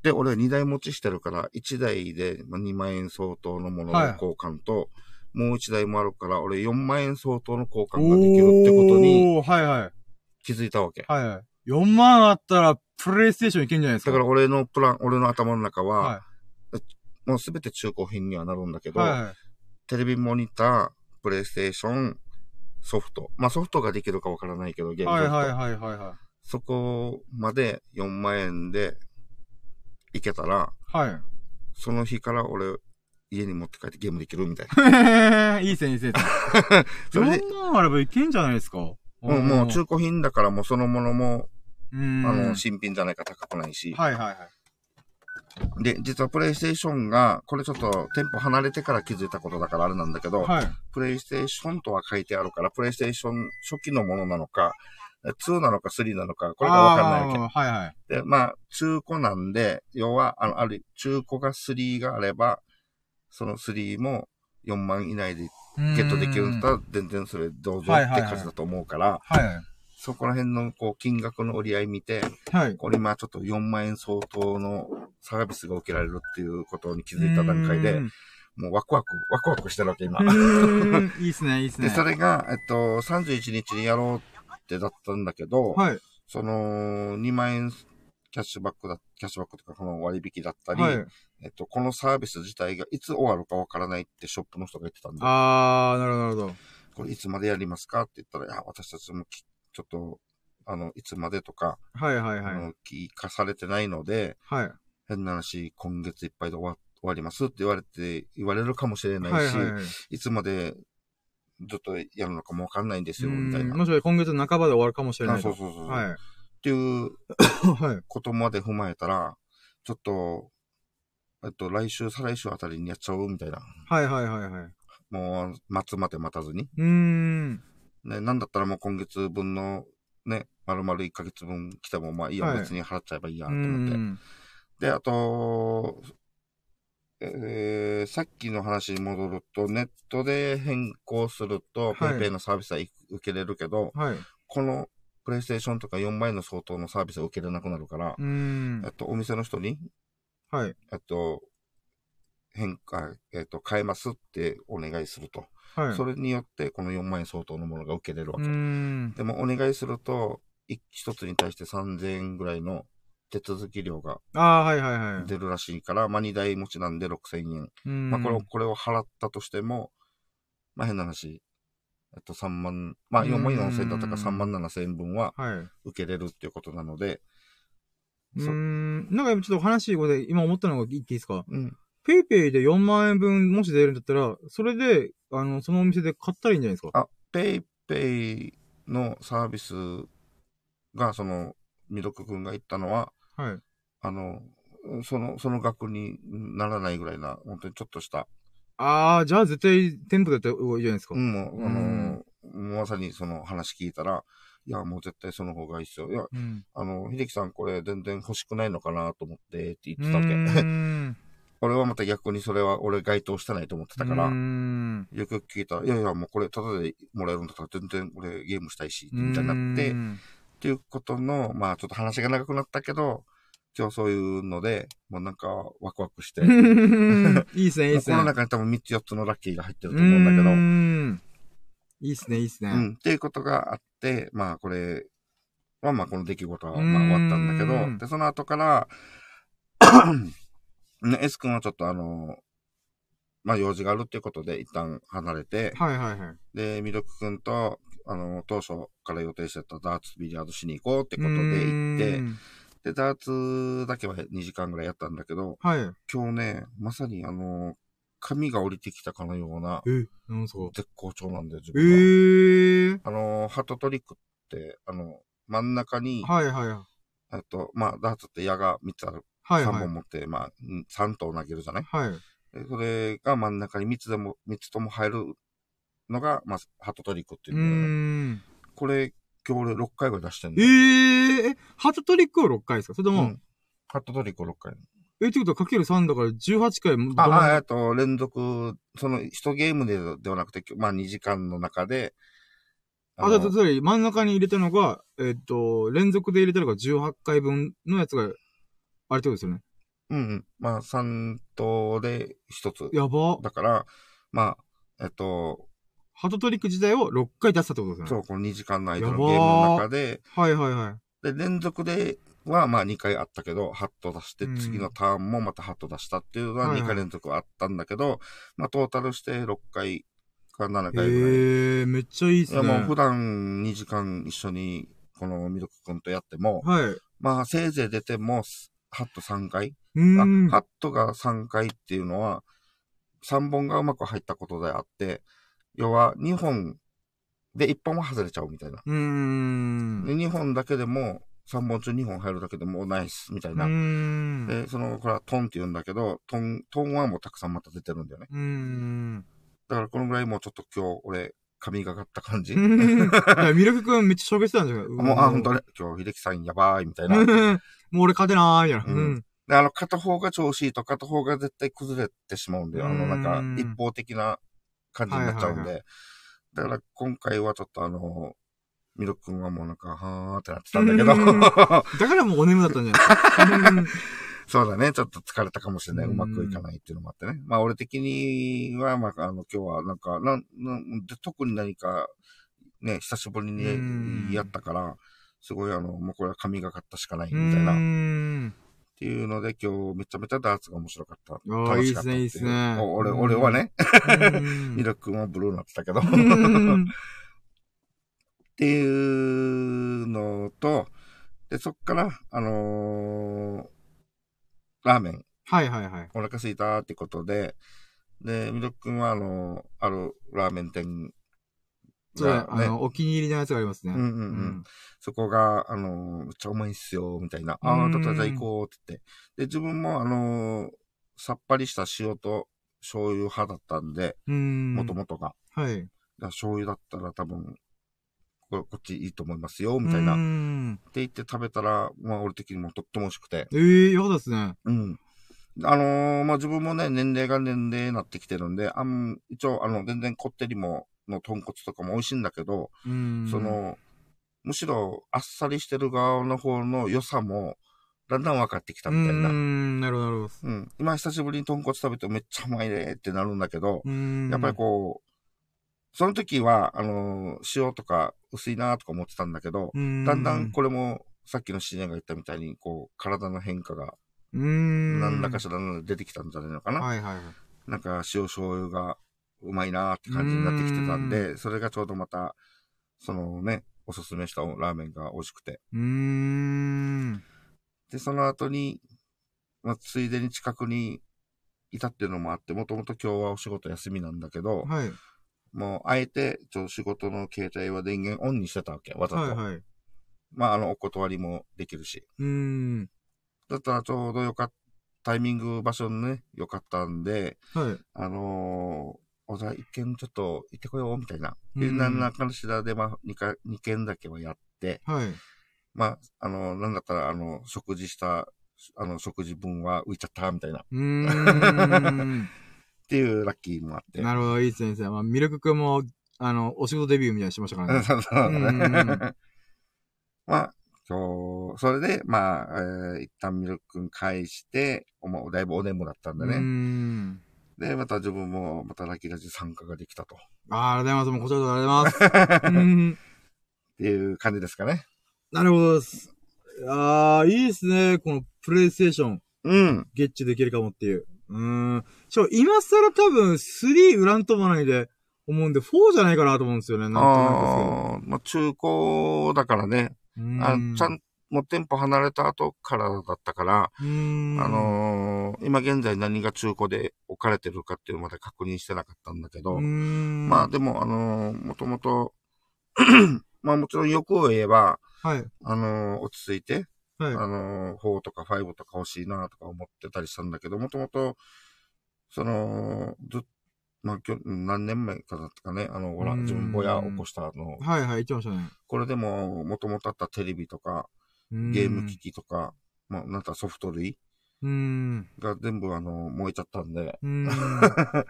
で、俺2台持ちしてるから、1台でまあ2万円相当のもののはい交換と、もう1台もあるから、俺4万円相当の交換ができるってことに、はいはい。気づいたわけ。はいはい。4万あったら、プレイステーションいけんじゃないですか？だから俺のプラン、俺の頭の中は、はもうすべて中古品にはなるんだけい。ど、はいはい。テレビモニター、プレイステーション、ソフト。まあソフトができるかわからないけど、ゲームソフト。はいはいはいはいはそこまで4万円でいけたら、い。はい。その日から俺、家に持って帰ってゲームできるみたいな。いいっすね、いいっすね。それで、4万あればいけんじゃないですか？もうもう中古品だからもうそのものも。あの、新品じゃないか高くないし。はいはいはい。で、実はプレイステーションが、これちょっと店舗離れてから気づいたことだからあれなんだけど、はい。プレイステーションとは書いてあるから、プレイステーション初期のものなのか、2なのか3なのか、これがわかんないわけ。はいはい。で、まあ、中古なんで、要は、あの、ある、中古が3があれば、その3も4万以内でゲットできるんだったら、全然それどうぞって感じだと思うから、はい。そこら辺の、こう、金額の折り合い見て、はい。これ今ちょっと4万円相当のサービスが受けられるっていうことに気づいた段階でもうワクワク、ワクワクしてるわけ、今。いいっすね、いいっすね。で、それが、えっと、31日にやろうってだったんだけど、はい。その、2万円キャッシュバックだ、キャッシュバックとかこの割引だったり、はい。えっと、このサービス自体がいつ終わるかわからないってショップの人が言ってたんで、あー、なるほど、なるほど。これいつまでやりますか？って言ったら、いや、私たちもきちょっと、あの、いつまでとか、はいはいはい。あの聞かされてないので、はい。変な話、今月いっぱいで終わ終わりますって言われて、言われるかもしれないし、はいはいはい。いつまでずっとやるのかもわかんないんですよ、みたいな。うんもしか今月半ばで終わるかもしれなあいと。そうそうそう。はい。っていう はい。ことまで踏まえたら、ちょっと、えっと、来週、再来週あたりにやっちゃうみたいな。はいはいはいはい。もう、待つまで待たずに。うーん。ね、なんだったらもう今月分の、ね、丸々1ヶ月分来ても、まあいいや、はい別に払っちゃえばいいや、うと思って。ん。で、あと、えー、さっきの話に戻ると、ネットで変更すると、はい PayPay のサービスは受けれるけど、はい。このプレイステーションとか4万円の相当のサービスは受けれなくなるからう、んえっ。と、お店の人に、はい。えっと、変化、えっと、変えますってお願いすると。はい。それによって、この4万円相当のものが受けれるわうけ。ん。でも、お願いすると、い一つに対して3000円ぐらいの手続き料があー、はいはいはい。出るらしいから、まあ、2台持ちなんで6000円。うん。まあ、これを、これを払ったとしても、まあ、変な話、えっと、3万、まあ、4万4千円だったから3万7千円分ははい。受けれるっていうことなので、うんなんか今ちょっと話こで今思ったのが言っていいですか？うん。PayPay で4万円分もし出るんだったら、それで、あの、そのお店で買ったらいいんじゃないですか？あ、 PayPay のサービスが、その、みどくくんが言ったのは、はい。あの、その、その額にならないぐらいな、本当にちょっとした、あー、じゃあ絶対店舗でやったらいいじゃないですか。うん、もう、あうんの、まさにその話聞いたら、いや、もう絶対その方がいいっすよ。いや、うん。あの、秀樹さんこれ全然欲しくないのかなと思ってって言ってうたわけ。俺はまた逆にそれは俺該当してないと思ってたから。よくよく聞いたら、いやいや、もうこれタダでもらえるんだったら全然俺ゲームしたいし、みたいになって、っていうことの、まあちょっと話が長くなったけど、今日そういうので、もうなんかワクワクして、いいっすね、いいっすね。この中に多分3つ4つのラッキーが入ってると思うんだけど、いいっすね、いいっすね。うん、っていうことがあって、まあこれはまあこの出来事はまあ終わったんだけうんど、で、その後から、ね、S 君はちょっとあの、まあ用事があるっていうことで一旦離れて、はいはいはい。で、ミルク君と、あの、当初から予定してたダーツビリヤードしに行こうってことで行っうてで、ダーツだけは2時間ぐらいやったんだけど、はい。今日ね、まさにあの、髪が降りてきたかのようなえ、なんすか？絶好調なんだよ、自え分は。ー。あの、ハットトリックって、あの、真ん中に、はいはいはい。えっと、まあ、ダーツって矢が3つある。3はいはい。本持って、まあ、うん3投投げるじゃない？はい。でそれが真ん中に3つでも、3つとも入るのが、まあ、ハットトリックっていううん。これ、今日俺6回ぐらい出してんの。えー、え、ハートトリックは6回ですか？それとも、うん。ハットトリック6回。え、ってことはかける3だから18回も、あ、あ、えっと、連続、その、一ゲームでではなくて、まあ、2時間の中で、あ、だ、だ、だ、真ん中に入れたのが、えっと、連続で入れたのが18回分のやつが、あれってことですよね？うんうん。まあ、3投で1つ。やば。だから、まあ、えっと、ハトトリック自体を6回出したってことですね？そう、この2時間の間のゲームの中で、はいはいはい。で、連続ではまあ2回あったけど、ハット出してうん、次のターンもまたハット出したっていうのははいはい2回連続あったんだけど、まあトータルして6回か7回ぐらい。へえー、めっちゃいいっすね。いやもう普段2時間一緒にこのミルク君とやっても、はい。うまあせいぜい出てもハット3回。あハットが3回っていうのは、3本がうまく入ったことであって、要は2本で1本は外れちゃうみたいな。うーん。で、2本だけでも、3本中2本入るだけでもうナイスみたいうな。で、その、これはトンって言うんだけど、トン、トンはもうたくさんまた出てるんだよね。だからこのぐらいもうちょっと今日、俺、髪がかった感じ。ミルクくんめっちゃ紹介してたんじゃん。う、あ、ほんとね、今日、秀樹さんやばい、みたいな。もで、う俺勝てなー、みたいな。ううんん。あの、片方が調子いいと片方が絶対崩れてしまうんだよ。あの、なんかう、ん一方的な感じになっちゃうんで。だから今回はちょっとあの、ミルク君はもうなんか、はーってなってたんだけど。うん だからもうお眠だったんじゃない？そうだね。ちょっと疲れたかもしれない。ううんまくいかないっていうのもあってね。まあ、俺的には、まあ、あの、今日はなんか、なん、なんで特に何か、ね、久しぶりうんにやったから、すごいあの、もうこれは神がかったしかない、うみたいな。っ。ていうので、今日めちゃめちゃダーツが面白かった。ー楽しかったっていいっすねいいっすねお俺、うん俺はね、うん ミルク君はブルーになってたけど。っうんていうのと、で、そっから、あのーラーメン。はいはいはい。お腹すいたってことで、で、みどくんは、あの、あるラーメン店そうだねあの、お気に入りのやつがありますね。うんうんうんそこが、あの、めっちゃうまいっすよ、みたいな。ああ、うんだったらじゃあ行こうって言って。で、自分も、あの、さっぱりした塩と醤油派だったんで、うん。もともとが。はい。だ醤油だったら多分、こっちいいと思いますよ、みたいな。って。言って食べたら、まあ俺的にもとっても美味しくて。ええ、よかですね。うん。あのーまあ、自分もね、年齢が年齢になってきてるんで、あん、一応、あの、全然こってりも、の豚骨とかも美味しいんだけど、そ、の、むしろ、あっさりしてる側の方の良さも、だんだん分かってきたみたいな。うん。なるほど、なるほど。今久しぶりに豚骨食べてめっちゃうまいねってなるんだけど、やっぱりこう、その時は、あのー塩とか薄いなとか思ってたんだけど、うん、だんだんこれも、さっきのシネが言ったみたいに、こう、体の変化が、うん。何らかしら出てきたんじゃないのかな。はいはいはい。なんか塩醤油がうまいなーって感じになってきてたんで、それがちょうどまた、そのね、おすすめしたラーメンが美味しくて。うーん。で、その後に、まあ、ついでに近くにいたっていうのもあって、もともと今日はお仕事休みなんだけど、はい。もう、あえて、ちょ、仕事の携帯は電源オンにしてたわけ、わざと。はいはい。まあ、あの、お断りもできるし。うーん。だったらちょうどよかった、タイミング、場所ね、よかったんで、はい。あのー、おじゃあ一軒ちょっと行ってこよう、みたいな。で、うんなんらかしらで、まあ、二か、二軒だけはやって、はい。まあ、あの、なんだったら、あの、食事した、あの、食事分は浮いちゃった、みたいな。っうーん。ていうラッキーもあって。なるほど、いいですね。先生まあ、ミルク君も、あの、お仕事デビューみたいにしましたからね。そうそうだうんう。まあ、今日、それで、まあ、えー一旦ミルク君返して、おまだいぶお眠だったんでね。ん。で、また自分も、またラッキーラジ参加ができたと。あーありがとうございます。もうこちらこそありがとうございます。うん。っていう感じですかね。なるほどです。ああ、いいですね。このプレイステーション、うん。ゲッチュできるかもっていう。うーん。しかも今更多分3裏ん飛ばないで思うんで、4じゃないかなと思うんですよね。なんとなくああ、まあ、中古だからね。あうちゃん、もう店舗離れた後からだったから。あのー今現在何が中古で置かれてるかっていうのまで確認してなかったんだけど。まあでも、あのーもともと、まあもちろん欲を言えば、はい。あのー落ち着いて、はい。あのー4とか5とか欲しいなとか思ってたりしたんだけど、もともと、その、ずっまあ、きょ何年前かだったかね、あの、ほら、うん自分ぼや起こしたの、はいはい、言ってましたね。これでも、もともとあったテレビとか、ゲゲーム機器とか、まあ、なんかソフト類うーん。が全部あの、燃えちゃったんで、ん。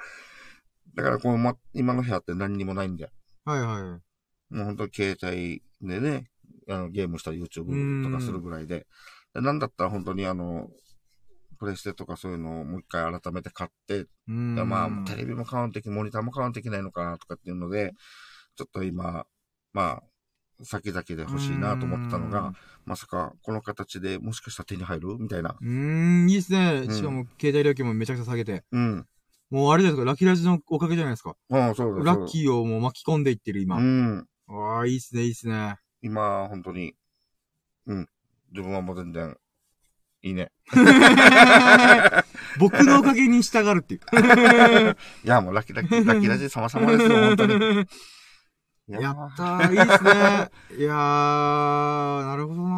だからこの、ま、今の部屋って何にもないんだよ。はいはい。もう本当に携帯でね、あのゲームしたり YouTube とかするぐらいで。でなんだったら本当にあの、プレステとかそういうのをもう一回改めて買って、まあ、テレビも買わんとき、モニターも買わんといけないのかとかっていうので、ちょっと今、まあ、先々で欲しいなと思ってたのが、まさかこの形でもしかしたら手に入るみたいな。うーん。いいっすね。うんしかも、携帯料金もめちゃくちゃ下げて。うん。もうあれですか、ラッキーラジのおかげじゃないですか。ああ、そうだラッキーをもう巻き込んでいってる今。うん。わあ、いいっすね、いいっすね。今、本当に、うん。自分はもう全然、いいね。僕のおかげに従うっていう。いや、もうラッキーラッキー、ラッキーラジ様々ですよ、本当に。い やったー、いいっすね。いやー、なるほどうなー。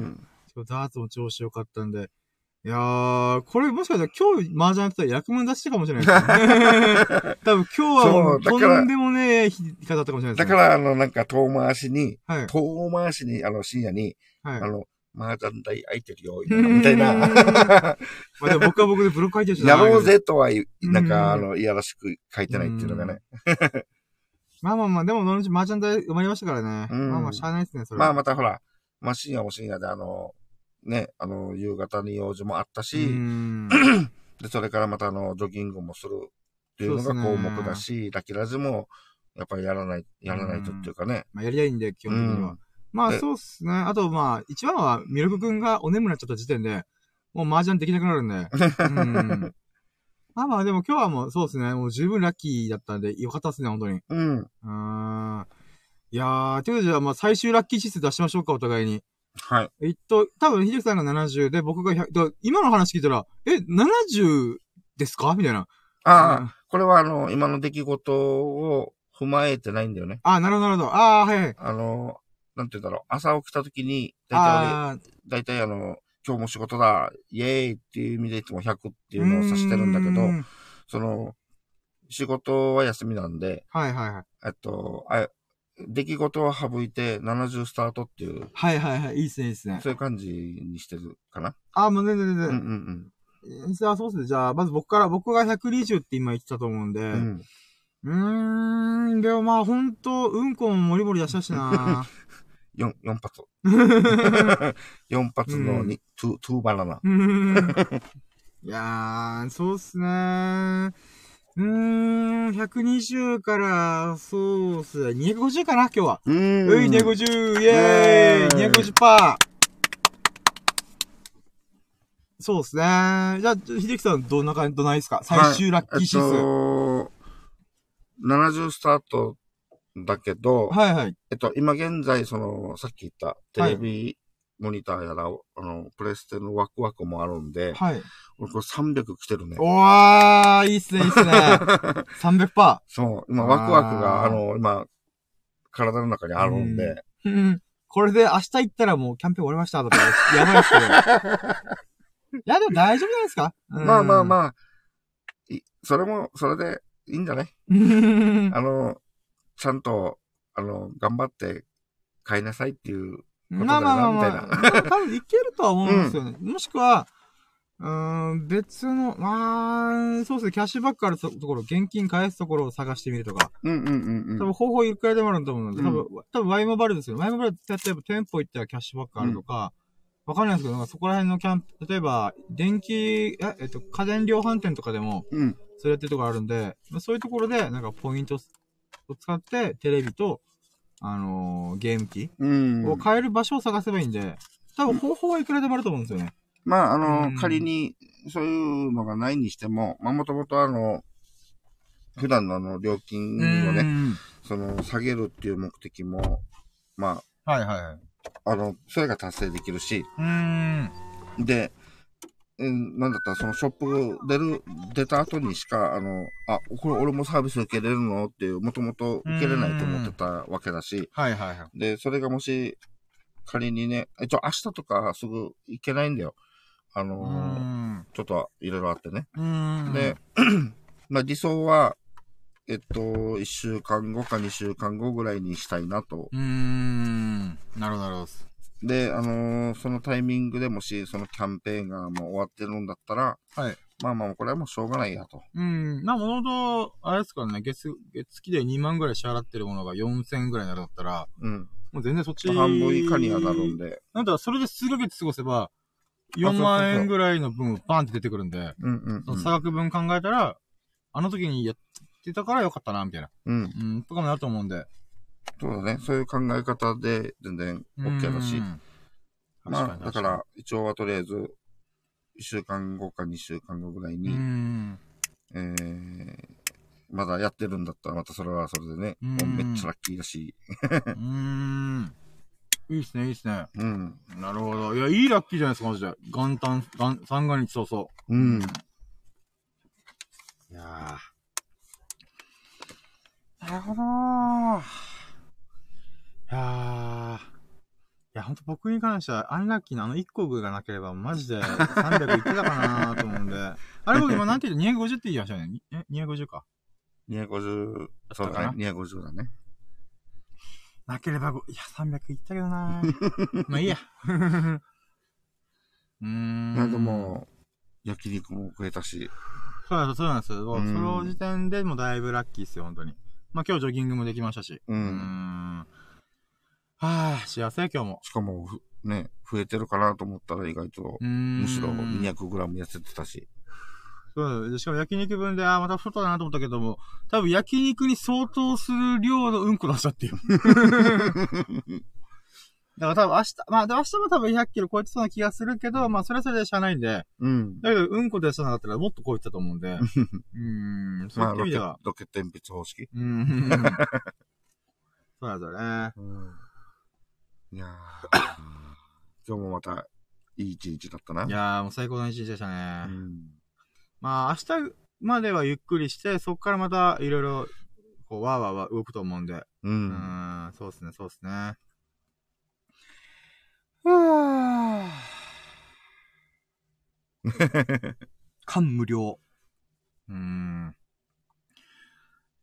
ん。今日ダーツも調子良かったんで。いやー、これもしかしたら今日麻雀やってたら役満出したかもしれないですね。多分今日はもうとんでもねえ日方だったかもしれないですね。だから、あの、なんか、遠回しに、はい。遠回しに、あの、深夜に、はい。あの、麻雀台空いてるよ、みたいな。まあでも僕は僕でブロック書いてるしやろうぜとはなんか、あの、いやらしく書いてないっていうのがね。まあまあまあ、でも、そのうち麻雀台埋まりましたからね。うんまあまあ、しゃあないですね、それまあ、は。またほら、まあ、深夜も深夜で、あの、ね、あの、夕方に用事もあったうし、ん。で、それからまたあの、ジョギングもするっていうのが項目だし、ラキラジも、やっぱりやらない、やらないとっていうかね。まあ、やりたいんで、基本的には。うんまあ、でそうっすね。あと、まあ、一番は、ミルク君がお眠なっちゃった時点で、もう麻雀できなくなるんで。うん。まあまあ、でも今日はもう、そうですね。もう十分ラッキーだったんで、よかったっすね、本当に。うん。うーん。いやー、ということで、じゃあ、まあ、最終ラッキー指数出しましょうか、お互いに。はい。えっと、多分、秀樹さんが70で、僕が100、だから今の話聞いたら、え、70ですか？みたいな。ああ、うんこれはあの、今の出来事を踏まえてないんだよね。あ、なるほど、なるほど。あー、はいはい。あの、なんて言うんだろう。朝起きた時に、だいたい俺、あー、だいたいあの、今日も仕事だ、イエーイっていう意味でいつも100っていうのを指してるんだけどその、仕事は休みなんで、はいはいはい。えっと、あ出来事は省いて70スタートっていう、はいはいはい。いいっすね、いいっすね。そういう感じにしてるかな？あー、もう全然全うんう然。んじゃあ、そうっすね。じゃあ、まず僕から、僕が120って今言ってたと思うんで。うん。うん。うーん、でもまあ、ほんと、うんこももりもり出したしな 4、四発。4発のに、トゥ、トゥーバナナ。いやー、そうっすねー。うーん、120から、そうっすね。250かな、今日は。うーん。うい、250、イェーイイェーイ !250%! そうっすねー。じゃあ、秀樹さん、どんな感じ、どないですか？最終ラッキー指数。えっはと、70スタートだけど、いはい。えっと、今現在、その、さっき言ったテレビモニターやら、あの、プレステのワクワクもあるんで、はい。俺これ300来てるね。おー、いいっすね、いいっすね。300%。そう、今ワクワクが、あの、今、体の中にあるんで、うん。これで明日行ったらもうキャンペーン終わりましたとか、やばいっすけど。いや、でも大丈夫じゃないですか？まあまああ。まあ、いそれも、それでいいんじゃない？う んあの、ちゃんと、あの、頑張って買いなさいっていう。まあまあまあまみあ。多分いけるとは思うんですよね。もしくは、うーん、別の、まあ、そうですね、キャッシュバックあるところ、現金返すところを探してみるとか、うんうんうんうん。多分方法いくらでもあると思うので、うん多分、多分ワイモバルですよ。ワイモバルって例えば店舗行ったらキャッシュバックあるとか、わかんないですけど、そこら辺のキャンプ、例えば、電気、え、えっと、家電量販店とかでも、うん。それやってるところあるんで、まあそういうところで、なんかポイントを使って、テレビと、あのーゲーム機うん。を買える場所を探せばいいんで、多分方法はいくらでもあると思うんですよね。まあ、あの、うん仮に、そういうのがないにしても、まあ、もともとあの、普段のあの、料金をね、ね。その、下げるっていう目的も、まはいはいはい。あ、あの、それが達成できるし、うーん。で、うんなんだった？ら、そのショップ出る、出た後にしか、あの、あ、これ俺もサービス受けれるの？っていう、もともと受けれないと思ってたわけだし、はいはいはい。で、それがもし、仮にね、一応明日とかすぐ行けないんだよ。あの、ん。ちょっといろいろあってね。で、まあ理想は、えっと、1週間後か2週間後ぐらいにしたいなと。うーん。なるほどなるほど。で、あのーそのタイミングでもし、そのキャンペーンがもう終わってるんだったら、はい。まあまあ、これはもうしょうがないやと。うん。まあ、もともと、あれですからね、月、月期で2万ぐらい支払ってるものが4000ぐらいになるんだったら、うん。もう全然そっち。半分以下にはなるんで。なんだ、それで数ヶ月過ごせば、4万円ぐらいの分バンって出てくるんで、うんうんうん。その差額分考えたら、あの時にやってたからよかったな、みたいな。うん。うん、とかもなると思うんで。そうだね。そういう考え方で全然 OK だしう。んまあ、だから、一応はとりあえず、1週間後か2週間後ぐらいに、うん。えー、まだやってるんだったら、またそれはそれでね、うんもうめっちゃラッキーだし。うん。いいっすね、いいっすね。うん。なるほど。いや、いいラッキーじゃないですか、マジで。元旦、元三が日早々。うん。いやー。なるほどー。いやー。いや、ほんと僕に関しては、アンラッキーなあの1個がなければ、マジで300いってたかなーと思うんで。あれ僕今なんて言って250って言いましたよね？え ?250 か。250、そうだね。250だね。なければご、いや、300いったけどなー まあいいや。うーん。いや、でも、焼肉も食えたし。そうなんです、そうなんです。その時点でもうだいぶラッキーですよ、本当に。まあ今日ジョギングもできましたし。う。うんん。はぁ、幸せ、今日も。しかも、ふね、増えてるかなと思ったら意外と。むしろ 200g 痩せてたし。そうでしかも焼肉分で、あー、また太ったなと思ったけども、多分焼肉に相当する量のうんこ出したっていう。だから多分明日、まあで明日も多分100キロ超えてそうな気がするけど、まあそれはそれでしゃあないんで、うん。だけどうんこ出したなかったらもっと超えてたと思うんで、うーん、そういった意味では、ロケット鉛筆方式。うーん。そうなんですよね。いやー今日もまた、いい一日だったな。いやー、もう最高の一日でしたね。うん。まあ、明日まではゆっくりして、そこからまたいろいろ、こう、わーわーわー動くと思うんで。う。うんーん、そうっすね、そうっすね。ふぅー。感無量。うーん。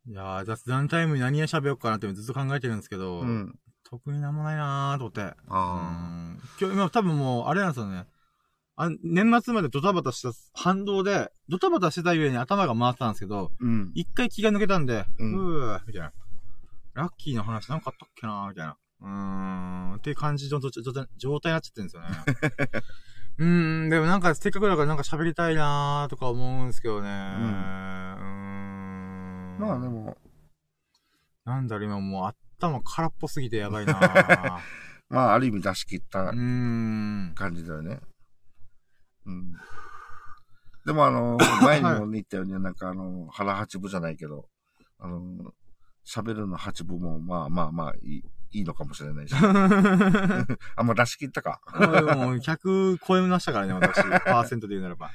いやー、雑談タイムに何や喋ろうかなってずっと考えてるんですけど、うん。特になんもないなーと思って。うあん今日、今多分もう、あれなんですよね。あ年末までドタバタした反動で、ドタバタしてたゆえに頭が回ってたんですけど、あ。うん。一回気が抜けたんで、ううんー、みたいな。ラッキーの話なんかあったっけなーみたいな。うーん、っていう感じの状状態状態になっちゃってるんですよね。うーん、でもなんかせっかくだからなんか喋りたいなーとか思うんですけどね。うーん。まあで。も、なんだろ、今もう頭空っぽすぎてやばいなー まあ、ある意味出し切った。感じだよね。うん。でもあの、前にも言ったように、なんかあの、腹八分じゃないけど、あの、喋るの八分も、まあまあまあいい、いいのかもしれないし。あ、もう出し切ったか。もう100超えましたからね、私。パーセントで言うならば。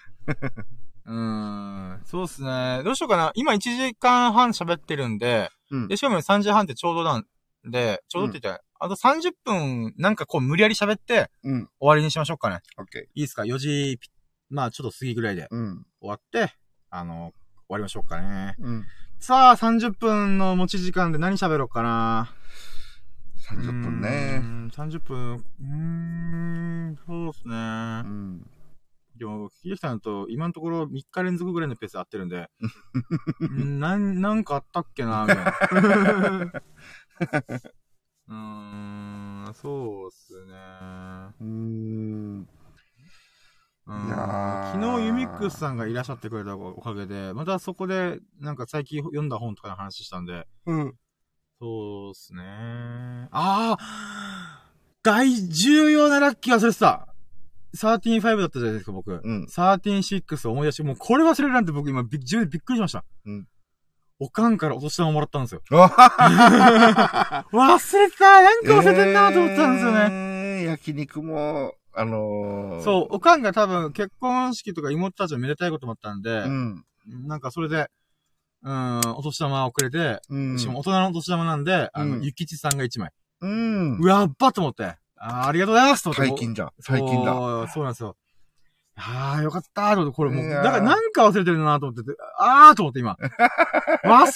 うーん。そうっすね。どうしようかな。今1時間半喋ってるんで、うんで、しかも3時半ってちょうどなんで、ちょうどって言ったら、あと30分、なんかこう無理やり喋ってうん。終わりにしましょうかね。オッケいいですか ?4 時ピ、まあちょっと過ぎぐらいでー。うん。終わって、あの、終わりましょうかね。うん。さあ、30分の持ち時間で何喋ろうかな。30分ねう。ーん。30分、うーん、そうですね。うん。でも、秀樹さんと今のところ3日連続ぐらいのペースで合ってるんで、んなん、なんかあったっけな、みたいな。うーん、そうっすね。うーん。うんいやー昨日ユミックスさんがいらっしゃってくれたおかげで、またそこで、なんか最近読んだ本とかの話したんで、うん。そうっすね。ああ大重要なラッキー忘れてた !135 だったじゃないですか、僕。うん。136思い出して、もうこれ忘れるなんて僕今び自分でびっくりしました。うん。おかんからお年玉もらったんですよ。忘 忘れてたなんか忘れてんなと思ってたんですよね。ね。焼肉も、あのー、そう、おかんが多分結婚式とか妹たちのめでたいこともあったんで、うん。なんかそれで、うん、お年玉をくれて、うん。しかも大人のお年玉なんで、あの、うんゆきちさんが1枚。うん。うわやっばと思って。あーありがとうございますと思って。最近じゃん。最近だ。そうなんですよ。ああ、よかったーと思って、これもう、いやーだからなんか忘れてるなと思ってて、あーと思って今。忘れてた、危ないわ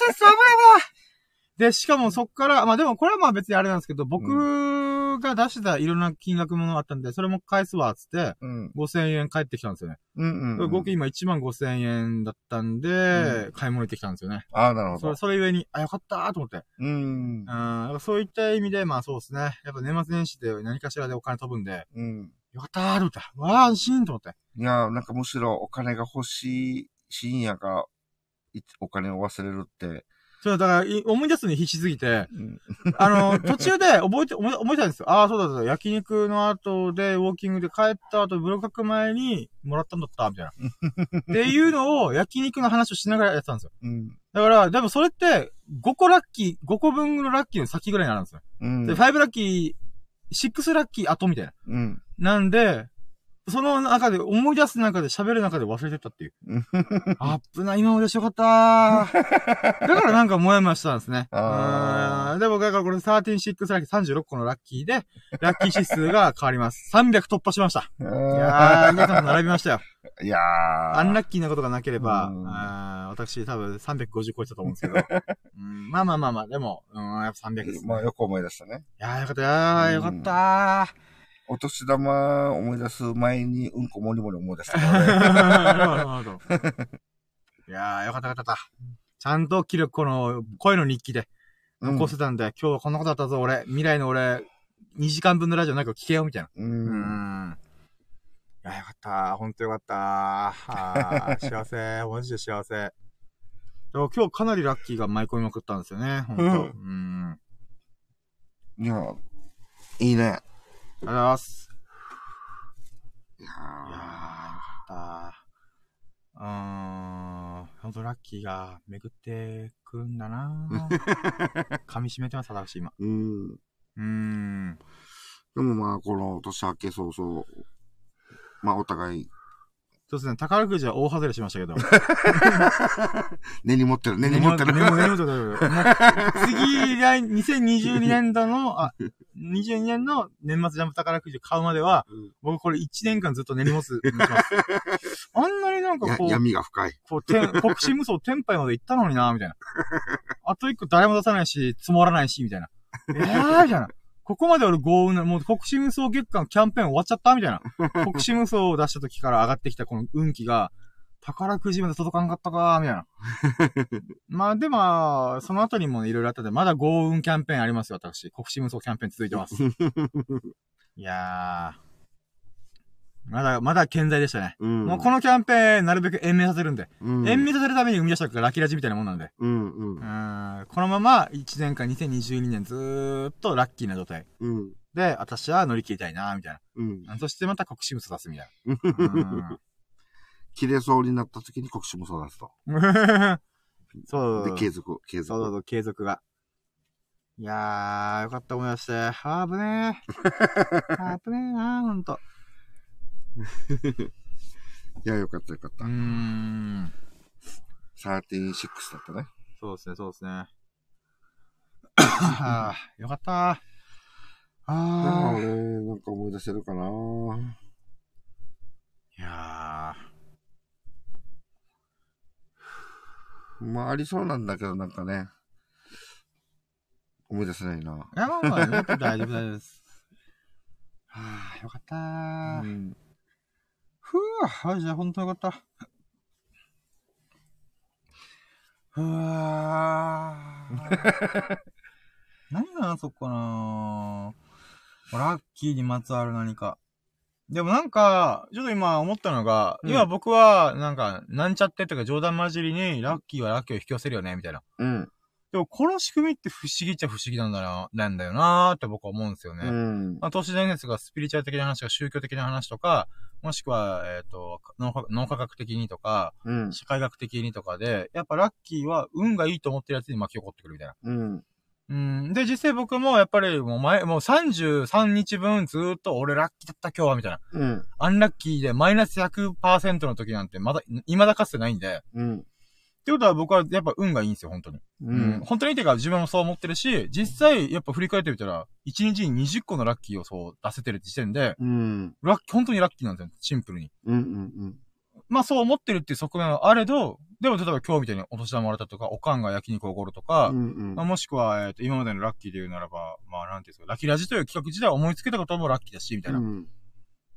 で、しかもそっから、まあでもこれはまあ別にあれなんですけど、僕が出してたいろんな金額ものがあったんで、それも返すわ、つって、うん。5000円返ってきたんですよね。うんうん。合計今1万5000円だったんで、買い物行ってきたんですよね。ああ、なるほどそれ、。それゆえに、あ、よかったーと思って。うんうん、。そういった意味で、まあそうですね。やっぱ年末年始で何かしらでお金飛ぶんで、うん。よかったーと思った。わー、安心と思って。いや、なんかむしろお金が欲しい深夜が、いお金を忘れるって、そう、だから、い思い出すのに必死すぎて、うんあの、途中で覚えて、思い思い出したんですよ。ああ、そうだそうだ、焼肉の後で、ウォーキングで帰った後、ブログ書く前に、もらったんだった、みたいな。っていうのを、焼肉の話をしながらやってたんですよ。うん。だから、でもそれって、5個ラッキー、5個分のラッキーの先ぐらいになるんですよ。うん。で、5ラッキー、6ラッキー後みたいな。うん。なんで、その中で、思い出す中で喋る中で忘れてったっていう。あっぶな、今までしよかったー。だからなんかもやもやしたんですね。あでも、だからこれ136ラッキー、36個のラッキーで、ラッキー指数が変わります。300突破しました。いやー、皆さんと並びましたよ。いやー。アンラッキーなことがなければ、私多分350超えてたと思うんですけど。うん、まあまあまあまあ、でも、うん、やっぱ300です、ね。まあよく思い出したね。いやーよかった、よかったお年玉思い出す前にうんこもりもり思い出したいやーよかったよかった。ちゃんと記録、この、声の日記でうん残せたんで、今日はこんなことだったぞ、俺。未来の俺、2時間分のラジオなんか聞けよ、みたいな。う。うんん。いや、よかった。ほんとよかった。幸せ。マジで幸せ。でも今日かなりラッキーが舞い込みまくったんですよね。ほんと。う。うんんいや、いいね。ありがとうございます。いやー、よかった。うーん。ほんとラッキーが巡ってくるんだな 噛み締めてます、私今。ーうん。うーん。でもまあ、この年明け早々、まあお互い、そうですね、宝くじは大外れしましたけど。根に持ってる、根に持ってる。根に持ってる。次、来、2022年度の、あ、22年の年末ジャンプ宝くじを買うまでは、うん僕これ1年間ずっと根に持つ。あんなになんかやこう、闇が深い。こう、てん国士無双天杯まで行ったのにな、みたいな。あと一個誰も出さないし、積もらないし、みたいな。えー、みたいな。ここまで俺豪運な、もう国士無双月間キャンペーン終わっちゃったみたいな。国士無双を出した時から上がってきたこの運気が、宝くじまで届かんかったかみたいな。まあでも、その後にもいろいろあったんで、まだ豪運キャンペーンありますよ、私。国士無双キャンペーン続いてます。いやー。まだ、まだ健在でしたね。うん。もうこのキャンペーン、なるべく延命させるんで。うん、延命させるために生み出したのがラッキーラジみたいなもんなんで。うん、うんん。このまま1年間2022年ずーっとラッキーな状態。うん。で、私は乗り切りたいなみたいうん。な。そしてまた国士無双出すみたいな。切れそうになった時に国士もそう出すと。うん。そうで、継続、継続。そうそう継続が。いやー、よかった思い出して。あーぶねー。あーぶねーなー、ほんと。いや、よかったよかったうー。ん。36だったね。そうですね、そうですね。あーよかったー。ああー。俺、なんか思い出せるかないやまあ、ありそうなんだけど、なんかね。思い出せないな。ー。いや、まあまあ、よかった大丈夫大丈夫です。はあ、よかったうー。ん。ふぅ、マジでほんとよかった。ふわー。何がな、そっかなラッキーにまつわる何か。でもなんか、ちょっと今思ったのが、うん今僕は、なんか、なんちゃってとか冗談交じりに、ラッキーはラッキーを引き寄せるよね、みたいな。うん。でも、この仕組みって不思議っちゃ不思議なんだな、なんだよなーって僕は思うんですよね。うん。まあ、都市伝説がスピリチュアル的な話とか宗教的な話とか、もしくは、えっ、と脳科、脳科学的にとか、うん。社会学的にとかで、やっぱラッキーは運がいいと思ってるやつに巻き起こってくるみたいな。うん。うん。で、実際僕もやっぱりもう前、もう33日分ずーっと俺ラッキーだった今日はみたいな。うん。アンラッキーでマイナス100%の時なんてまだ、未だかつてないんで。うん。ってことは僕はやっぱ運がいいんですよ、本当に。ううん。本当にっていうか自分もそう思ってるし、実際やっぱ振り返ってみたら、1日に20個のラッキーをそう出せてる時点で、うん。ラッキー、本当にラッキーなんですよ、シンプルに。うん。うん。まあそう思ってるっていう側面はあれど、でも例えば今日みたいにお年玉もらったとか、おかんが焼肉をおごるとか、うん。まあ、もしくは、えっ、と、今までのラッキーで言うならば、まあなんていうんですか、ラッキーラジという企画自体を思いつけたこともラッキーだし、みたいな。うん。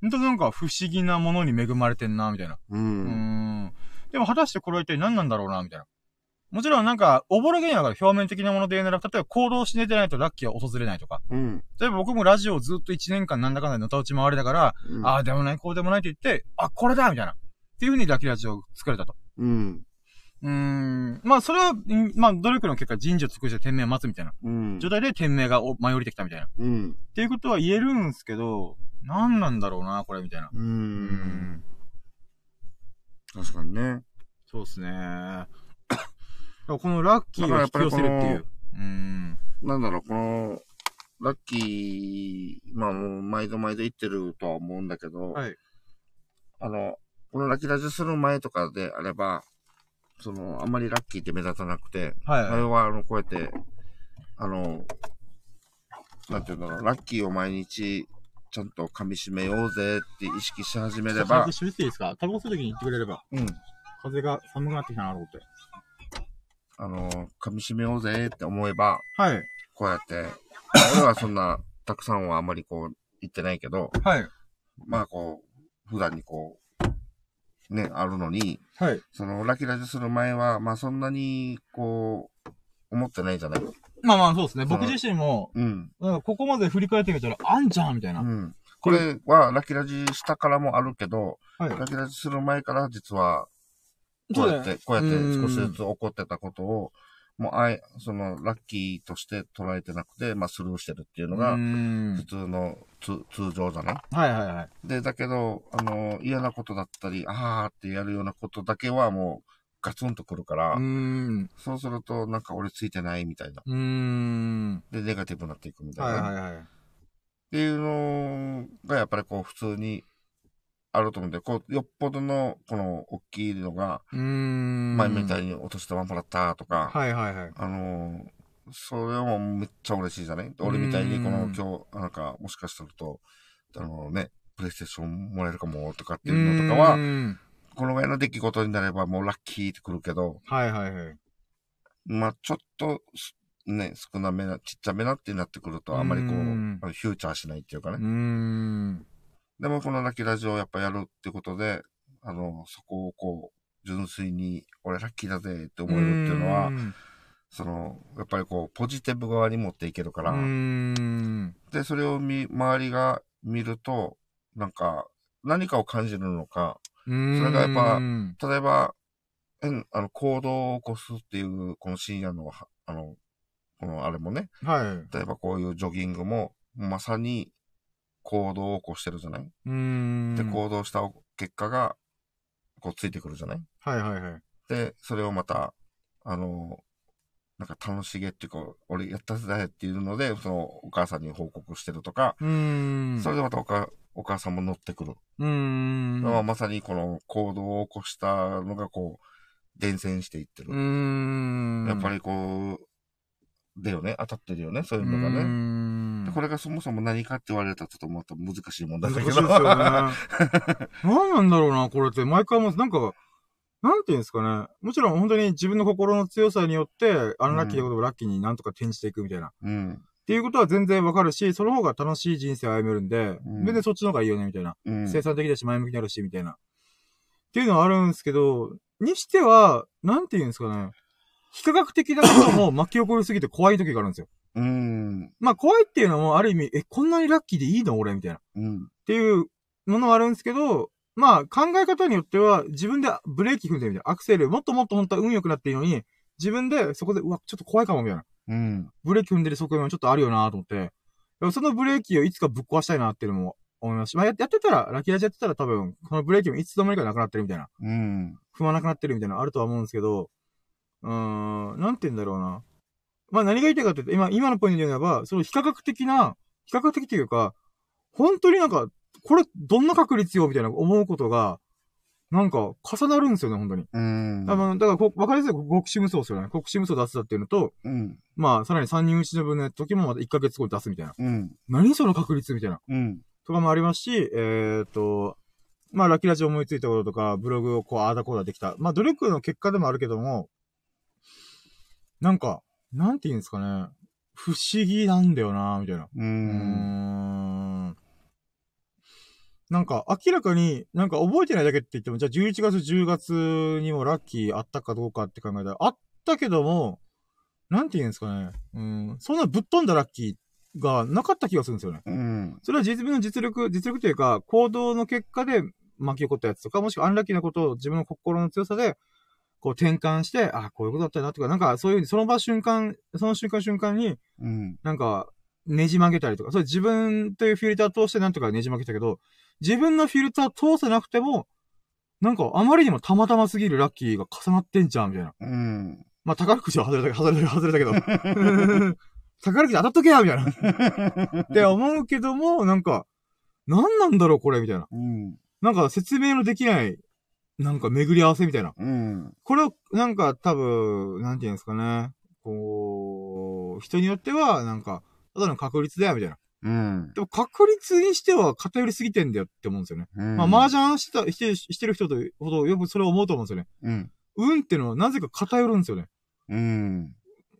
本当なんか不思議なものに恵まれてんな、みたいな。ううーん。ん。でも果たしてこれは一体何なんだろうな、みたいな。もちろんなんか、おぼろげには表面的なもので言うなら、例えば行動し寝てないとラッキーは訪れないとか。うん。例えば僕もラジオをずっと1年間なんだかんだでのたうち回りだから、うんああでもない、こうでもないと言って、あ、これだみたいな。っていう風にラッキーラジオを作れたと。うん。うーん。まあ、それは、んまあ、努力の結果人事を尽くして天命を待つみたいなうん。状態で天命がお舞い降りてきたみたいな。っうん。ていうことは言えるんですけど、何なんだろうな、これ、みたいな。う。。うん確かにね。そうですね。このラッキーを引き寄せるっていう。うん。なんだろう、この、ラッキー、まあもう毎度毎度言ってるとは思うんだけど、はい。あの、このラッキーラジオする前とかであれば、その、あんまりラッキーって目立たなくて、はい。あれは、あの、こうやって、あの、なんていうんだろう、ラッキーを毎日、ちゃんと噛み締めようぜって意識し始めれば一、緒にしていいですか？タバコ吸うときに言ってくれれば。うん、風が寒くなってきたなと思って。あの、噛み締めようぜって思えば、はい。こうやって、俺はそんな、たくさんはあんまりこう、言ってないけど、はい。まあこう、普段にこう、ね、あるのに、はい。その、ラッキーラジオする前は、まあそんなに、こう、思ってないじゃないまあまあ、そうですね。僕自身も、うん。なんかここまで振り返ってみたら、あんじゃんみたいな。うん。これは、ラッキーラジしたからもあるけど、はい。ラッキーラジする前から実は、こそうやって、こうやってうん少しずつ起こってたことを、もう、あい、その、ラッキーとして捉えてなくて、まあ、スルーしてるっていうのうが、ん普通の、つ通常じゃないはいはいはい。で、だけど、あの、嫌なことだったり、あーってやるようなことだけはもう、ガツンとくるから。そうすると、なんか俺ついてないみたいな。で、ネガティブになっていくみたいな。はいはいはい。っていうのが、やっぱりこう、普通にあると思うんで、こう、よっぽどの、この、大きいのが。前みたいにお年玉もらったとか、はいはいはい。あのーそれもめっちゃ嬉しいじゃない？俺みたいに、このうん今日、なんか、もしかすると、あのね、プレイステーションもらえるかも、とかっていうのとかはこのぐらいの出来事になればもうラッキーってくるけど、はいはいはい。まあちょっとす、ね、少なめな、ちっちゃめなってなってくると、あんまりこう、うんフューチャーしないっていうかねうー。ん。でもこのラッキーラジオをやっぱやるってことで、あの、そこをこう、純粋に、俺ラッキーだぜって思えるっていうのは、んその、やっぱりこう、ポジティブ側に持っていけるから、うーん。で、それを見、周りが見ると、なんか、何かを感じるのか。それがやっぱうん例えば、変あの、行動を起こすっていう、この深夜の、はあの、このあれもね、はい。例えばこういうジョギングも、まさに行動を起こしてるじゃない？うーん。で、行動した結果が、こうついてくるじゃない？はいはいはい。で、それをまた、あの、なんか楽しげっていうか、俺やったぜっていうので、そのお母さんに報告してるとか、うーん。それでまたおかお母さんも乗ってくる。うーん。まあまさにこの行動を起こしたのがこう、伝染していってる。うーん。やっぱりこう、だよね、当たってるよね、そういうのがね。んでこれがそもそも何かって言われたらちょっとまた難しい問題だけど。難しいですよね。何なんだろうな、これって。毎回もう、なんか、なんていうんですかね。もちろん本当に自分の心の強さによって、アンラッキーなことをラッキーになんとか転じていくみたいな。っうん。ていうことは全然わかるし、その方が楽しい人生を歩めるんで、うん全然そっちの方がいいよね、みたいな。うん。生産的だし、前向きになるし、みたいな。っていうのはあるんですけど、にしては、なんていうんですかね。非科学的なことも巻き起こりすぎて怖い時があるんですよ。うん。まあ怖いっていうのもある意味、え、こんなにラッキーでいいの俺みたいな。うん。っていうものはあるんですけど、まあ考え方によっては自分でブレーキ踏んでみたいな。アクセル、もっともっと本当は運良くなっていいのに、自分でそこで、うわ、ちょっと怖いかもみたいな。うん。ブレーキ踏んでる側面もちょっとあるよなと思って、そのブレーキをいつかぶっ壊したいなっていうのも思いますし、まあややってたら、ラッキーラジやってたら多分、このブレーキもいつの間にかなくなってるみたいな。うん。踏まなくなってるみたいなのあるとは思うんですけど、うーん、なんて言うんだろうな。まあ何が言いたいかって言うと、今、今のポイントで言えば、その非科学的な、非科学的というか、本当になんか、これどんな確率よみたいな思うことが、なんか重なるんですよね、本当に。うん。多分、だからこ、わかりやすい極視無双ですよね。極視無双出すだっていうのと、うん。まあ、さらに3人打ちの分の時もまた1ヶ月後に出すみたいな。うん。何その確率みたいな。うん。とかもありますし、えーっと、まあ、ラッキーラジオ思いついたこととか、ブログをこう、あーだこーだできた。まあ、努力の結果でもあるけども、なんか、なんて言うんですかね。不思議なんだよなみたいな。ううーん。ん。なんか、明らかに、なんか覚えてないだけって言っても、じゃあ11月、10月にもラッキーあったかどうかって考えたら、あっったけども、なんて言うんですかね。うん。そんなぶっ飛んだラッキーがなかった気がするんですよね。うん。それは自分の実力、実力というか、行動の結果で巻き起こったやつとか、もしくはアンラッキーなことを自分の心の強さで、こう転換して、あ、こういうことだったなとか、なんかそういうふうにその場瞬間、その瞬間瞬間に、うん。なんか、ねじ曲げたりとか、それ自分というフィルター通してなんとかねじ曲げたけど、自分のフィルター通せなくても、なんかあまりにもたまたますぎるラッキーが重なってんじゃん、みたいな。うん。まあ、宝くじは外れた、外れた、外れたけど。宝くじ当たっとけやみたいな。って思うけども、なんか、何なんだろう、これ、みたいな。うん。なんか説明のできない、なんか巡り合わせみたいな。うん。これを、なんか多分、なんていうんですかね。こう、人によっては、なんか、ただの確率だよ、みたいな。うん。でも確率にしては偏りすぎてんだよって思うんですよね。うん。まあ、麻雀した、してる、してる人とほどよくそれを思うと思うんですよね。うん。運ってのはなぜか偏るんですよね。うん。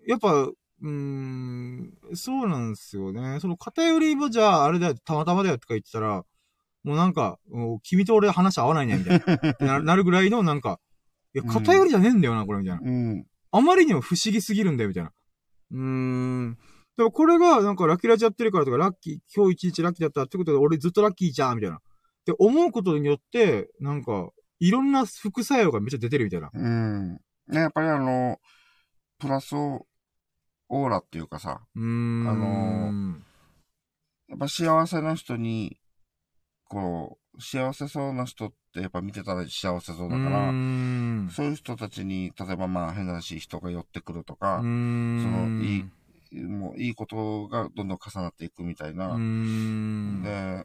やっぱ、うーん、そうなんですよね。その偏りもじゃあ、あれだよ、たまたまだよとか言ってたら、もうなんか、君と俺話合わないね、みたいな な。なるぐらいの、なんか、いや、偏りじゃねえんだよな、これ、みたいな。うん。あまりにも不思議すぎるんだよ、みたいな。うーん。でもこれが、なんか、ラッキーラジやってるからとか、ラッキー、今日一日ラッキーだったってことで、俺ずっとラッキーじゃん、みたいな。って思うことによって、なんか、いろんな副作用がめっちゃ出てるみたいな。うん。ね、やっぱりあの、プラスオーラっていうかさ、うーん。あのやっぱ幸せな人に、こう、幸せそうな人ってやっぱ見てたら幸せそうだから、ん。そういう人たちに、例えばまあ変な話、人が寄ってくるとか。そのいいもういいことがどんどん重なっていくみたいうな。で、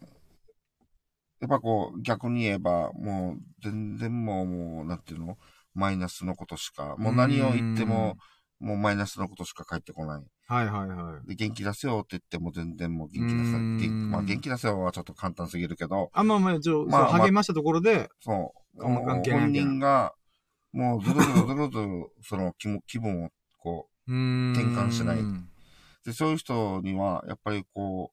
やっぱこう、逆に言えば、もう全然もう、もう、なんていうの？マイナスのことしか、もう何を言っても、もうマイナスのことしか返ってこない。はいはいはい。で、元気出せよって言っても全然もう元気出せまあ元気出せよはちょっと簡単すぎるけど、あ、まあまあ、ちょ、まあ励ましたところで、そう。本人が、もうずるずるずるずる、その気も気分をこう。転換しないうで、そういう人には、やっぱりこ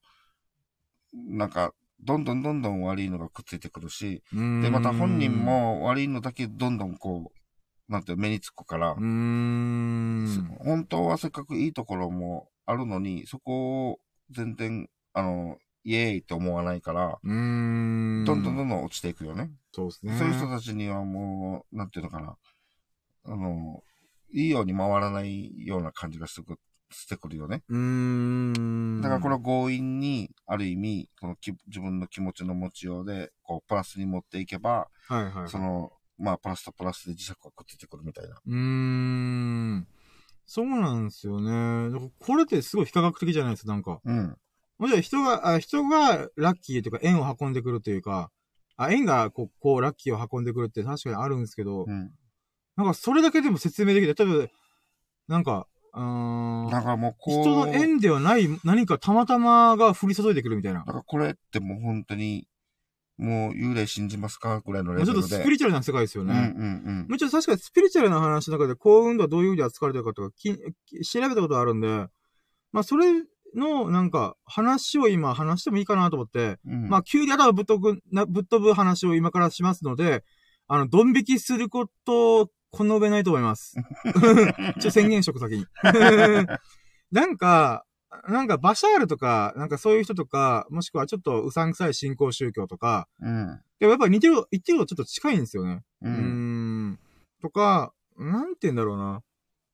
う、なんか、どんどんどんどん悪いのがくっついてくるし。で、また本人、も悪いのだけどんどんこう、なんて目につくから。本当はせっかくいいところもあるのに、そこを全然、あの、イエーイって思わないから。どんどんどんどん落ちていくよね。そうですね。そういう人たちにはもう、なんていうのかな、あの、いいように回らないような感じがしてくしてくるよね。うーん。だからこれを強引に、ある意味、このき自分の気持ちの持ちようで、こう、プラスに持っていけば、はいはいはい。その、まあ、プラスとプラスで磁石がくっついてくるみたいな。うーん。そうなんですよね。これってすごい非科学的じゃないですか、なんか。うん。もちろん人が、あ人がラッキーというか縁を運んでくるというか、あ、縁がこう、こう、ラッキーを運んでくるって確かにあるんですけど、うん。なんかそれだけでも説明できて、例えば、なんか、うーん、だからもうこう、人の縁ではない何かたまたまが降り注いでくるみたいな。だからこれってもう本当に、もう幽霊信じますかぐらいのレベルで。ちょっとスピリチュアルな世界ですよね。うんうんもちろん確かにスピリチュアルな話の中で幸運度はどういう風に扱われてるかとかきき調べたことがあるんで、まあそれのなんか話を今話してもいいかなと思って、うん。うん、まあ急に頭ぶっ飛ぶ、なぶっ飛ぶ話を今からしますので、あの、ドン引きすることをこの上ないと思います。ちょ、宣言しとく先に。なんか、なんかバシャールとか、なんかそういう人とか、もしくはちょっとうさんくさい信仰宗教とか、うん。でもやっぱ似てる、言ってることちょっと近いんですよね。う。うんーん。とか、なんて言うんだろうな。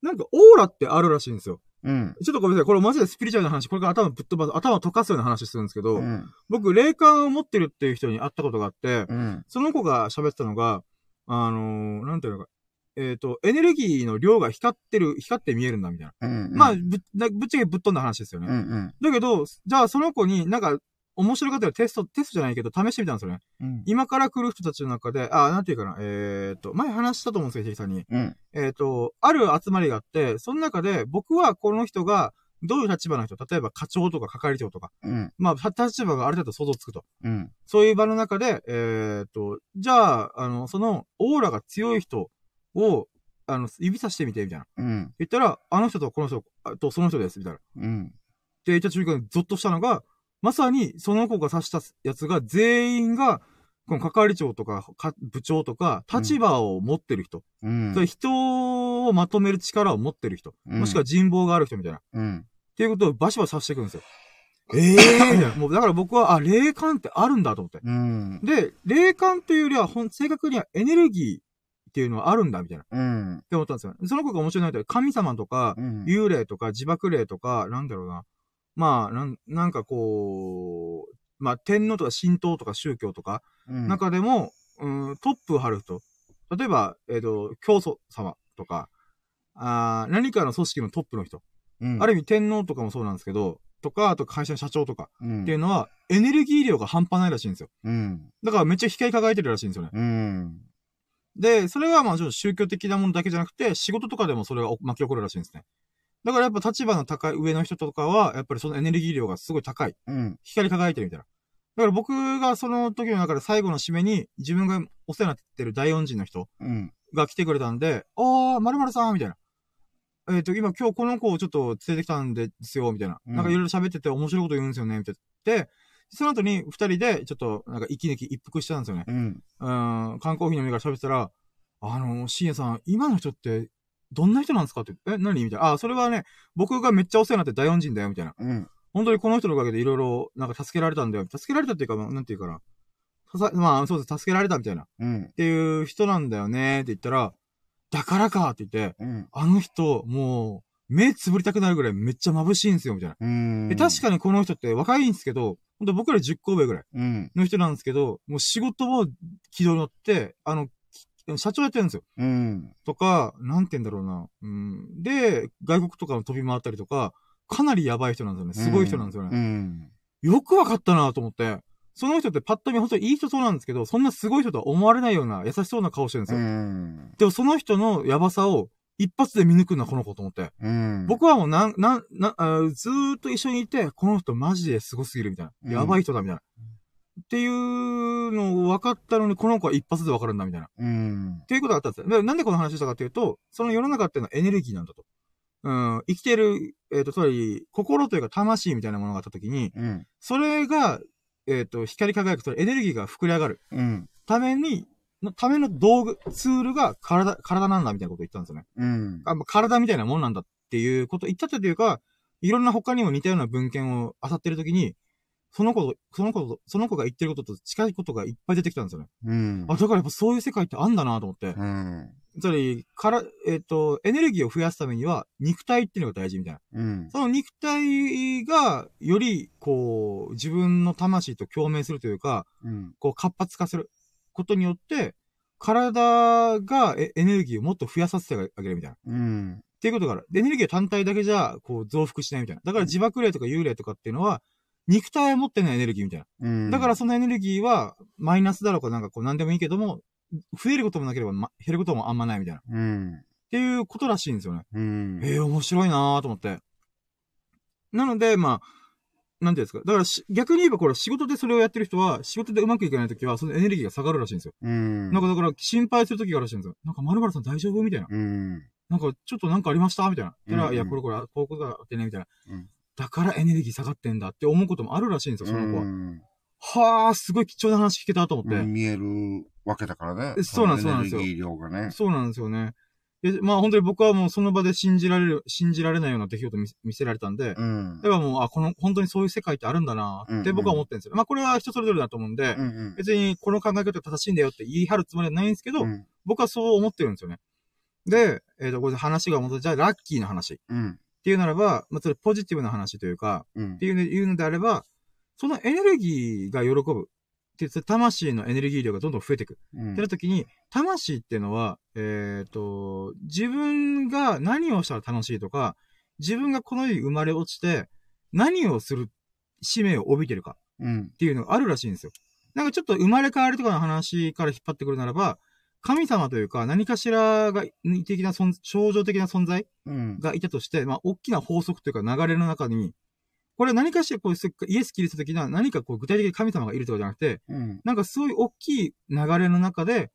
なんかオーラってあるらしいんですよ。うん。ちょっとごめんなさい。これマジでスピリチュアルな話、これから頭ぶっ飛ばす、頭を溶かすような話するんですけど、うん。僕、霊感を持ってるっていう人に会ったことがあって、うん。その子が喋ってたのが、あのーなんていうのか、えっ、と、エネルギーの量が光ってる、光って見えるんだ、みたいな。うん。まあ、ぶなぶっちゃけぶっ飛んだ話ですよね。うんうん。だけど、じゃあその子になんか、面白かったらテスト、テストじゃないけど、試してみたんですよね。うん。今から来る人たちの中で、あ、なんていうかな、えっ、と、前話したと思うんですよ、ひきさんに。うん。えっ、と、ある集まりがあって、その中で僕はこの人がどういう立場の人、例えば課長とか係長とか、うん。まあ、立場がある程度想像つくと。うん。そういう場の中で、えっ、と、じゃあ、あの、その、オーラが強い人を、あの、指さしてみて、みたいな。うん。言ったら、あの人とこの人あとその人です、みたいな。うん。って言った瞬間にゾッとしたのが、まさにその子が指したやつが全員が、この係長とか、か部長とか、立場を持ってる人。うんそれ人をまとめる力を持ってる人。うんもしくは人望がある人みたいな。っうん。ていうことをバシバシさせていくんですよ。ええー、もうだから僕は、あ、霊感ってあるんだと思って。うん。で、霊感というよりは、ほん、正確にはエネルギーっていうのはあるんだ、みたいな。っうん。て思ったんですよ。その子が面白いなって、神様とか、うん。幽霊とか自爆霊とか、なんだろうな。まあ、なん、なんかこう、まあ、天皇とか神道とか宗教とか、うん中でも、うん、トップを張る人。例えば、えっ、と、教祖様とか、あー何かの組織のトップの人。うんある意味天皇とかもそうなんですけど、とか、あと会社の社長とかうんっていうのは、エネルギー量が半端ないらしいんですよ。うん。だからめっちゃ光り輝いてるらしいんですよね。うん。で、それはまあ宗教的なものだけじゃなくて、仕事とかでもそれが巻き起こるらしいんですね。だからやっぱ立場の高い上の人とかは、やっぱりそのエネルギー量がすごい高い。うん。光り輝いてるみたいな。だから僕がその時の中で最後の締めに、自分がお世話になってる大恩人の人うん。が来てくれたんで、あー、〇〇さんみたいな。えっ、と、今今日この子をちょっと連れてきたんですよ、みたいな。うんなんかいろいろ喋ってて面白いこと言うんですよね、みたいな。で、その後に二人でちょっとなんか息抜き一服したんですよね。うん。うん、缶コーヒー飲みながら喋ってたら、あの、深夜さん、今の人って、どんな人なんですかって、え、何？みたいな。あ、それはね、僕がめっちゃお世話になって大恩人だよ、みたいな。うん。本当にこの人のおかげでいろいろ、なんか助けられたんだよ。助けられたっていうか、なんていうかな。まあ、そうです、助けられたみたいな。っうん。ていう人なんだよね、って言ったら、だからかって言って、うん。あの人、もう、目つぶりたくなるぐらいめっちゃ眩しいんですよ、みたいな。うん。で、確かにこの人って若いんですけど、本当僕ら10個上ぐらい。うん。の人なんですけど、もう仕事も軌道に乗って、あの、き社長やってるんですよ。うん。とか、なんて言うんだろうな。うん。で、外国とかも飛び回ったりとか、かなりやばい人なんですよね。すごい人なんですよね。うん。よくわかったなと思って。その人ってパッと見本当にいい人そうなんですけど、そんなすごい人とは思われないような優しそうな顔してるんですうよ。ん。でもその人のやばさを一発で見抜くのはこの子と思って。うん。僕はもうなん、なん、な、ずーっと一緒にいて、この人マジですごすぎるみたいうんな。やばい人だみたいな。っていうのを分かったのに、この子は一発で分かるんだみたいな。っうん。ていうことがあったんですよ。でなんでこの話したかっていうと、その世の中っていうのはエネルギーなんだと。うん、生きてる、えっ、と、つまり、心というか魂みたいなものがあったときに、うん。それが、えっ、と、光り輝くとエネルギーが膨れ上がるうん。ために、のための道具、ツールが体、体なんだみたいなことを言ったんですよね。うん。あまあ体みたいなもんなんだっていうことを言ったっていうか、いろんな他にも似たような文献を漁ってるときに、その子と、その子と、その子が言ってることと近いことがいっぱい出てきたんですよね。うん。あ、だからやっぱそういう世界ってあんだなと思って。うん。つまり、から、えっ、と、エネルギーを増やすためには、肉体っていうのが大事みたいな。うん。その肉体が、より、こう、自分の魂と共鳴するというか、うん。こう、活発化することによって、体がエエネルギーをもっと増やさせてあげるみたいな。うん。っていうことから、でエネルギーは単体だけじゃ、こう、増幅しないみたいな。だから自爆霊とか幽霊とかっていうのは、肉体を持ってないエネルギーみたいな。うん。だからそのエネルギーは、マイナスだろうかなんかこう、なんでもいいけども、増えることもなければ、ま、減ることもあんまないみたいな。っうん。ていうことらしいんですよね。うん。ええ面白いなーと思って。なので、まあ、なんていうんですか？だからし、逆に言えばこれ仕事でそれをやってる人は、仕事でうまくいかないときは、そのエネルギーが下がるらしいんですよ。うん。なんかだから、心配するときがあるらしいんですよ。なんか、まるまるさん大丈夫みたいな。うん。なんか、ちょっとなんかありましたみたいな。たら、うんうんいや、これこれ、こういうことがあってね、みたいな。うんだからエネルギー下がってんだって思うこともあるらしいんですよ、その子は。うんはあ、すごい貴重な話聞けたと思って。見えるわけだからね。そうなんですそうなんですよエネルギー量がね。そうなんですよね。で、まあ本当に僕はもうその場で信じられる、信じられないような出来事を見せ見せられたんで、うんだ。からもう、あ、この、本当にそういう世界ってあるんだなうんうんって僕は思ってるんですよ。まあこれは人それぞれだと思うんで、うんうん。別にこの考え方が正しいんだよって言い張るつもりはないんですけど、うん。僕はそう思ってるんですよね。で、えっ、と、これで話が戻って、じゃあラッキーな話っうん。ていうならば、まあそれポジティブな話というか、うんっていうの言うのであれば、そのエネルギーが喜ぶ。って言って魂のエネルギー量がどんどん増えていく。うんってなった時に、魂っていうのは、えっ、と、自分が何をしたら楽しいとか、自分がこの世に生まれ落ちて、何をする使命を帯びてるかうん。っていうのがあるらしいんですよ。なんかちょっと生まれ変わりとかの話から引っ張ってくるならば、神様というか何かしらが、的な存、象徴的な存在うん。がいたとして、まあ、大きな法則というか流れの中に、これ何かしらこう、イエス・キリスト的な何かこう具体的に神様がいるとかじゃなくて、うん。なんかそういう大きい流れの中で、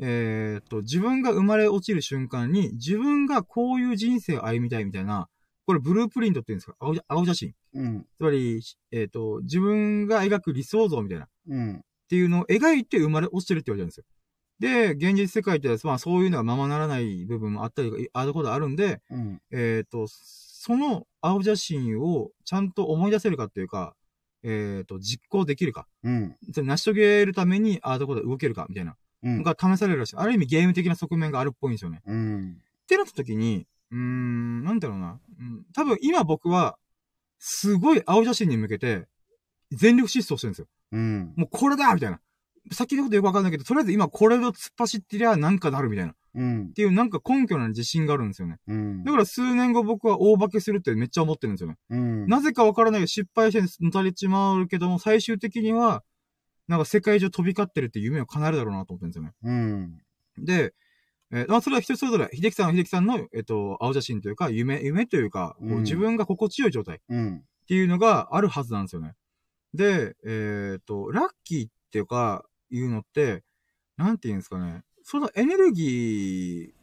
えーっと、自分が生まれ落ちる瞬間に、自分がこういう人生を歩みたいみたいな、これブループリントって言うんですか？青青写真。うん。つまり、えーっと、自分が描く理想像みたいな。うん。っていうのを描いて生まれ落ちてるって言われてるんですよ。で、現実世界って、まあそういうのはままならない部分もあったり、あることあるんで、うん。えっ、と、その青写真をちゃんと思い出せるかっていうか、えっ、と、実行できるか。うん。それ成し遂げるために、ああいうところで動けるか、みたいな。うん。が試されるらしい。ある意味ゲーム的な側面があるっぽいんですよね。うん。ってなった時に、うーん、なんだろうな。うん、多分今僕は、すごい青写真に向けて、全力疾走してるんですよ。うん。もうこれだみたいな。先のことよくわかんないけど、とりあえず今これを突っ走ってりゃなんかなるみたいな。っうん。ていうなんか根拠な自信があるんですよね。うん。だから数年後僕は大化けするってめっちゃ思ってるんですよね。うん。なぜかわからないけど失敗してのたれちまうけども、最終的には、なんか世界中飛び交ってるって夢を叶えるだろうなと思ってるんですよね。うん。で、えーまあ、それは人それぞれ、秀樹さんは秀樹さんの、えっ、と、青写真というか、夢、夢というか、こううん自分が心地よい状態っうん。ていうのがあるはずなんですよね。で、えっ、と、ラッキーっていうか、いうのって、なんて言うんですかね。そのエネルギ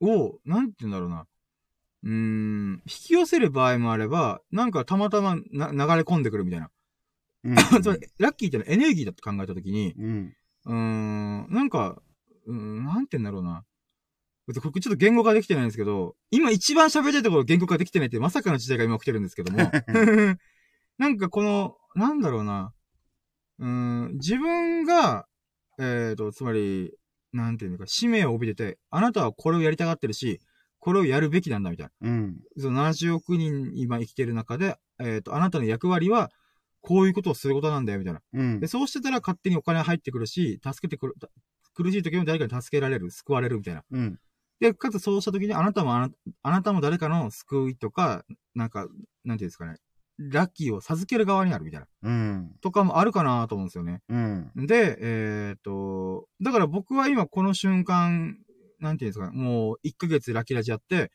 ーを、なんて言うんだろうな。うーん、引き寄せる場合もあれば、なんかたまたまな流れ込んでくるみたいな。うん。つまり、ラッキーってのはエネルギーだって考えたときに、うん。うーん、なんか、うーん、なんて言うんだろうな。ちょっと言語化できてないんですけど、今一番喋りたいところ言語化できてないってまさかの時代が今起きてるんですけども、なんかこの、なんだろうな。うーん、自分が、えっ、と、つまり、なんていうのか、使命を帯びてて、あなたはこれをやりたがってるし、これをやるべきなんだみたいな。うん。その70億人今生きてる中で、えっ、と、あなたの役割は、こういうことをすることなんだよ、みたいな。うんで、。そうしてたら勝手にお金入ってくるし、助けてくる、苦しい時も誰かに助けられる、救われるみたいな。うん。で、かつそうした時にあなたもあな、あなたも誰かの救いとか、なんか、なんていうんですかね、ラッキーを授ける側になるみたいな。うん。とかもあるかなと思うんですよね。うん。で、えっ、と、だから僕は今この瞬間、なんていうんですかね、もう1ヶ月ラッキーラジやって、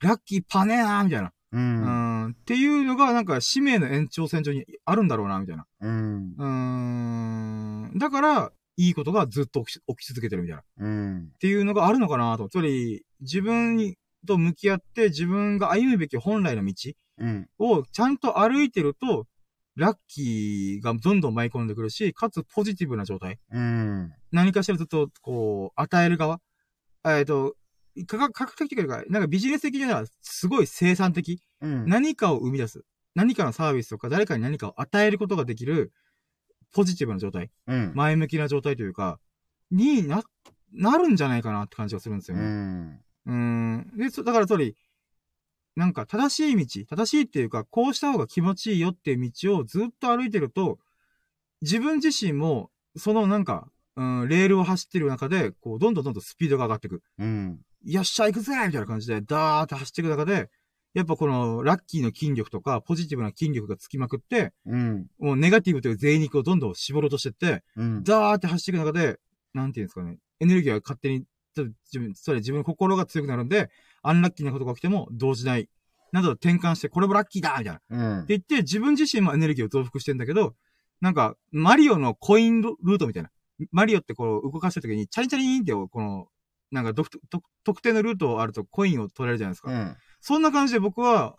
ラッキーパネーなーみたいな。う。うんん、っていうのがなんか使命の延長線上にあるんだろうな、みたいな。うん。うーん。だから、いいことがずっと起き続けてるみたいな。っうん。ていうのがあるのかなと。つまり、自分にと向き合って自分が歩むべき本来の道うん。をちゃんと歩いてると、ラッキーがどんどん舞い込んでくるし、かつポジティブな状態。うん。何かしらずっと、こう、与える側。えっ、と、科学科学的というか、なんかビジネス的にはすごい生産的。うん。何かを生み出す。何かのサービスとか誰かに何かを与えることができるポジティブな状態。うん。前向きな状態というか、にな、なるんじゃないかなって感じがするんですようね。ん。うーん。で、そだからつまり、なんか正しい道、正しいっていうか、こうした方が気持ちいいよっていう道をずっと歩いてると、自分自身も、そのなんか、うん、レールを走ってる中で、こう、どんどんどんどんスピードが上がっていく。うん。よっしゃ、行くぜみたいな感じで、ダーって走っていく中で、やっぱこの、ラッキーの筋力とか、ポジティブな筋力がつきまくって、うん。もうネガティブという贅肉をどんどん絞ろうとしてって、うん。ダーって走っていく中で、なんていうんですかね、エネルギーが勝手に、ちょっと自分、それ自分の心が強くなるんで、アンラッキーなことが起きても動じない。など転換して、これもラッキーだみたいな。ってうん。言って、自分自身もエネルギーを増幅してんだけど、なんか、マリオのコインルートみたいな。マリオってこう動かした時に、チャリチャリーンってこの、なんか特定のルートあるとコインを取れるじゃないですか。うん。そんな感じで僕は、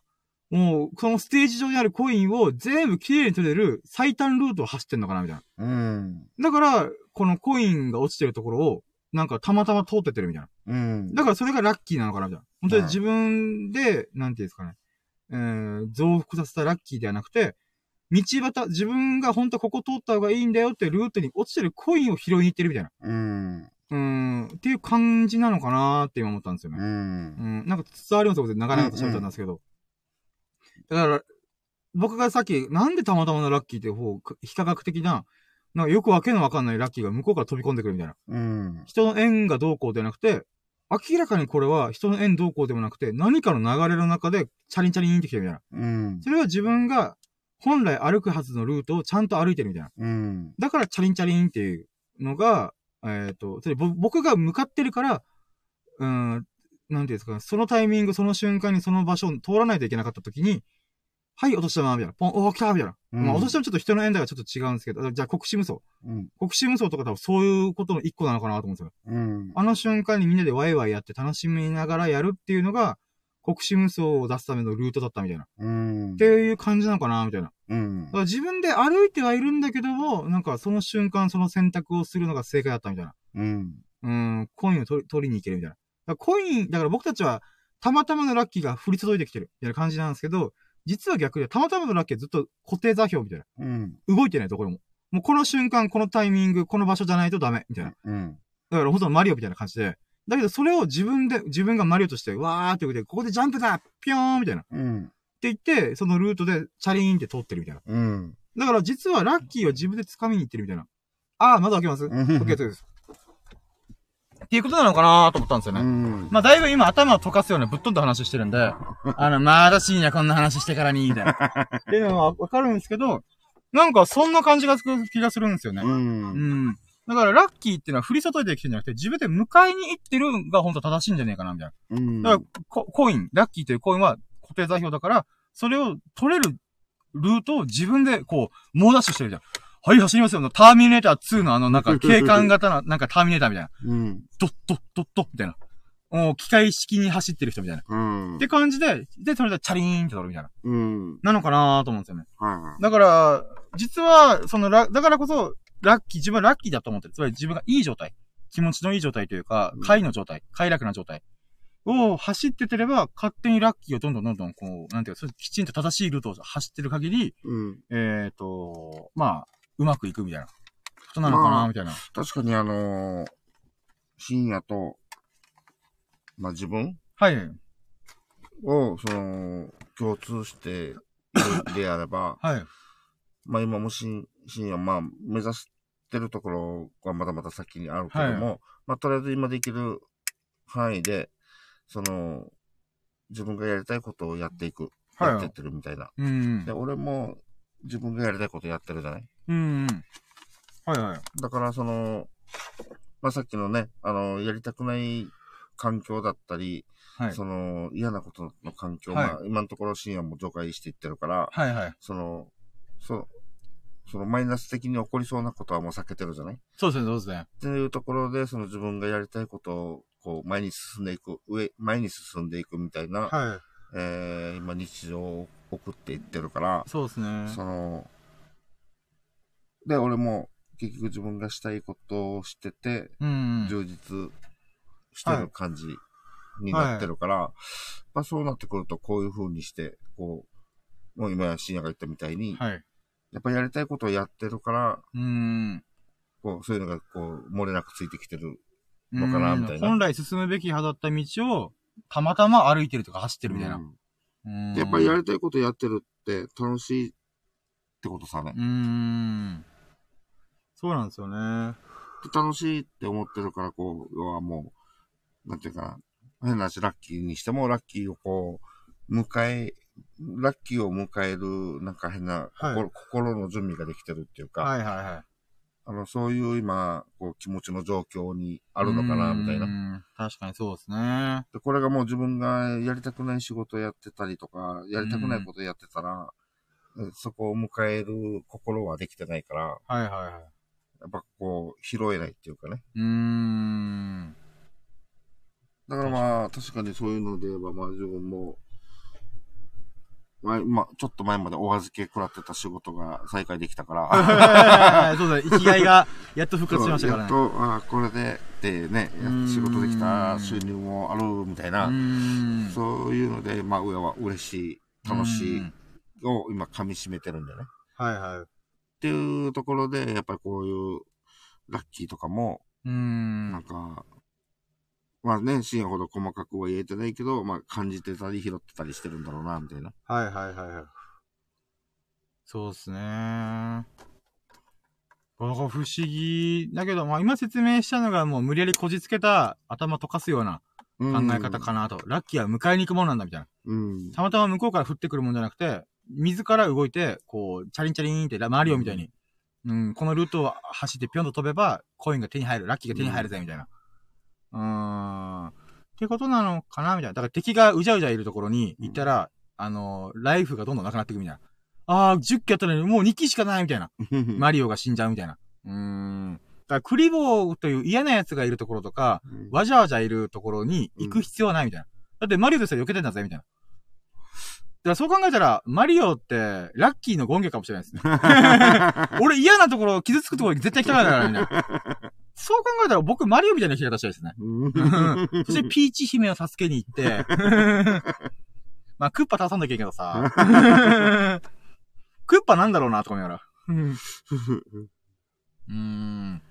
もう、このステージ上にあるコインを全部綺麗に取れる最短ルートを走ってんのかなみたいな。うん。だから、このコインが落ちてるところを、なんかたまたま通ってってるみたいな。うん。だからそれがラッキーなのかなみたいな。本当にはい自分で、なんていうんですかね。えー、増幅させたラッキーではなくて、道端、自分が本当はここ通った方がいいんだよってルートに落ちてるコインを拾いに行ってるみたいな。うん。うーん、っていう感じなのかなーって今思ったんですよね。うん。うん、なんか伝わりますよ、長々と喋ったんですけど。だから、僕がさっき、なんでたまたまのラッキーっていう方、非科学的な、なんかよくわけのわかんないラッキーが向こうから飛び込んでくるみたいな。うん。人の縁がどうこうではなくて、明らかにこれは人の縁どうこうでもなくて、何かの流れの中でチャリンチャリンってきてるみたいな。うん。それは自分が本来歩くはずのルートをちゃんと歩いてるみたいな。うん。だからチャリンチャリンっていうのが、えっ、と、それぼ僕が向かってるから、うーん、なんていうんですかね、そのタイミング、その瞬間にその場所を通らないといけなかった時に、はい、落としたままみたいな。ポン、おー、来たみたいな。うんまあ、落としてもちょっと人の縁だがちょっと違うんですけど、じゃあ国士無双。うん。国士無双とか多分そういうことの一個なのかなと思うんですよ。うん。あの瞬間にみんなでワイワイやって楽しみながらやるっていうのが、国士無双を出すためのルートだったみたいな。うん。っていう感じなのかなみたいな。うんだか。ら自分で歩いてはいるんだけども、なんかその瞬間その選択をするのが正解だったみたいな。うん。うん、コインを取り取りに行けるみたいな。コイン、だから僕たちは、たまたまのラッキーが降り注いできてる、みたいな感じなんですけど、実は逆で、たまたまのラッキーはずっと固定座標みたいな。うん。動いてないところも。もうこの瞬間、このタイミング、この場所じゃないとダメ、みたいな。うん。だから本当のマリオみたいな感じで。だけどそれを自分で、自分がマリオとして、わーって動いて、ここでジャンプだピョーンみたいな。ってうん。言って、そのルートでチャリーンって通ってるみたいな。うん。だから実はラッキーは自分で掴みに行ってるみたいな。あー、窓開けます、うん ?OK です。っていうことなのかなと思ったんですよね。うん。まあ、だいぶ今頭を溶かすようなぶっ飛んだ話してるんで、あの、まだ深夜こんな話してからに、みたいな。っていうのはわかるんですけど、なんかそんな感じがする気がするんですよね。う。うんん。だからラッキーっていうのは降り注いできてるんじゃなくて、自分で迎えに行ってるが本当正しいんじゃねえかな、みたいうん。な。だからコ、コイン、ラッキーというコインは固定座標だから、それを取れるルートを自分でこう、猛ダッシュしてるじゃん。はい、走りますよ。ターミネーター2のあの、なんか、警官型の、なんかターミネーターみたいな。うん。ドッドッドッドッみたいな。もう機械式に走ってる人みたいな。うん。って感じで、で、それでチャリーンって取るみたいな。うん。なのかなと思うんですよね。はだから、実は、そのラ、だからこそ、ラッキー、自分はラッキーだと思ってる。つまり自分がいい状態。気持ちのいい状態というかうん、快の状態、快楽な状態を走っててれば、勝手にラッキーをどんどんどんどん、こう、なんていうか、きちんと正しいルートを走ってる限り、い。うん。えっ、と、まあ、うまくいくみたいな。ことなのかなまあみたいな。確かにあのー深夜と、まあ自分はい。を、その、共通して であれば、はい。まあ今も深深夜、まあ目指してるところはまだまだ先にあるけども、まあとりあえず今できる範囲で、その、自分がやりたいことをやっていく。はいやってってるみたいな。うんで、。俺も自分がやりたいことやってるじゃない？うん。はいはい。だからその、まあさっきのね、あの、やりたくない環境だったり、はい。その嫌なことの環境、はいまあ今のところ深夜も除外していってるから、はいはい。その、そそのマイナス的に起こりそうなことはもう避けてるじゃない？っそうですね、そうですね。ていうところで、その自分がやりたいことを、こう、前に進んでいく、上、前に進んでいくみたいな、はえー、今日常を送っていってるからい。、そうですね。その、で、俺も結局自分がしたいことをしてて、うん。充実してる感じになってるから、まあそうなってくるとこういう風にして、こう、もう今深夜が言ったみたいに、はい。やっぱりやりたいことをやってるから、うん。こう、そういうのがこう、漏れなくついてきてる。のかなうんみたいな本来進むべき派だった道を、たまたま歩いてるとか走ってるみたいな。やっぱりやりたいことやってるって楽しいってことさねう。ん。そうなんですよね。楽しいって思ってるから、こう、要はもう、なんていうかな、変な話、ラッキーにしても、ラッキーをこう、迎え、ラッキーを迎える、なんか変な心、はい心の準備ができてるっていうか、はいはいはい。あの、そういう今、こう、気持ちの状況にあるのかな、みたいな。な。確かにそうですね。で、これがもう自分がやりたくない仕事やってたりとか、やりたくないことやってたら、えそこを迎える心はできてないから、はいはいはい。やっぱこう、拾えないっていうかね。うーん。だからまあ、確かにそういうので言えば、まあ自分も、前、まあ、ちょっと前までお預け食らってた仕事が再開できたから、そうだ、生きがいがやっと復活しましたからね。やっと、ああ、これで、でね、仕事できた収入もあるみたいな、う。そういうので、まあ、上は嬉しい、楽しいを今噛み締めてるんだよね。はいはい。っていうところで、やっぱりこういうラッキーとかも、うーん。なんか、まあね、深夜ほど細かくは言えてないけど、まあ感じてたり拾ってたりしてるんだろうな、みたいな。はいはいはいはい。そうっすね。これが不思議。だけど、まあ今説明したのがもう無理やりこじつけた頭溶かすような考え方かなと。ラッキーは迎えに行くものなんだみたいな。うん。たまたま向こうから降ってくるもんじゃなくて、自ら動いて、こう、チャリンチャリンってマリオみたいに、うん、このルートを走ってぴょんと飛べば、コインが手に入る、ラッキーが手に入るぜ、みたいな。うーん。ってことなのかなみたいな。だから敵がうじゃうじゃいるところに行ったら、あの、ライフがどんどんなくなっていくみたいな。あー、10機やったのにもう2機しかないみたいな。マリオが死んじゃうみたいな。うーん。だからクリボーという嫌な奴がいるところとか、わじゃわじゃいるところに行く必要はないみたいな。だってマリオとしては避けてんだぜ、みたいな。だからそう考えたら、マリオって、ラッキーの権下かもしれないですね。俺嫌なところ、傷つくところ絶対来たからだから、みたいな。そう考えたら僕、マリオみたいな生き方したいですね。う んそして、ピーチ姫を助けに行って、まあ、クッパ倒さんなきゃいけんけどさ。クッパなんだろうな、とか思いながら。うーん。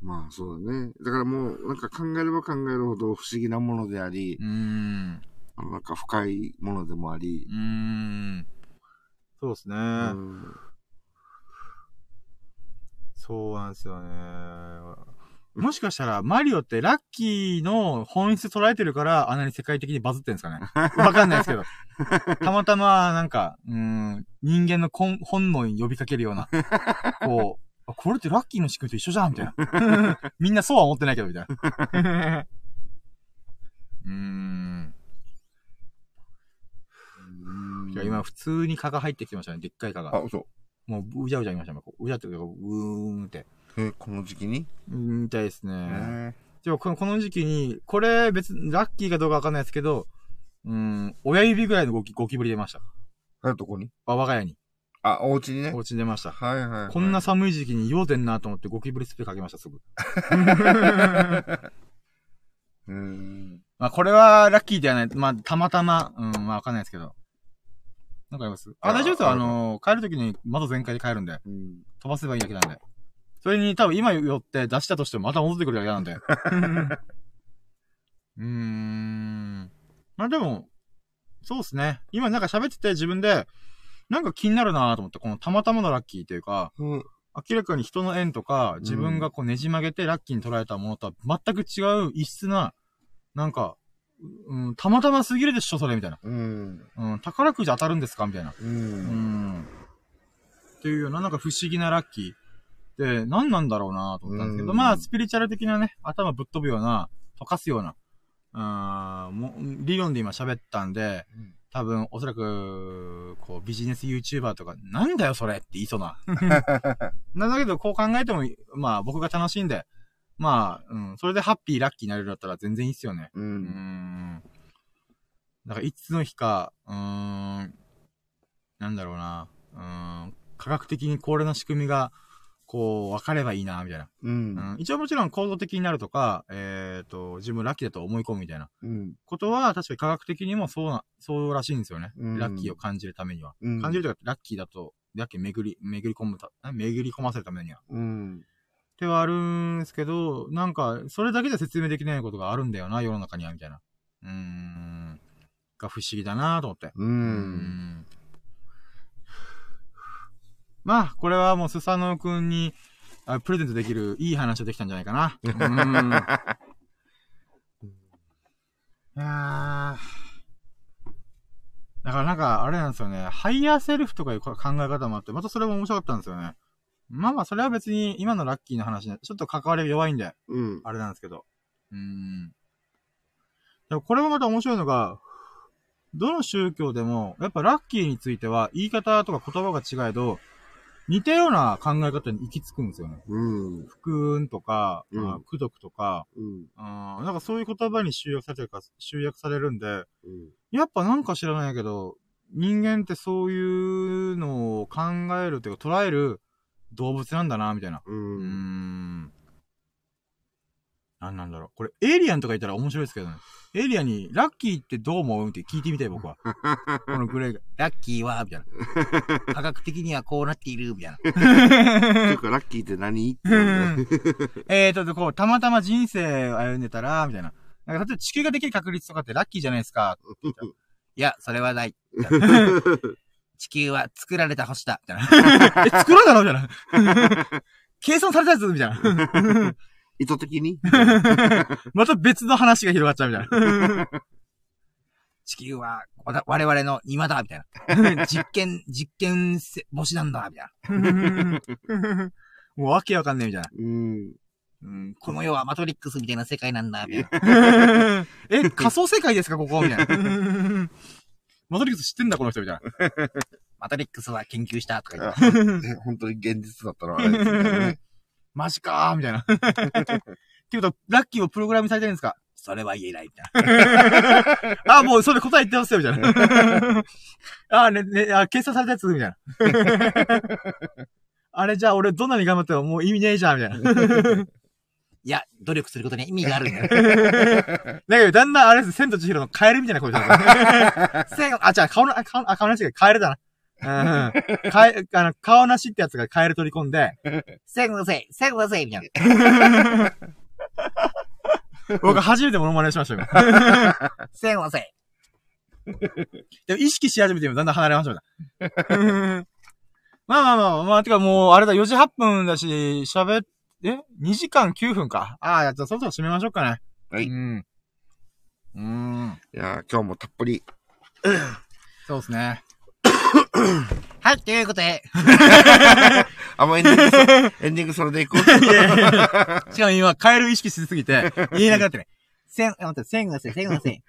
まあそうだね。だからもう、なんか考えれば考えるほど不思議なものでありう、ーん。あのなんか深いものでもありう、ーん。そうですね。うんそうなんですよね。もしかしたら、マリオってラッキーの本質捉えてるから、あんなに世界的にバズってんですかね。わかんないですけど。たまたま、なんか、うーん、人間の本本能に呼びかけるような、こう、あこれってラッキーの仕組みと一緒じゃんみたいな。みんなそうは思ってないけど、みたいな。うーん。いや、今、普通に蚊が入ってきてましたね。でっかい蚊が。あ、そう。もう、うじゃうじゃいましたね。こううじゃっていうーんって。え、この時期に？うんみたいですね。えでもこの、この時期に、これ別に、ラッキーかどうかわかんないですけど、うん、親指ぐらいのゴキ、ゴキブリ出ました。あ、どこに？あ、我が家に。あ、お家にねお。家に出ました。はいはいはい。こんな寒い時期に用でんなと思ってゴキブリスプレーかけました、すぐ。うん。まあ、これはラッキーではない。まあ、たまたま、うん、まあ、わかんないですけど。なんかあります？あ、あ大丈夫ですよ。ああの、帰るときに窓全開で帰るんで。うん。飛ばせばいいだけなんで。それに多分今寄って出したとしてもまた戻ってくるだけなんで。うーん。まあでも、そうですね。今なんか喋ってて自分で、なんか気になるなと思って、このたまたまのラッキーというか、うん。明らかに人の縁とか、自分がこうねじ曲げてラッキーに捉えたものとは全く違う異質な、なんか、うん、たまたますぎるでしょ、それ、みたいな。うん。うん、宝くじ当たるんですかみたいな。う。うんん。っていうような、なんか不思議なラッキーって何なんだろうなと思ったんですけど、うんまあ、スピリチュアル的なね、頭ぶっ飛ぶような、溶かすような、あーもう理論で今喋ったんで、多分、おそらく、こう、ビジネス YouTuber とか、なんだよそれって言いそうな。なんだけど、こう考えても、まあ、僕が楽しんで、まあ、うん、それでハッピー、ラッキーになれるんだったら全然いいっすよね。う。うんん。だから、いつの日か、うーん、なんだろうな、うーん、科学的にこれの仕組みが、こう、分かればいいな、みたいな。うん。うん、一応もちろん構造的になるとか、えっ、と、自分ラッキーだと思い込むみたいなうん。ことは、確かに科学的にもそうな、そうらしいんですよね。うんラッキーを感じるためには。うん。感じるとか、ラッキーだと、ラッキー巡り、巡り込むた、あ巡り込ませるためには。うん。ってはあるんですけど、なんか、それだけで説明できないことがあるんだよな、世の中には、みたいな。うーん。が不思議だなと思って。う。うんまあ、これはもうスサノオくんにあプレゼントできるいい話ができたんじゃないかな。うん。いやーだからなんか、あれなんですよね。ハイヤーセルフとかいう考え方もあって、またそれも面白かったんですよね。まあまあ、それは別に今のラッキーの話ね、ちょっと関わりが弱いんで、うん。あれなんですけど。うーん。でもこれもまた面白いのが、どの宗教でも、やっぱラッキーについては言い方とか言葉が違えど、似たような考え方に行き着くんですよね。うん。福運とか、うんまあ功徳とか、うん。あーなんかそういう言葉に集約されてるか、集約されるんで、うん。やっぱなんか知らないけど、人間ってそういうのを考えるというか捉える動物なんだな、みたいな。ううーん。ん。なんなんだろう。これ、エイリアンとかいたら面白いですけどね。エイリアンに、ラッキーってどう思うって聞いてみたい、僕は。このグレーが。ラッキーはみたいな。科学的にはこうなっているみたいな。ていうか、ラッキーって何？えーと、こう、たまたま人生を歩んでたら、みたいな。なんか、例えば地球ができる確率とかってラッキーじゃないですか。いや、それはない。地球は作られた星だ。みたいな。え、作られたのみたいな。計算されたやつみたいな。意図的に？また別の話が広がっちゃうみたいな。地球は、我々の庭だみたいな。実験、実験せ星なんだみたいな。もうわけわかんねえみたいな。うん。うん、この世はマトリックスみたいな世界なんだみたいな。え、仮想世界ですかここ？みたいな。マトリックス知ってんだこの人みたいな。マトリックスは研究したとか言って。本当に現実だったらあれね。マジかーみたいな。っていうことは、ラッキーをプログラムされてるんですか？それは言えない、みたいな。あ、もうそれ答え言ってますよ、みたいな。あ、ね、ね、あ、計算されたやつ、みたいな。あれじゃあ俺どんなに頑張ってももう意味ねえじゃん、みたいな。いや、努力することに意味がある んだ。だけど、だんだんあれです、千と千尋のカエルみたいな声 だった。せあ、じゃあ顔の、あ、顔の、あ、顔なしがカエルだな。うん。かえ、あの、顔なしってやつがカエル取り込んで、せんせい、せんせい、みたいな。僕初めてモノマネしましたよ。せんせい。でも意識し始めてもだんだん離れました。まあまあまあ、まあ、てかもう、あれだ、4時8分だし、喋っ、え ?2 時間9分か。ああ、じゃあそろそろ締めましょうかね。はいうん。うーん。いやー今日もたっぷり。そうですね。はい、ということで。あ、もうエンディングそ、エンディングそれでいこう。しかも今、カエル意識しすぎて、言えなくなってね。せん、あ、待って、せんがせん、せんがせん。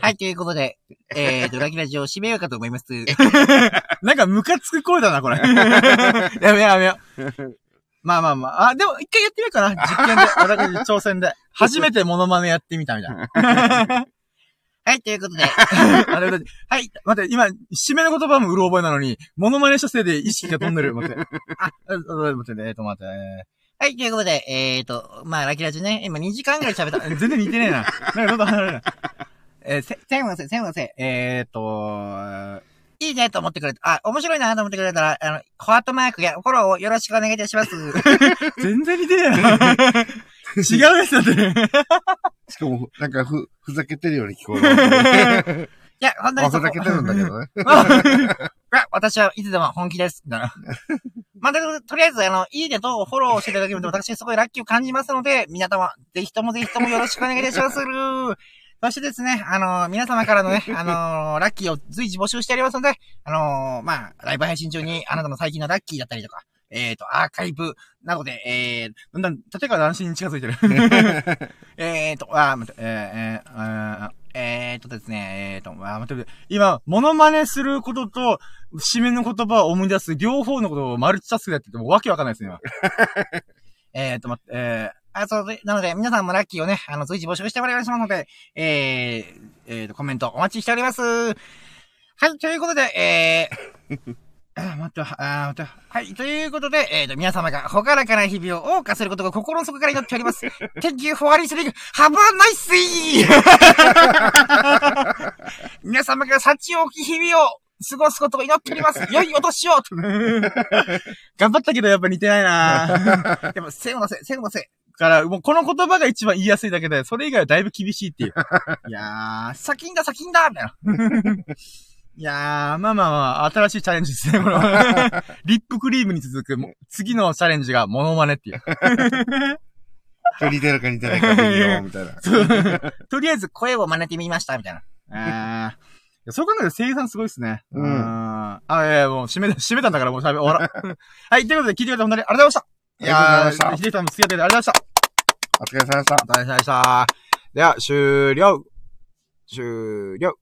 はい、ということで、えーと、ラギラジオを締めようかと思います。なんかムカつく声だな、これ。やめようやめよう。まあまあまあ。あ、でも一回やってみようかな。実験で、私挑戦で。初めてモノマネやってみたみたいな。はい、ということで。あれだはい、待って、今、締めの言葉もうる覚えなのに、モノマネしたせいで意識が飛んでる。待って。あ、あ待ってね、えっと待って。はい、ということで、えーと、まあ、ラキラジね、今2時間ぐらい喋った。全然似てねえな。なんかどんどん離れるな。えー、せ、せんません、せんません。えーと、いいねと思ってくれた、あ、面白いなと思ってくれたら、あの、ハートマークやフォローをよろしくお願いいたします。全然似てな。違うやつだって。しかも、なんかふ、ふざけてるように聞こえる。いや、本当まあ、にふざけてるんだけどね。いや、私はいつでも本気です。みたいな。まあ、でとりあえず、あの、いいねとフォローしていただけると私すごいラッキーを感じますので、皆様、ぜひともぜひともよろしくお願いいたします。そしてですね、あの、皆様からのね、あの、ラッキーを随時募集しておりますので、あの、まあ、ライブ配信中にあなたの最近のラッキーだったりとか、えっ、と、アーカイブなどで、えー、だんだん、立川男子に近づいてる。えっと、あー、待って、えー、えー、えーっとですね、えーっと、あー、待って、今、モノマネすることと、締めの言葉を思い出す両方のことをマルチタスクでやっててもうわけわかんないですね、今。えーっと、待って、えー、あ、そうで、なので、皆さんもラッキーをね、あの、随時募集しておりますので、えー、えーと、コメントお待ちしております。はい、ということで、えー、あ、待って、あ、待って。はい。ということで、えっ、と、皆様がほがらかな日々を謳歌することが心の底から祈っております。Thank you for listening. Have a nice day! 皆様が幸多き日々を過ごすことを祈っております。良いお年を頑張ったけどやっぱ似てないなでも、せうのせ、せうのせ。から、もうこの言葉が一番言いやすいだけで、それ以外はだいぶ厳しいっていう。いやー、先んだ先んだみたいな。いやー、まあまあまあ、新しいチャレンジですね、この。リップクリームに続く、もう次のチャレンジがモノマネっていう。似てるか似てないかでいいよ、みたいな。とりあえず声を真似てみました、みたいな。あー。いやそう考えると声優さんすごいっすね。うんあいやいや、もう閉めた、閉めたんだからもう喋、終わら。はい、ということで聞いてくれて本当にありがとうございました。いやありがとうございましたー、ヒデさんも付き合ってくれてありがとうございました。お疲れ様でした。お疲れ様でした。では、終了。終了。